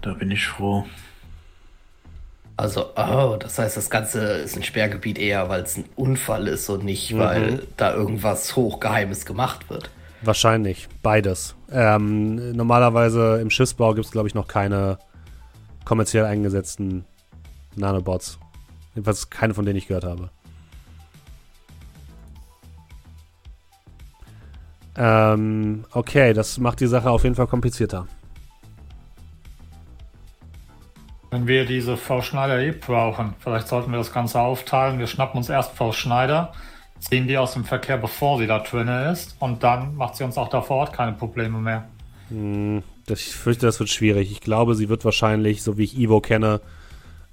Da bin ich froh. Also, oh, das heißt, das Ganze ist ein Sperrgebiet eher, weil es ein Unfall ist und nicht, weil da irgendwas Hochgeheimes gemacht wird. Wahrscheinlich, beides. Ähm, normalerweise im Schiffsbau gibt es, glaube ich, noch keine kommerziell eingesetzten Nanobots. Jedenfalls keine, von denen ich gehört habe. Ähm, okay, das macht die Sache auf jeden Fall komplizierter. Wenn wir diese Frau Schneider eh brauchen, vielleicht sollten wir das Ganze aufteilen. Wir schnappen uns erst Frau Schneider, ziehen die aus dem Verkehr, bevor sie da drin ist, und dann macht sie uns auch da vor Ort keine Probleme mehr. Hm, das, ich fürchte, das wird schwierig. Ich glaube, sie wird wahrscheinlich, so wie ich Ivo kenne,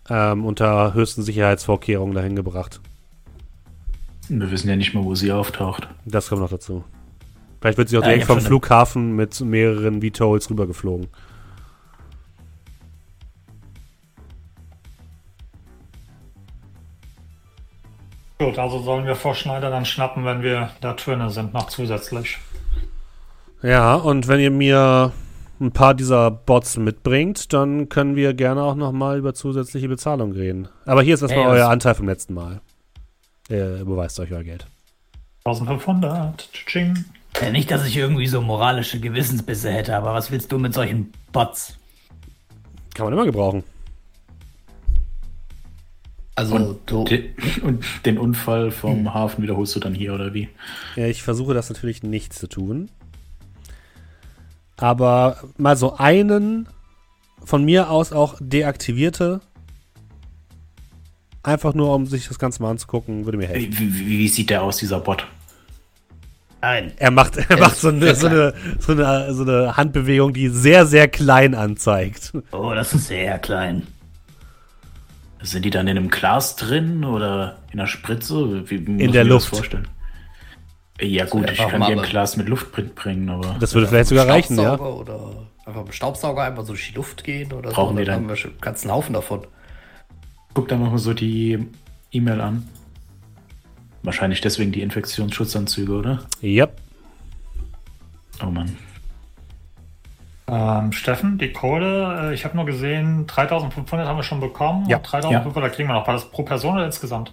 ähm, unter höchsten Sicherheitsvorkehrungen dahin gebracht. Wir wissen ja nicht mehr, wo sie auftaucht. Das kommt noch dazu. Vielleicht wird sie auch Ja, direkt hab vom Flughafen mit mehreren VTOLs rübergeflogen. Gut, also sollen wir Frau Schneider dann schnappen, wenn wir da drinnen sind, noch zusätzlich. Ja, und wenn ihr mir ein paar dieser Bots mitbringt, dann können wir gerne auch nochmal über zusätzliche Bezahlung reden. Aber hier ist erstmal Ey, euer Anteil vom letzten Mal. Ihr überweist euch euer Geld. 1500. Tsching. Ja, nicht, dass ich irgendwie so moralische Gewissensbisse hätte, aber was willst du mit solchen Bots? Kann man immer gebrauchen. Also, Und, du, de, und den Unfall vom Hafen wiederholst du dann hier, oder wie? Ja, ich versuche das natürlich nicht zu tun. Aber mal so einen von mir aus auch deaktivierte, einfach nur um sich das Ganze mal anzugucken, würde mir helfen. Wie, wie, wie sieht der aus, dieser Bot? Nein. Er macht, er macht so, eine, so, eine, so, eine, so eine Handbewegung, die sehr, sehr klein anzeigt. Oh, das ist sehr klein. Sind die dann in einem Glas drin oder in einer Spritze? Wie, muss der Luft. Das vorstellen? Ja gut, ich einfach kann dir ein Glas mit Luft bring- bringen, aber Das würde vielleicht sogar reichen, ja. Staubsauger Oder einfach mit dem Staubsauger einmal so durch die Luft gehen oder Brauchen so. wir dann? haben wir schon einen ganzen Haufen davon. guck da mal so die E-Mail an. Wahrscheinlich deswegen die Infektionsschutzanzüge, oder? Yep. Oh Mann. Ähm, Steffen, die Kohle, äh, ich habe nur gesehen, 3500 haben wir schon bekommen. Ja. Und 3500 kriegen wir noch. War das pro Person oder insgesamt?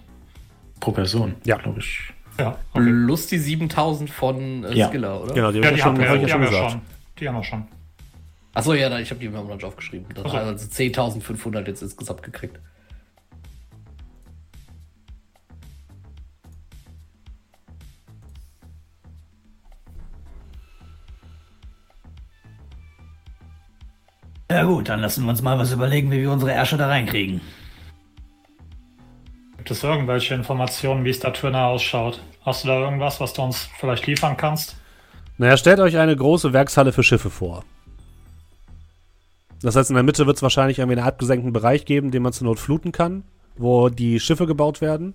Pro Person, Ja. glaube ich. Ja, okay. Plus die 7000 von äh, Ja. Skiller, oder? Genau, die, Ja, die haben schon, wir, hab ich die ja haben schon wir schon. Die haben wir schon. Achso, ja, ich habe die mir noch nicht aufgeschrieben. Dann Ach so. also 10.500 jetzt insgesamt gekriegt. Ja gut, dann lassen wir uns mal was überlegen, wie wir unsere Ärsche da reinkriegen. Gibt es irgendwelche Informationen, wie es da drinnen ausschaut? Hast du da irgendwas, was du uns vielleicht liefern kannst? Naja, stellt euch eine große Werkshalle für Schiffe vor. Das heißt, in der Mitte wird es wahrscheinlich irgendwie einen abgesenkten Bereich geben, den man zur Not fluten kann, wo die Schiffe gebaut werden.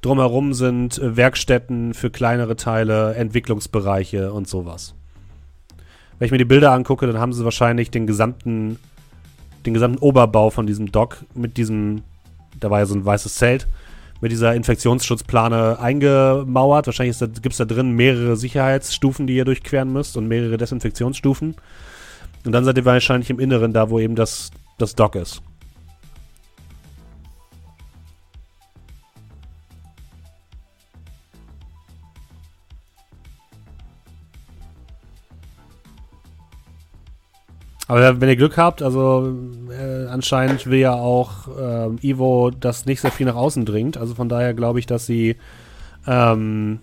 Drumherum sind Werkstätten für kleinere Teile, Entwicklungsbereiche und sowas. Wenn ich mir die Bilder angucke, dann haben sie wahrscheinlich den gesamten, den gesamten Oberbau von diesem Dock mit diesem, da war ja so ein weißes Zelt, mit dieser Infektionsschutzplane eingemauert. Wahrscheinlich gibt es da drin mehrere Sicherheitsstufen, die ihr durchqueren müsst und mehrere Desinfektionsstufen. Und dann seid ihr wahrscheinlich im Inneren, da wo eben das, das Dock ist. Aber wenn ihr Glück habt, also äh, anscheinend will ja auch ähm, Ivo, dass nicht sehr viel nach außen dringt. Also von daher glaube ich, dass sie ähm,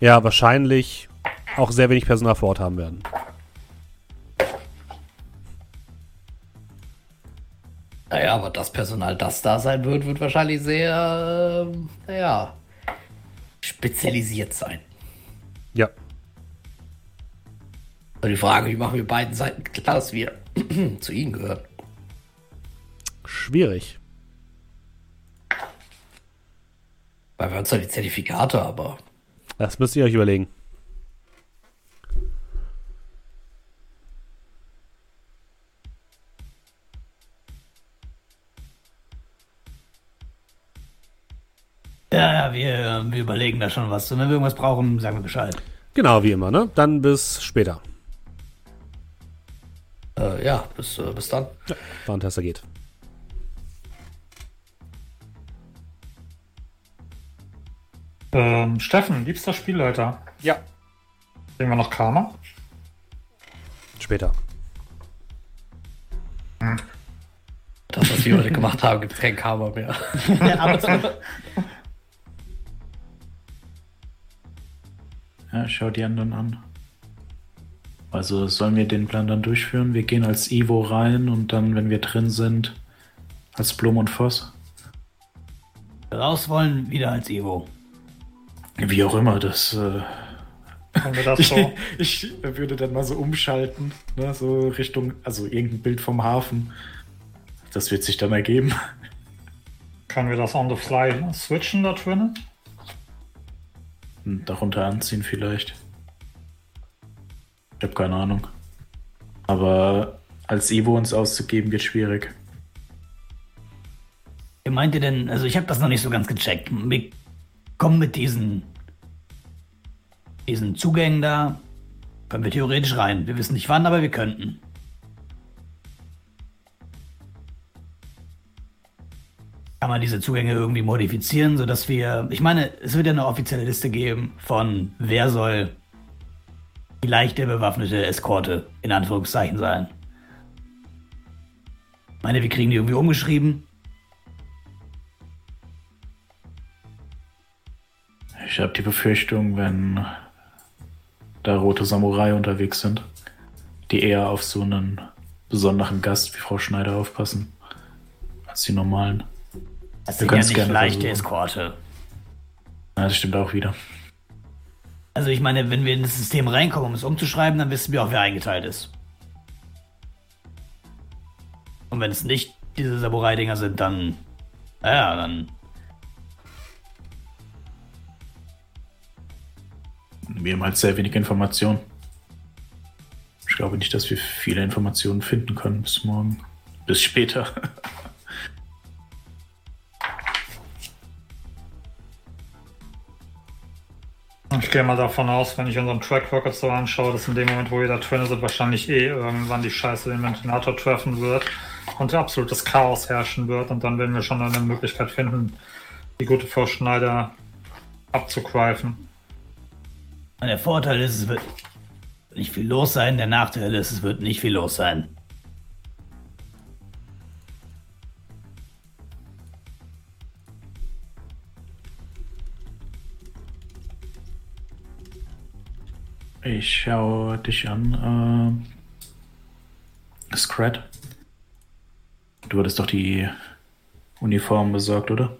ja wahrscheinlich auch sehr wenig Personal vor Ort haben werden. Naja, aber das Personal, das da sein wird, wird wahrscheinlich sehr, äh, naja, spezialisiert sein. Ja. Und die Frage, wie machen wir beiden Seiten klar, dass wir zu ihnen gehören? Schwierig. Weil wir haben zwar die Zertifikate, aber Das müsst ihr euch überlegen. Ja, ja, wir, wir überlegen da schon was. Und wenn wir irgendwas brauchen, sagen wir Bescheid. Genau, wie immer, ne? Dann bis später. Äh, ja, bis, äh, bis dann. Warentester geht. Ähm, Steffen, liebster Spielleiter. Ja. Sehen wir noch Karma? Später. Das, was wir heute gemacht haben, gibt es kein Karma mehr. Ja, schau die anderen an. Also sollen wir den Plan dann durchführen? Wir gehen als Ivo rein und dann, wenn wir drin sind, als Blum und Voss. Raus wollen, wieder als Evo. Wie auch immer, das. Äh, das ich, so? ich würde dann mal so umschalten, ne, so Richtung, also irgendein Bild vom Hafen. Das wird sich dann ergeben. Können wir das on the fly switchen da drinnen? Und darunter anziehen vielleicht. Ich habe keine Ahnung. Aber als Evo uns auszugeben wird schwierig. Wie meint ihr denn, also ich habe das noch nicht so ganz gecheckt. Wir kommen mit diesen, diesen Zugängen da, können wir theoretisch rein. Wir wissen nicht wann, aber wir könnten. Kann man diese Zugänge irgendwie modifizieren, sodass wir, ich meine, es wird ja eine offizielle Liste geben von wer soll die leichte bewaffnete Eskorte in Anführungszeichen sein. Ich meine, wir kriegen die irgendwie umgeschrieben. Ich habe die Befürchtung, wenn da rote Samurai unterwegs sind, die eher auf so einen besonderen Gast wie Frau Schneider aufpassen, als die normalen. Das sind ja nicht leichte versuchen. Eskorte. Ja, das stimmt auch wieder. Also ich meine, wenn wir in das System reinkommen, um es umzuschreiben, dann wissen wir auch, wer eingeteilt ist. Und wenn es nicht diese Samurai-Dinger sind, dann... Ja, dann... Wir haben halt sehr wenig Informationen. Ich glaube nicht, dass wir viele Informationen finden können bis morgen. Bis später. Ich gehe mal davon aus, wenn ich unseren Track Record so anschaue, dass in dem Moment, wo wir da drin sind, wahrscheinlich eh irgendwann die Scheiße den Ventilator treffen wird und absolutes Chaos herrschen wird. Und dann werden wir schon eine Möglichkeit finden, die gute Frau Schneider abzugreifen. Der Vorteil ist, es wird nicht viel los sein. Der Nachteil ist, es wird nicht viel los sein. Ich schaue dich an. Äh, Scrat. Du hattest doch die Uniform besorgt, oder?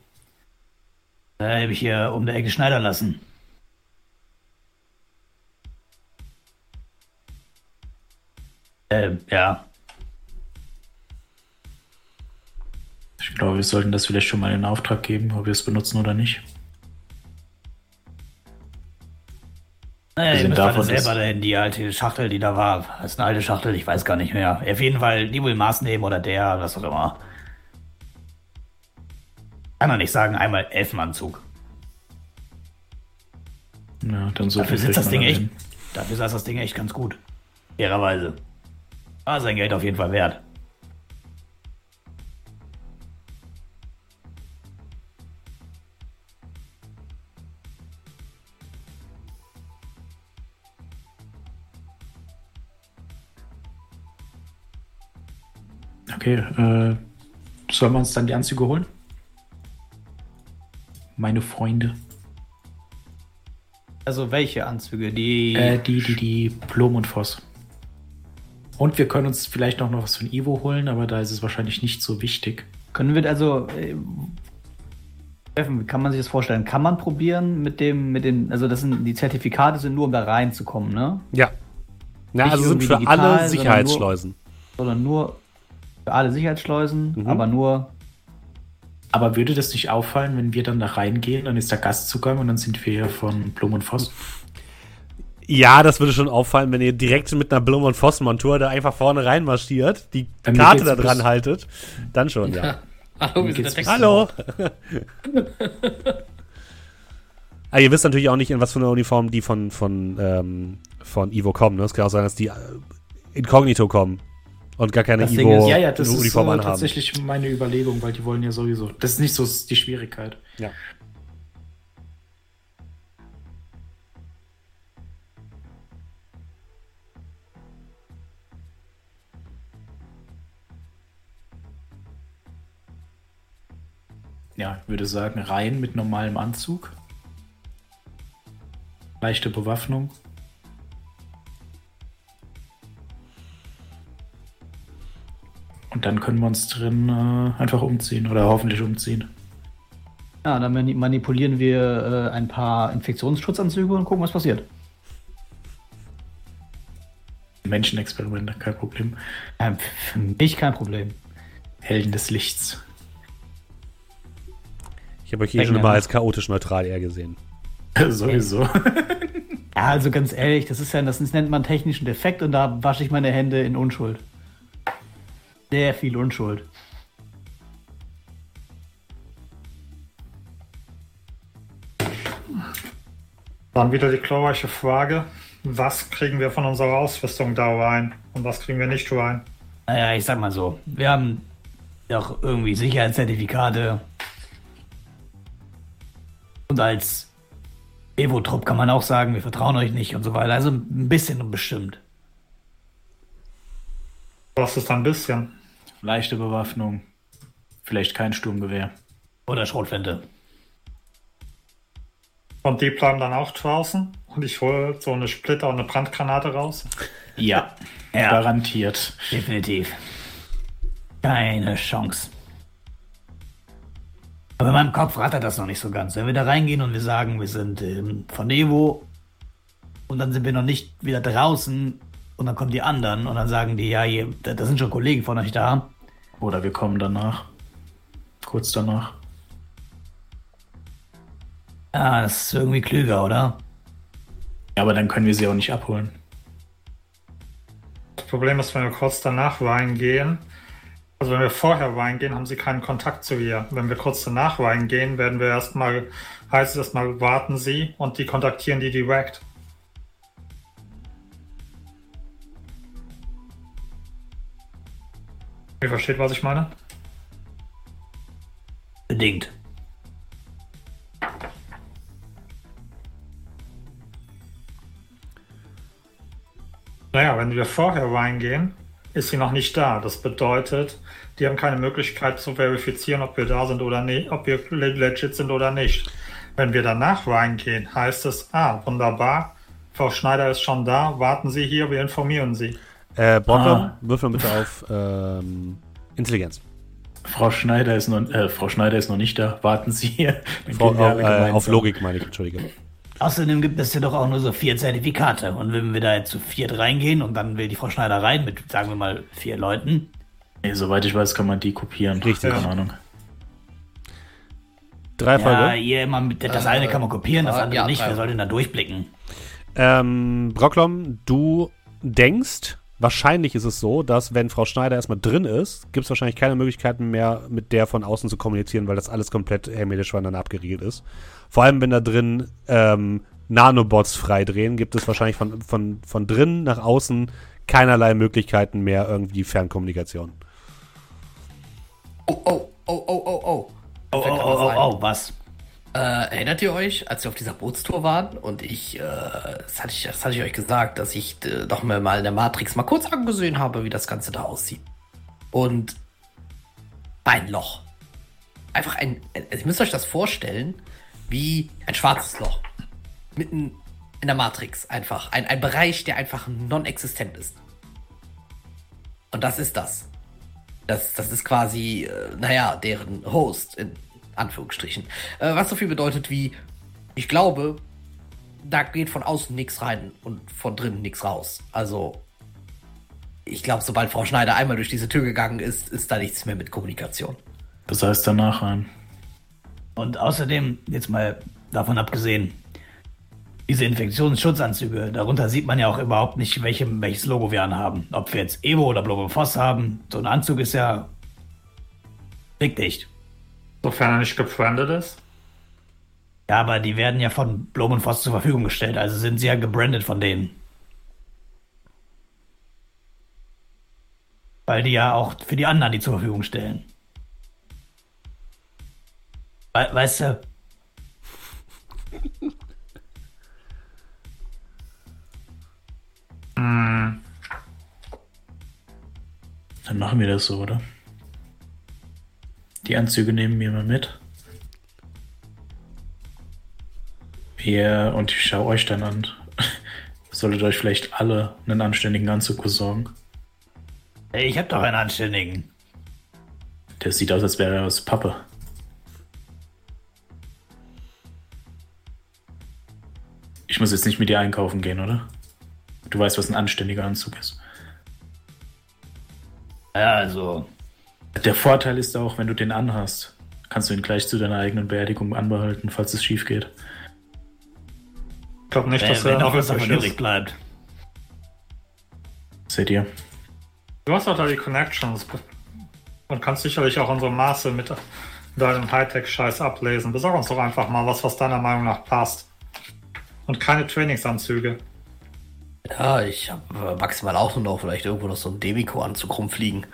Da habe ich hier um der Ecke schneidern lassen. Äh, ja. Ich glaube, wir sollten das vielleicht schon mal in Auftrag geben, ob wir es benutzen oder nicht. Naja, ihr Abgesehen davon selber dahin, die alte Schachtel, die da war. Das ist eine alte Schachtel, ich weiß gar nicht mehr. Auf jeden Fall, die will Maß nehmen oder der, was auch immer. Kann doch nicht sagen, einmal Elfenanzug. Ja, dann so Dafür sitzt das Ding echt. Dafür saß das Ding echt ganz gut. Fairerweise. War sein Geld auf jeden Fall wert. Okay, äh, sollen wir uns dann die Anzüge holen? Meine Freunde. Also welche Anzüge? Die. Äh, die, die, die Blom und Voss. Und wir können uns vielleicht noch was von Ivo holen, aber da ist es wahrscheinlich nicht so wichtig. Können wir also. Äh, wie kann man sich das vorstellen? Kann man probieren mit dem, mit dem, also das sind die Zertifikate sind nur, um da reinzukommen, ne? Ja. Ja, Nicht also sind für digital, alle sondern Sicherheitsschleusen. Sondern nur für alle Sicherheitsschleusen, Mhm. aber nur. Aber würde das nicht auffallen, wenn wir dann da reingehen, dann ist der Gastzugang und dann sind wir von Blum und Voss? Ja, das würde schon auffallen, wenn ihr direkt mit einer Blum und Voss Montur da einfach vorne reinmarschiert, die mir Karte da dran haltet, dann schon, ja. Hallo, wir sind Hallo! ah, ihr wisst natürlich auch nicht, in was für eine Uniform die von, von, ähm, von Ivo kommen. Ne? Es kann auch sein, dass die äh, inkognito kommen und gar keine Ivo ist- Ja, ja, das ist äh, tatsächlich meine Überlegung, weil die wollen ja sowieso. Das ist nicht so die Schwierigkeit. Ja. Ja, ich würde sagen, rein mit normalem Anzug. Leichte Bewaffnung. Und dann können wir uns drin äh, einfach umziehen oder hoffentlich umziehen. Ja, dann mani- manipulieren wir äh, ein paar Infektionsschutzanzüge und gucken, was passiert. Menschenexperimente, kein Problem. Ähm, für mich kein Problem. Helden des Lichts. Ich habe euch eh schon immer als chaotisch neutral eher gesehen. Sowieso. Ja, also ganz ehrlich, das ist ja, das nennt man technischen Defekt und da wasche ich meine Hände in Unschuld. Sehr viel Unschuld. Dann wieder die glorreiche Frage: Was kriegen wir von unserer Ausrüstung da rein und was kriegen wir nicht rein? Naja, ich sag mal so, wir haben doch irgendwie Sicherheitszertifikate. Und als Evo-Trupp kann man auch sagen, wir vertrauen euch nicht und so weiter. Also ein bisschen unbestimmt. Was ist ein bisschen? Leichte Bewaffnung. Vielleicht kein Sturmgewehr. Oder Schrotflinte. Und die bleiben dann auch draußen und ich hole so eine Splitter und eine Brandgranate raus. Ja, Ja. garantiert. Definitiv. Keine Chance. Aber in meinem Kopf rattert das noch nicht so ganz. Wenn wir da reingehen und wir sagen, wir sind ähm, von Evo und dann sind wir noch nicht wieder draußen und dann kommen die anderen und dann sagen die, ja, hier, da da sind schon Kollegen von euch da. Oder wir kommen danach. Kurz danach. Ja, das ist irgendwie klüger, oder? Ja, aber dann können wir sie auch nicht abholen. Das Problem ist, wenn wir kurz danach reingehen, also wenn wir vorher reingehen, haben sie keinen Kontakt zu ihr. Wenn wir kurz danach reingehen, werden wir erstmal, heißt es erstmal, warten sie und die kontaktieren die direkt. Ihr versteht, was ich meine? Bedingt. Naja, wenn wir vorher reingehen, ist sie noch nicht da. Das bedeutet, die haben keine Möglichkeit zu verifizieren, ob wir da sind oder nicht, ob wir le- legit sind oder nicht. Wenn wir danach reingehen, heißt es, ah, wunderbar, Frau Schneider ist schon da, warten Sie hier, wir informieren Sie. Äh, Borglum, Ah. würfel bitte auf ähm, Intelligenz. Frau Schneider ist noch, äh, Frau Schneider ist noch nicht da. Warten Sie hier. Alle äh, auf. Logik meine ich, entschuldige. Außerdem gibt es ja doch auch nur so vier Zertifikate. Und wenn wir da jetzt zu viert reingehen und dann will die Frau Schneider rein mit, sagen wir mal, vier Leuten, Nee, soweit ich weiß, kann man die kopieren. Richtig. Keine Ahnung. Drei ja, Folge. ihr immer mit, das Äh, eine kann man kopieren, das äh, andere ja, nicht. Wer soll denn da durchblicken? Ähm, Brocklom, du denkst, wahrscheinlich ist es so, dass wenn Frau Schneider erstmal drin ist, gibt es wahrscheinlich keine Möglichkeiten mehr, mit der von außen zu kommunizieren, weil das alles komplett hermetisch voneinander abgeriegelt ist. Vor allem, wenn da drin ähm, Nanobots freidrehen, gibt es wahrscheinlich von, von, von drinnen nach außen keinerlei Möglichkeiten mehr irgendwie Fernkommunikation. Oh, oh, oh, oh, oh, oh. Oh, oh, oh, oh, oh, was? Äh, erinnert ihr euch, als wir auf dieser Bootstour waren und ich, äh, das hatte ich, das hatte ich euch gesagt, dass ich äh, doch mir mal in der Matrix mal kurz angesehen habe, wie das Ganze da aussieht. Und ein Loch. Einfach ein, also ihr müsst euch das vorstellen, wie ein schwarzes Loch. Mitten in der Matrix einfach. Ein, ein Bereich, der einfach non-existent ist. Und das ist das. Das, das ist quasi, äh, naja, deren Host, in Anführungsstrichen. Äh, was so viel bedeutet wie, ich glaube, da geht von außen nichts rein und von drinnen nichts raus. Also, ich glaube, sobald Frau Schneider einmal durch diese Tür gegangen ist, ist da nichts mehr mit Kommunikation. Das heißt danach rein. Und außerdem, jetzt mal davon abgesehen, diese Infektionsschutzanzüge, darunter sieht man ja auch überhaupt nicht, welche, welches Logo wir anhaben. Ob wir jetzt Evo oder Blobo Voss haben. So ein Anzug ist ja dicht. Sofern er nicht gebrandet ist. Ja, aber die werden ja von Blom und Voss zur Verfügung gestellt, also sind sie ja gebrandet von denen. Weil die ja auch für die anderen die zur Verfügung stellen. We weißt du? Dann machen wir das so, oder? Die Anzüge nehmen wir mal mit. Ihr, und ich schaue euch dann an. Solltet euch vielleicht alle einen anständigen Anzug besorgen. Ey, Ich hab doch einen anständigen. Der sieht aus, als wäre er aus Pappe. Ich muss jetzt nicht mit dir einkaufen gehen, oder? Du weißt, was ein anständiger Anzug ist. Ja, also. Der Vorteil ist auch, wenn du den anhast, kannst du ihn gleich zu deiner eigenen Beerdigung anbehalten, falls es schief geht. Ich glaube nicht, Äh, dass wenn er auch davon übrig ist. bleibt. Seht ihr? Du hast doch da die Connections und kannst sicherlich auch unsere Maße mit deinem Hightech-Scheiß ablesen. Besorg uns doch einfach mal was, was deiner Meinung nach passt. Und keine Trainingsanzüge. Ja, ich habe maximal auch nur noch vielleicht irgendwo noch so einen Demiko-Anzug rumfliegen.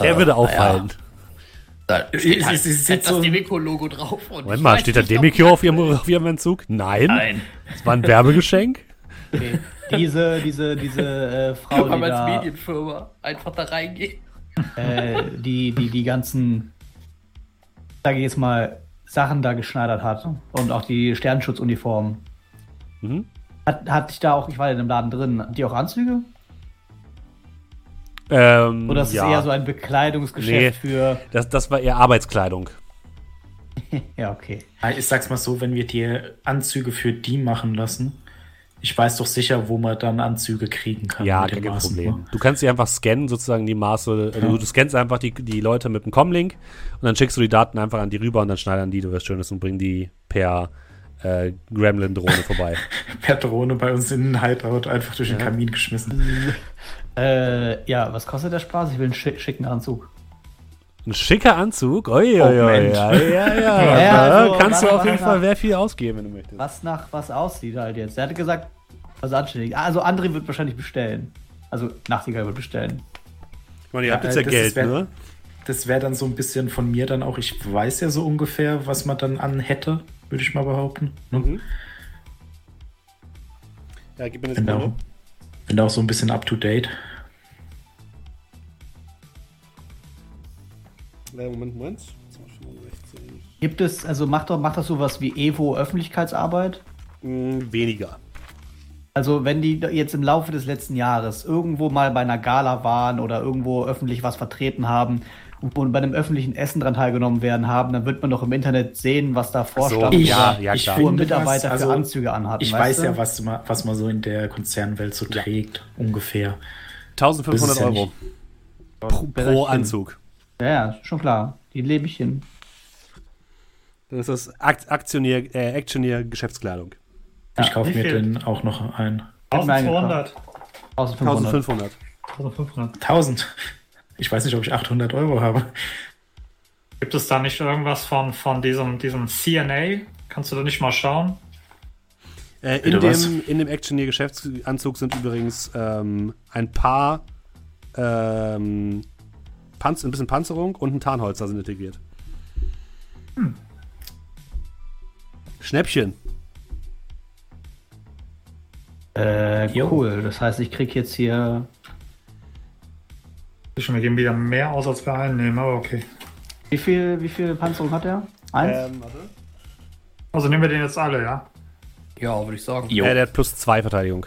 Der Äh, würde naja. auffallen. Da steht halt sieht halt das so- Demiko-Logo drauf. und Moment mal, steht da Demikio auf ihrem, auf ihrem Entzug? Nein. Nein. Das war ein Werbegeschenk. Okay. Diese, diese, diese äh, Frau, die als da, Medienfirma einfach da reingehen. äh, die, die die ganzen, sage ich jetzt mal, Sachen da geschneidert hat und auch die Sternenschutzuniformen. Mhm. Hat, hat ich da auch, ich war ja in dem Laden drin, hat die auch Anzüge? Ähm, Oder ist ja, es eher so ein Bekleidungsgeschäft für. das, das war eher Arbeitskleidung. Ja, okay. Ich sag's mal so, wenn wir dir Anzüge für die machen lassen, ich weiß doch sicher, wo man dann Anzüge kriegen kann. Ja, kein Maßen, Problem. ne? Du kannst sie einfach scannen, sozusagen die Maße. Also Du scannst einfach die, die Leute mit dem Com-Link und dann schickst du die Daten einfach an die rüber und dann schneidern die, du was Schönes und bringen die per äh, Gremlin-Drohne vorbei. Per Drohne bei uns in den Hideout einfach durch den Kamin geschmissen. Äh, ja, was kostet der Spaß? Ich will einen schick, schicken Anzug. Ein schicker Anzug? Ui, ui, Moment. ja, ja, ja. Ja, also, kannst du auf jeden Fall sehr viel ausgeben, wenn du möchtest. Was nach was aussieht halt jetzt. Er hatte gesagt, was anständig. Also André wird wahrscheinlich bestellen. Also Nachtigall wird bestellen. Ich meine, ihr habt Ja, jetzt ja das Geld, wer- ne? Das wäre dann so ein bisschen von mir dann auch, ich weiß ja so ungefähr, was man dann an hätte, würde ich mal behaupten. Ne? Mhm. Ja, gib mir jetzt Bin, da mal. auch, bin da auch so ein bisschen up to date. Moment, Moment. 265. Gibt es, also macht doch, macht das sowas wie Evo Öffentlichkeitsarbeit? Hm, weniger. Also wenn die jetzt im Laufe des letzten Jahres irgendwo mal bei einer Gala waren oder irgendwo öffentlich was vertreten haben und bei einem öffentlichen Essen dran teilgenommen werden haben, dann wird man doch im Internet sehen, was da vorstand. so, ja, ja, ich klar. wo Mitarbeiter was, für also, Anzüge anhatten. Ich weiß du? ja, was man, was man so in der Konzernwelt so trägt, ungefähr. 1500 Das ist ja Euro pro, pro Anzug. Ja, ja, schon klar. Die lebe ich hin. Das ist Akt Aktionier, äh, Actionier Geschäftskleidung. Ich Ja, kaufe wie mir viel? den auch noch ein. Hab mir 1200. 1500. 1500. 1500. 1000. Ich weiß nicht, ob ich 800 Euro habe. Gibt es da nicht irgendwas von, von diesem, diesem CNA? Kannst du da nicht mal schauen? Äh, in, Bitte was? dem, in dem Actionier Geschäftsanzug sind übrigens ähm, ein paar ähm, Panz ein bisschen Panzerung und ein Tarnholzer sind integriert. Schnäppchen. Äh, cool. Das heißt, ich krieg jetzt hier Wir geben wieder mehr aus, als wir einnehmen, aber okay. Wie viel, wie viel Panzerung hat er? Eins? Ähm, warte. Also nehmen wir den jetzt alle, ja? Ja, würde ich sagen. Jo. Äh, der hat plus zwei Verteidigung.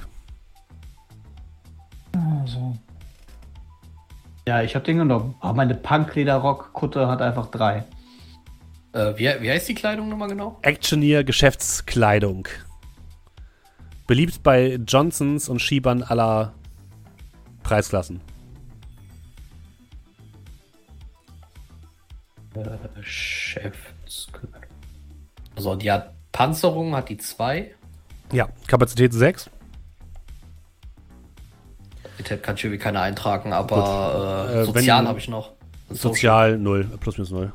Ja, ich habe den genommen. Aber meine Punklederrock-Kutte hat einfach drei. Äh, wie, wie heißt die Kleidung nochmal genau? Actioneer Geschäftskleidung. Beliebt bei Johnsons und Schiebern aller Preisklassen. Äh, Geschäftskleidung. Also die hat Panzerung, hat die zwei. Ja, Kapazität 6. Bitte kann ich irgendwie keine eintragen, aber äh, Äh, Sozial habe ich noch. Sozial 0, plus minus 0.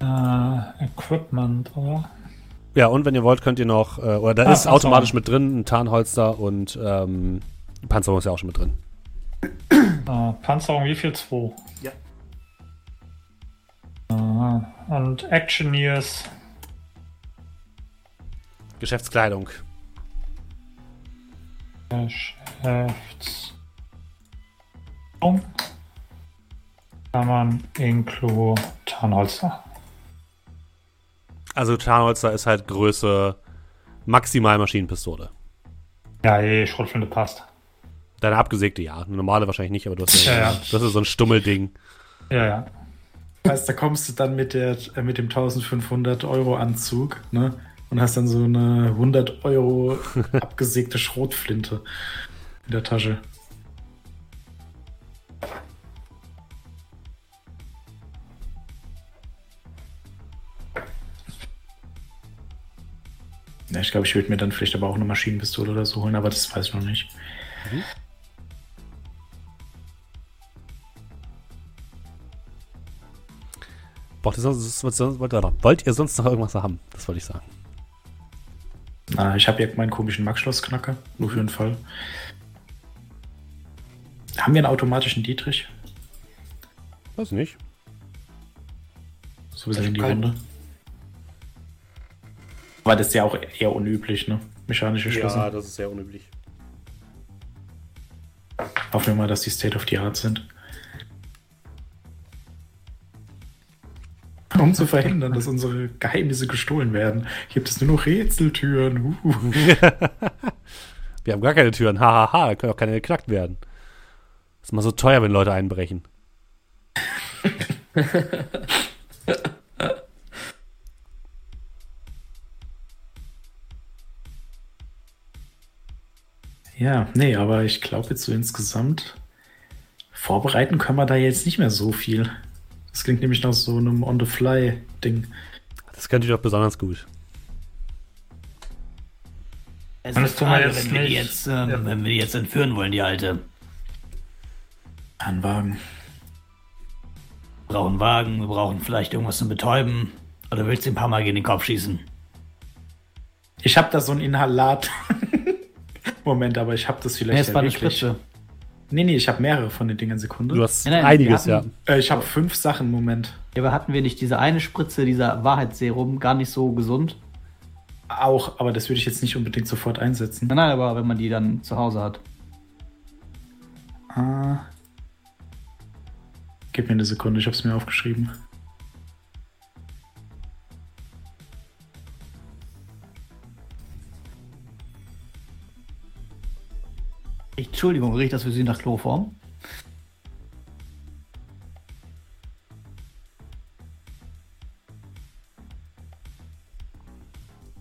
Äh, Equipment, oder? Ja, und wenn ihr wollt, könnt ihr noch, äh, oder da Ah, ist automatisch mit drin ein Tarnholster und ähm, Panzerung ist ja auch schon mit drin. Äh, Panzerung, wie viel? 2. Ja. Äh, und Actioneers. Geschäftskleidung. Geschäfts. Kann man Inklu Tarnholster. Also Tarnholster ist halt Größe maximal Maschinenpistole. Ja, je, Schrotflinte passt. Deine abgesägte ja, eine normale wahrscheinlich nicht, aber du hast ja, Ja, ja. das ist so ein Stummelding. Ja, ja. Heißt, da kommst du dann mit, der, äh, mit dem 1500 Euro Anzug, ne? Und hast dann so eine 100 Euro abgesägte Schrotflinte in der Tasche. Ja, ich glaube, ich würde mir dann vielleicht aber auch eine Maschinenpistole oder so holen, aber das weiß ich noch nicht. Was- wollt ihr sonst noch irgendwas haben? Das wollte ich sagen. Ah, ich habe ja meinen komischen Max-Schloss-Knacker, nur für den Fall. Haben wir einen automatischen Dietrich? Weiß nicht. So Ich in die Runde. Aber das ist ja auch eher unüblich, ne? Mechanische Schlüssel. das ist sehr unüblich. Hoffen wir mal, dass die State of the Art sind. Um zu verhindern, dass unsere Geheimnisse gestohlen werden, gibt es nur noch Rätseltüren. Uh. Wir haben gar keine Türen. Hahaha, ha, ha, da können auch keine geknackt werden. Ist immer so teuer, wenn Leute einbrechen. Ja, nee, aber ich glaube jetzt so insgesamt vorbereiten können wir da jetzt nicht mehr so viel. Das klingt nämlich nach so einem On-the-Fly-Ding. Das könnt ihr doch besonders gut. Es Das ist tun wir Frage, jetzt wenn, wir jetzt, ähm, Ja. wenn wir die jetzt entführen wollen, die Alte. Anwagen. Wir brauchen Wagen, wir brauchen vielleicht irgendwas zum Betäuben. Oder willst du ein paar Mal gegen den Kopf schießen? Ich habe da so ein Inhalat. Moment, aber ich habe das Nee, vielleicht es ja war eine wirklich. Spritze. Nee, nee, ich habe mehrere von den Dingen Sekunde. Du hast Nein, nein, einiges, wir ja. hatten- äh, ich habe fünf Sachen, Moment. Ja, aber hatten wir nicht diese eine Spritze, dieser Wahrheitsserum, gar nicht so gesund? Auch, aber das würde ich jetzt nicht unbedingt sofort einsetzen. Nein, nein, aber wenn man die dann zu Hause hat. Ah. Gib mir eine Sekunde, ich habe es mir aufgeschrieben. Entschuldigung, riecht das für Sie nach Chloroform?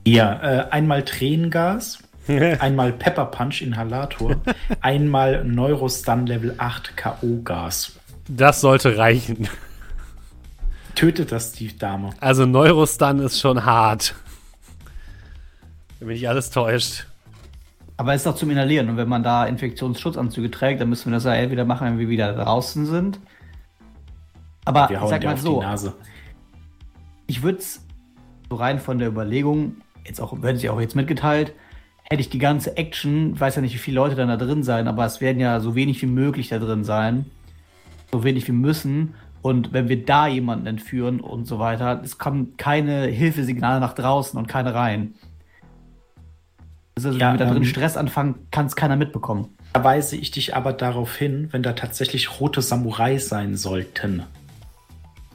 Ja, äh, einmal Tränengas, einmal Pepper Punch Inhalator, einmal Neurostun Level 8 K.O. Gas. Das sollte reichen. Tötet das die Dame. Also Neurostun ist schon hart. Wenn mich nicht alles täuscht. Aber es ist doch zum Inhalieren. Und wenn man da Infektionsschutzanzüge trägt, dann müssen wir das ja entweder machen, wenn wir wieder draußen sind. Aber Wir ich hauen sag mal auf die so, Nase. ich würde es so rein von der Überlegung, jetzt auch, werden sie auch jetzt mitgeteilt, hätte ich die ganze Action, weiß ja nicht, wie viele Leute dann da drin sein, aber es werden ja so wenig wie möglich da drin sein. So wenig wie müssen. Und wenn wir da jemanden entführen und so weiter, es kommen keine Hilfesignale nach draußen und keine rein. Also, Ja, wenn wir da drin ähm, Stress anfangen, kann es keiner mitbekommen. Da weise ich dich aber darauf hin, wenn da tatsächlich rote Samurai sein sollten.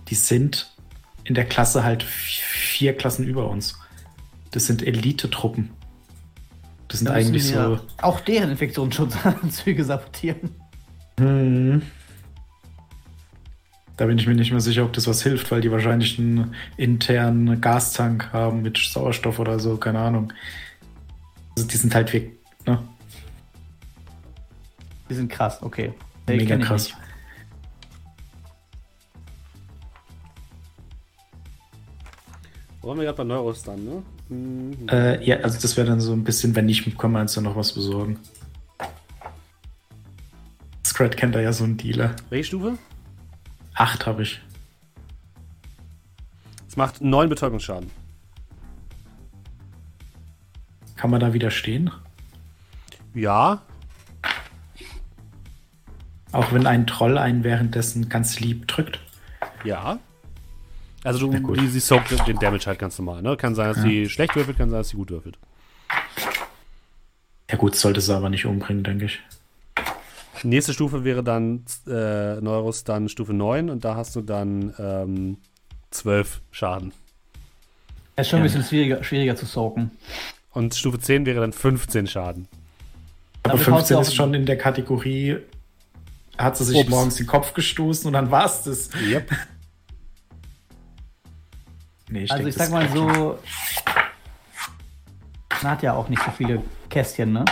Die sind in der Klasse halt vier Klassen über uns. Das sind Elite-Truppen. Das sind Da eigentlich so. Auch deren Infektionsschutzanzüge sabotieren. Hm. Da bin ich mir nicht mehr sicher, ob das was hilft, weil die wahrscheinlich einen internen Gastank haben mit Sauerstoff oder so, keine Ahnung. Also die sind halt weg, ne? Die sind krass, okay. Nee, Mega krass. nicht. Wo waren wir gerade bei Neuros dann, ne? Mhm. Äh, ja, also das wäre dann so ein bisschen, wenn nicht, können wir uns dann noch was besorgen. Scrat kennt da ja so einen Dealer. Welche Stufe? Acht habe ich. Es macht 9 Betäubungsschaden. Kann man da widerstehen? Ja, Auch wenn ein Troll einen währenddessen ganz lieb drückt. ja. Also du, die, sie soakt den Damage halt ganz normal, ne? Kann sein, dass Ja. sie schlecht würfelt, kann sein, dass sie gut würfelt. Ja gut, sollte sie aber nicht umbringen, denke ich. Nächste Stufe wäre dann äh, Neuros dann Stufe 9 und da hast du dann ähm, 12 Schaden. Es ist schon ein Ja. bisschen schwieriger, schwieriger zu soaken. Und Stufe 10 wäre dann 15 Schaden. Aber sie 15 auch- ist schon in der Kategorie, hat sie sich Ups. morgens den Kopf gestoßen und dann war es das. Yep. Nee, Also denk, ich das sag mal so, man hat ja auch nicht so viele Kästchen, ne?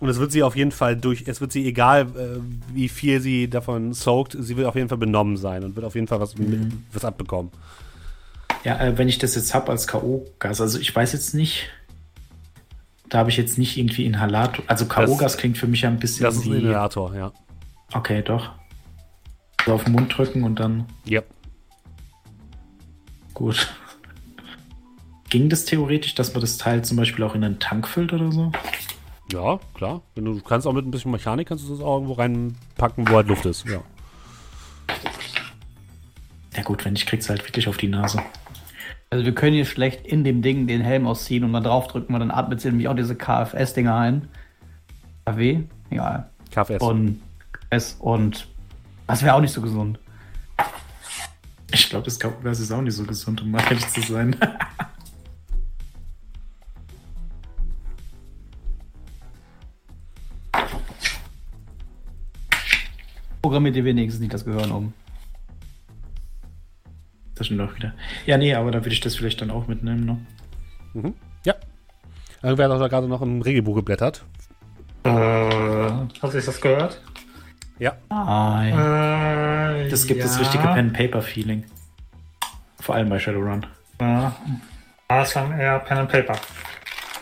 Und es wird sie auf jeden Fall durch, es wird sie egal, äh, wie viel sie davon soakt, sie wird auf jeden Fall benommen sein und wird auf jeden Fall was, mit, was abbekommen. Ja, äh, wenn ich das jetzt habe als K.O.-Gas, also ich weiß jetzt nicht, da habe ich jetzt nicht irgendwie Inhalator. Also K.O.-Gas klingt für mich ja ein bisschen Das ist ein wie. Inhalator, ja. Okay, doch. So auf den Mund drücken und dann Yep. gut. Ging das theoretisch, dass man das Teil zum Beispiel auch in einen Tank füllt oder so? Ja, klar. Wenn du du kannst auch mit ein bisschen Mechanik, kannst du das auch irgendwo reinpacken, wo halt Luft ist. Ja. Ja gut, wenn nicht, kriegst du halt wirklich auf die Nase. Also wir können hier schlecht in dem Ding den Helm ausziehen und dann draufdrücken und dann atmet sie nämlich auch diese KFS-Dinger ein. KW? Egal. KFS. Und S und das wäre auch nicht so gesund. Ich glaube, das K.O.-Gas ist auch nicht so gesund, um mal ehrlich zu sein. Programmiert ihr wenigstens nicht das Gehirn um. Das stimmt auch wieder. Ja, nee, aber da würde ich das vielleicht dann auch mitnehmen, ne? Mhm. Ja. Irgendwer hat auch da gerade noch im Regelbuch geblättert. Äh, hast du das gehört? Ja. Nein. Äh, Das gibt das ja. richtige Pen-Paper-Feeling. Vor allem bei Shadowrun. Ja. Das ist dann eher Pen and Paper.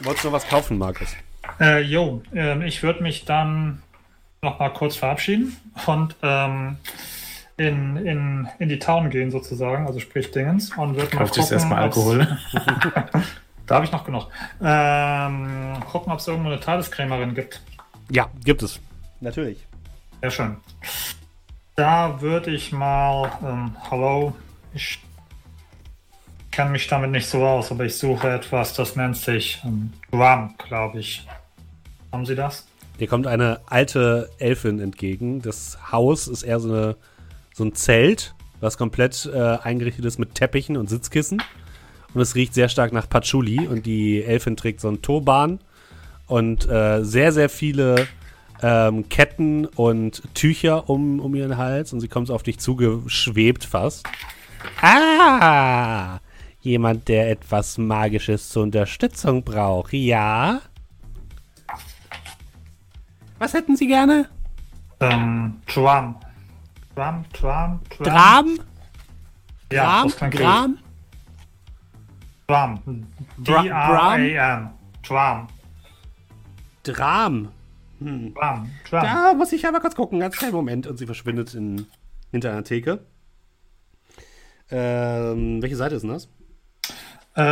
Wolltest du noch was kaufen, Markus? Äh, jo, ähm, ich würde mich dann noch mal kurz verabschieden und ähm, in, in, in die Town gehen sozusagen, also sprich Dingens und mal Kauft sich gucken, erstmal Alkohol. Da habe ich noch genug. Ähm, gucken, ob es irgendwo eine Tageskrämerin gibt. Ja, gibt es. Natürlich. Sehr schön. Da würde ich mal, ähm, hallo, ich kenne mich damit nicht so aus, aber ich suche etwas, das nennt sich ähm, Drum, glaube ich. Haben Sie das? Dir kommt eine alte Elfin entgegen. Das Haus ist eher so, eine, so ein Zelt, was komplett äh, eingerichtet ist mit Teppichen und Sitzkissen. Und es riecht sehr stark nach Patchouli. Und die Elfin trägt so einen Turban und äh, sehr, sehr viele ähm, Ketten und Tücher um, um ihren Hals. Und sie kommt auf dich zugeschwebt fast. Ah! Jemand, der etwas Magisches zur Unterstützung braucht. Ja? Was hätten Sie gerne? Ähm, Drum. Drum, Drum, Drum. Dram? Ja, Dram? gut. Dram? Drum. Dra- D-R-A-M. Drum. Dram. Drum. Da muss ich aber kurz gucken, ganz kleinen Moment. Und sie verschwindet in, hinter einer Theke. Ähm, welche Seite ist denn das? Äh,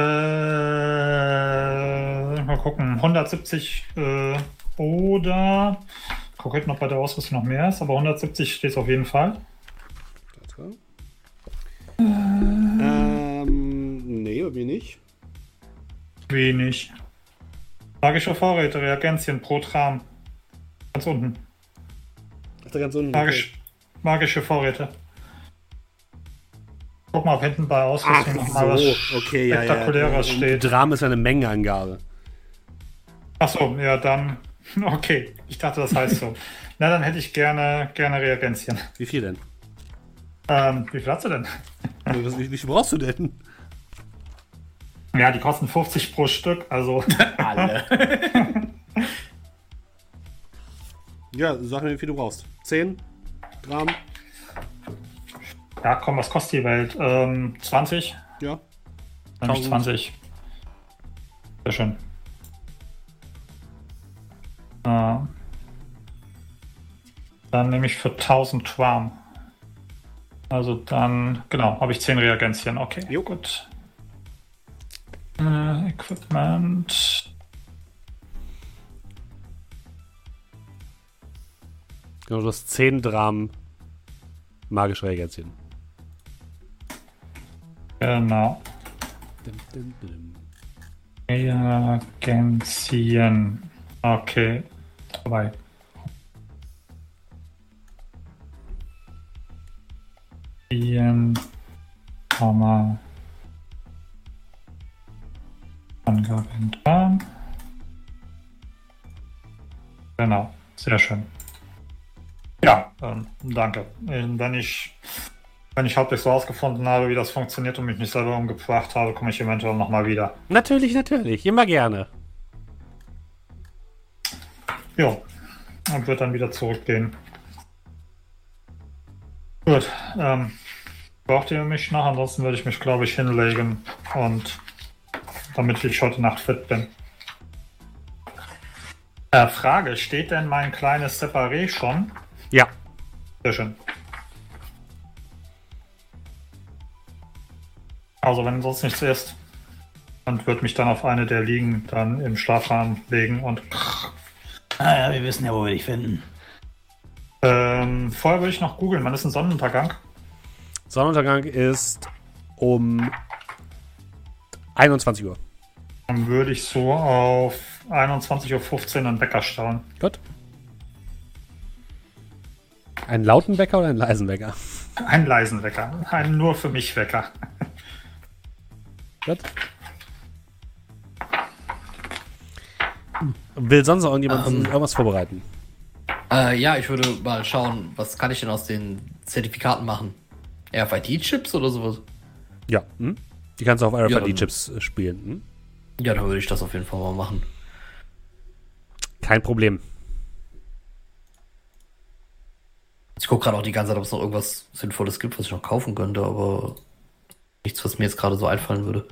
mal gucken. 170 äh, oder. Guck halt noch bei der Ausrüstung noch mehr ist, aber 170 steht es auf jeden Fall. Warte. Ähm, nee, bei mir nicht. Wenig. Magische Vorräte, Reagenzien pro Tram. Ganz unten. Ach, da ganz unten. Magisch, magische Vorräte. Guck mal, ob hinten bei Ausrüstung noch mal was okay, ja, ja. Spektakuläres Und steht. Dram ist eine Mengenangabe. Achso, ja, dann. Okay, ich dachte, das heißt so. Na, dann hätte ich gerne, gerne Reagenzien. Wie viel denn? Ähm, wie viel hast du denn? wie, wie, viel brauchst du denn? Ja, die kosten 50 pro Stück, also. Alle. Ja, sag mir, wie viel du brauchst. 10 Gramm? Ja, komm, was kostet die Welt? Ähm, 20? Ja. Dann nehme ich 1000. 20. Sehr schön. Äh, dann nehme ich für 1000 Twarm. Also dann, genau, habe ich 10 Reagenzien. Okay, Jo. gut. Äh, Equipment. Genau, du hast 10 Gramm magische Reagenzien. Genau. Dim, dim, dim. Reagenzien. Okay. Dabei. Reagenzien, Komma. Angaben dran. Genau, sehr schön. Ja, ähm, danke. Ähm, Wenn ich, wenn ich halbwegs rausgefunden habe, wie das funktioniert und mich nicht selber umgebracht habe, komme ich eventuell nochmal wieder. Natürlich, natürlich. Immer gerne. Ja, und wird dann wieder zurückgehen. Gut, ähm, braucht ihr mich noch? Ansonsten würde ich mich, glaube ich, hinlegen und damit ich heute Nacht fit bin. Äh, Frage, steht denn mein kleines Separé schon? Ja. Sehr schön. Also wenn sonst nichts ist, und würde mich dann auf eine der Liegen dann im Schlafraum legen und Ah ja, wir wissen ja, wo wir dich finden. Ähm, vorher würde ich noch googeln, wann ist ein Sonnenuntergang? Sonnenuntergang ist um 21 Uhr. Dann würde ich so auf 21.15 Uhr einen Wecker stellen. Gut. Einen lauten Wecker oder einen leisen Wecker? Einen leisen Wecker. Einen nur für mich Wecker. Gut. Will sonst noch irgendjemand Ähm. irgendwas vorbereiten? Äh, ja, ich würde mal schauen, was kann ich denn aus den Zertifikaten machen? RFID-Chips oder sowas? Ja. Hm? Die kannst du auf RFID-Chips äh, spielen. Hm? Ja, dann würde ich das auf jeden Fall mal machen. Kein Problem. Ich gucke gerade auch die ganze Zeit, ob es noch irgendwas Sinnvolles gibt, was ich noch kaufen könnte, aber nichts, was mir jetzt gerade so einfallen würde.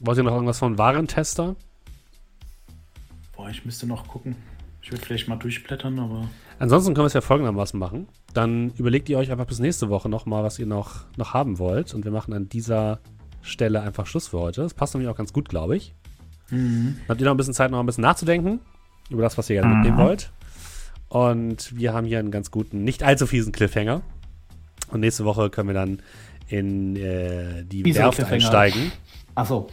Wollt ihr noch irgendwas von Warentester? Boah, ich müsste noch gucken. Ich würde vielleicht mal durchblättern, aber. Ansonsten können wir es ja folgendermaßen machen. Dann überlegt ihr euch einfach bis nächste Woche nochmal, was ihr noch, noch haben wollt. Und wir machen an dieser Stelle einfach Schluss für heute. Das passt nämlich auch ganz gut, glaube ich. Dann habt ihr noch ein bisschen Zeit, noch ein bisschen nachzudenken über das, was ihr gerne mitnehmen wollt. Und wir haben hier einen ganz guten, nicht allzu fiesen Cliffhanger. Und nächste Woche können wir dann in äh, die Fieser Werft einsteigen. Achso.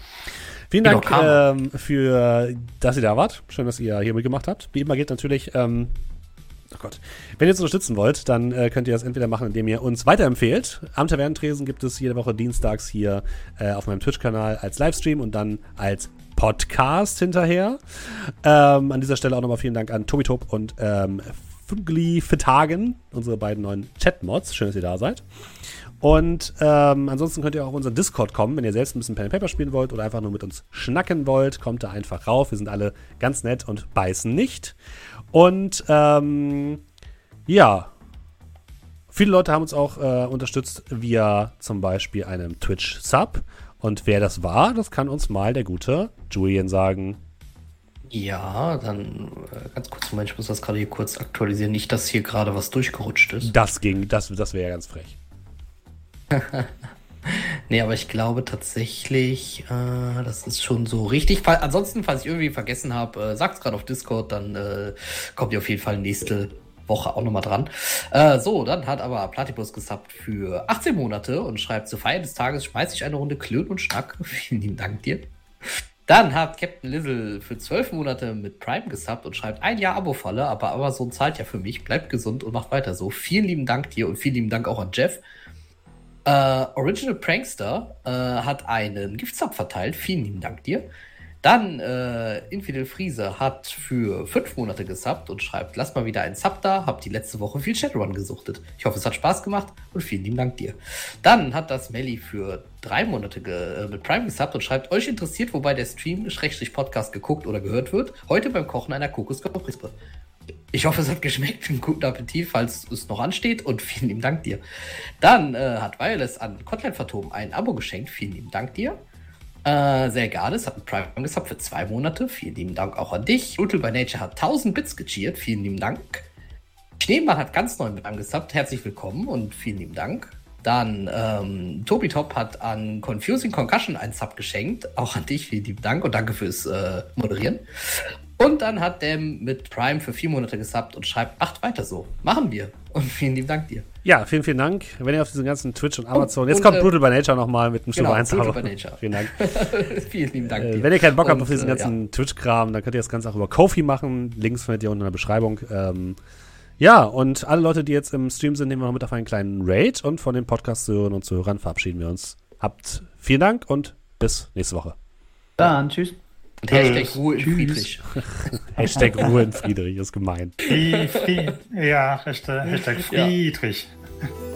Vielen Dank ähm, für, dass ihr da wart. Schön, dass ihr hier mitgemacht habt. Wie immer geht natürlich, ähm, oh Gott, wenn ihr uns unterstützen wollt, dann äh, könnt ihr das entweder machen, indem ihr uns weiterempfehlt. Am Tavernentresen gibt es jede Woche dienstags hier äh, auf meinem Twitch-Kanal als Livestream und dann als Podcast hinterher. Ähm, an dieser Stelle auch nochmal vielen Dank an Tomitop und ähm, Fungli Vertagen, unsere beiden neuen Chat-Mods. Schön, dass ihr da seid. Und ähm, ansonsten könnt ihr auch auf unseren Discord kommen, wenn ihr selbst ein bisschen Pen and Paper spielen wollt oder einfach nur mit uns schnacken wollt. Kommt da einfach rauf. Wir sind alle ganz nett und beißen nicht. Und ähm, ja, viele Leute haben uns auch äh, unterstützt via zum Beispiel einem Twitch-Sub. Und wer das war, das kann uns mal der gute Julian sagen. Ja, dann äh, ganz kurz, Moment, ich muss das gerade hier kurz aktualisieren. Nicht, dass hier gerade was durchgerutscht ist. Das ging, das, das wäre ja ganz frech. Nee, aber ich glaube tatsächlich, äh, das ist schon so richtig. Fall, ansonsten, falls ich irgendwie vergessen habe, äh, sagt's gerade auf Discord, dann äh, kommt ihr auf jeden Fall nächste Woche auch nochmal dran. Äh, so, dann hat aber Platypus gesubbt für 18 Monate und schreibt, zur Feier des Tages schmeiß ich eine Runde Klön und Schnack. Vielen lieben Dank dir. Dann hat Captain Lizzle für 12 Monate mit Prime gesubbt und schreibt, ein Jahr Abo-Falle, aber Amazon zahlt ja für mich. Bleibt gesund und macht weiter so. Vielen lieben Dank dir und vielen lieben Dank auch an Jeff. Äh, Original Prankster äh, hat einen Giftsub verteilt. Vielen lieben Dank dir. Dann äh, Infidel Friese hat für fünf Monate gesubbt und schreibt, lass mal wieder einen Sub da, hab die letzte Woche viel Shadowrun gesuchtet. Ich hoffe, es hat Spaß gemacht und vielen lieben Dank dir. Dann hat das Melly für drei Monate äh, mit Prime gesubbt und schreibt, euch interessiert, wobei der Stream, Schrägstrich Podcast geguckt oder gehört wird, heute beim Kochen einer Kokosrispe. Ich hoffe, es hat geschmeckt. Einen guten Appetit, falls es noch ansteht. Und vielen lieben Dank dir. Dann äh, hat Wireless an Kotlet Phantom ein Abo geschenkt. Vielen lieben Dank dir. Äh, sehr gerne. Es hat ein Prime gesubbt für zwei Monate. Vielen lieben Dank auch an dich. Brutal by Nature hat 1000 Bits gecheert. Vielen lieben Dank. Schneemann hat ganz neu mit angesubbt. Herzlich willkommen und vielen lieben Dank. Dann ähm, Tobi Top hat an Confusing Concussion einen Sub geschenkt. Auch an dich, vielen lieben Dank und danke fürs äh, Moderieren. Und dann hat Dem mit Prime für vier Monate gesubbt und schreibt, macht weiter so. Machen wir. Und vielen lieben Dank dir. Ja, vielen, vielen Dank. Wenn ihr auf diesen ganzen Twitch und Amazon. Jetzt und, kommt äh, Brutal by Nature nochmal mit einem genau, Stufe 1 Brutal by Nature. Vielen Dank. vielen lieben Dank. Äh, wenn ihr keinen Bock und, habt auf diesen äh, ganzen ja. Twitch-Kram, dann könnt ihr das Ganze auch über Kofi machen. Links findet ihr unten in der Beschreibung. Ähm, ja, und alle Leute, die jetzt im Stream sind, nehmen wir noch mit auf einen kleinen Raid. Und von den Podcast-Zuhörern und Zuhörern verabschieden wir uns. Habt vielen Dank und bis nächste Woche. Dann, tschüss. Und Hashtag Ruhe in Friedrich. Hashtag Ruhe in Friedrich ist gemein. ja, Hashtag, Hashtag Friedrich. Ja.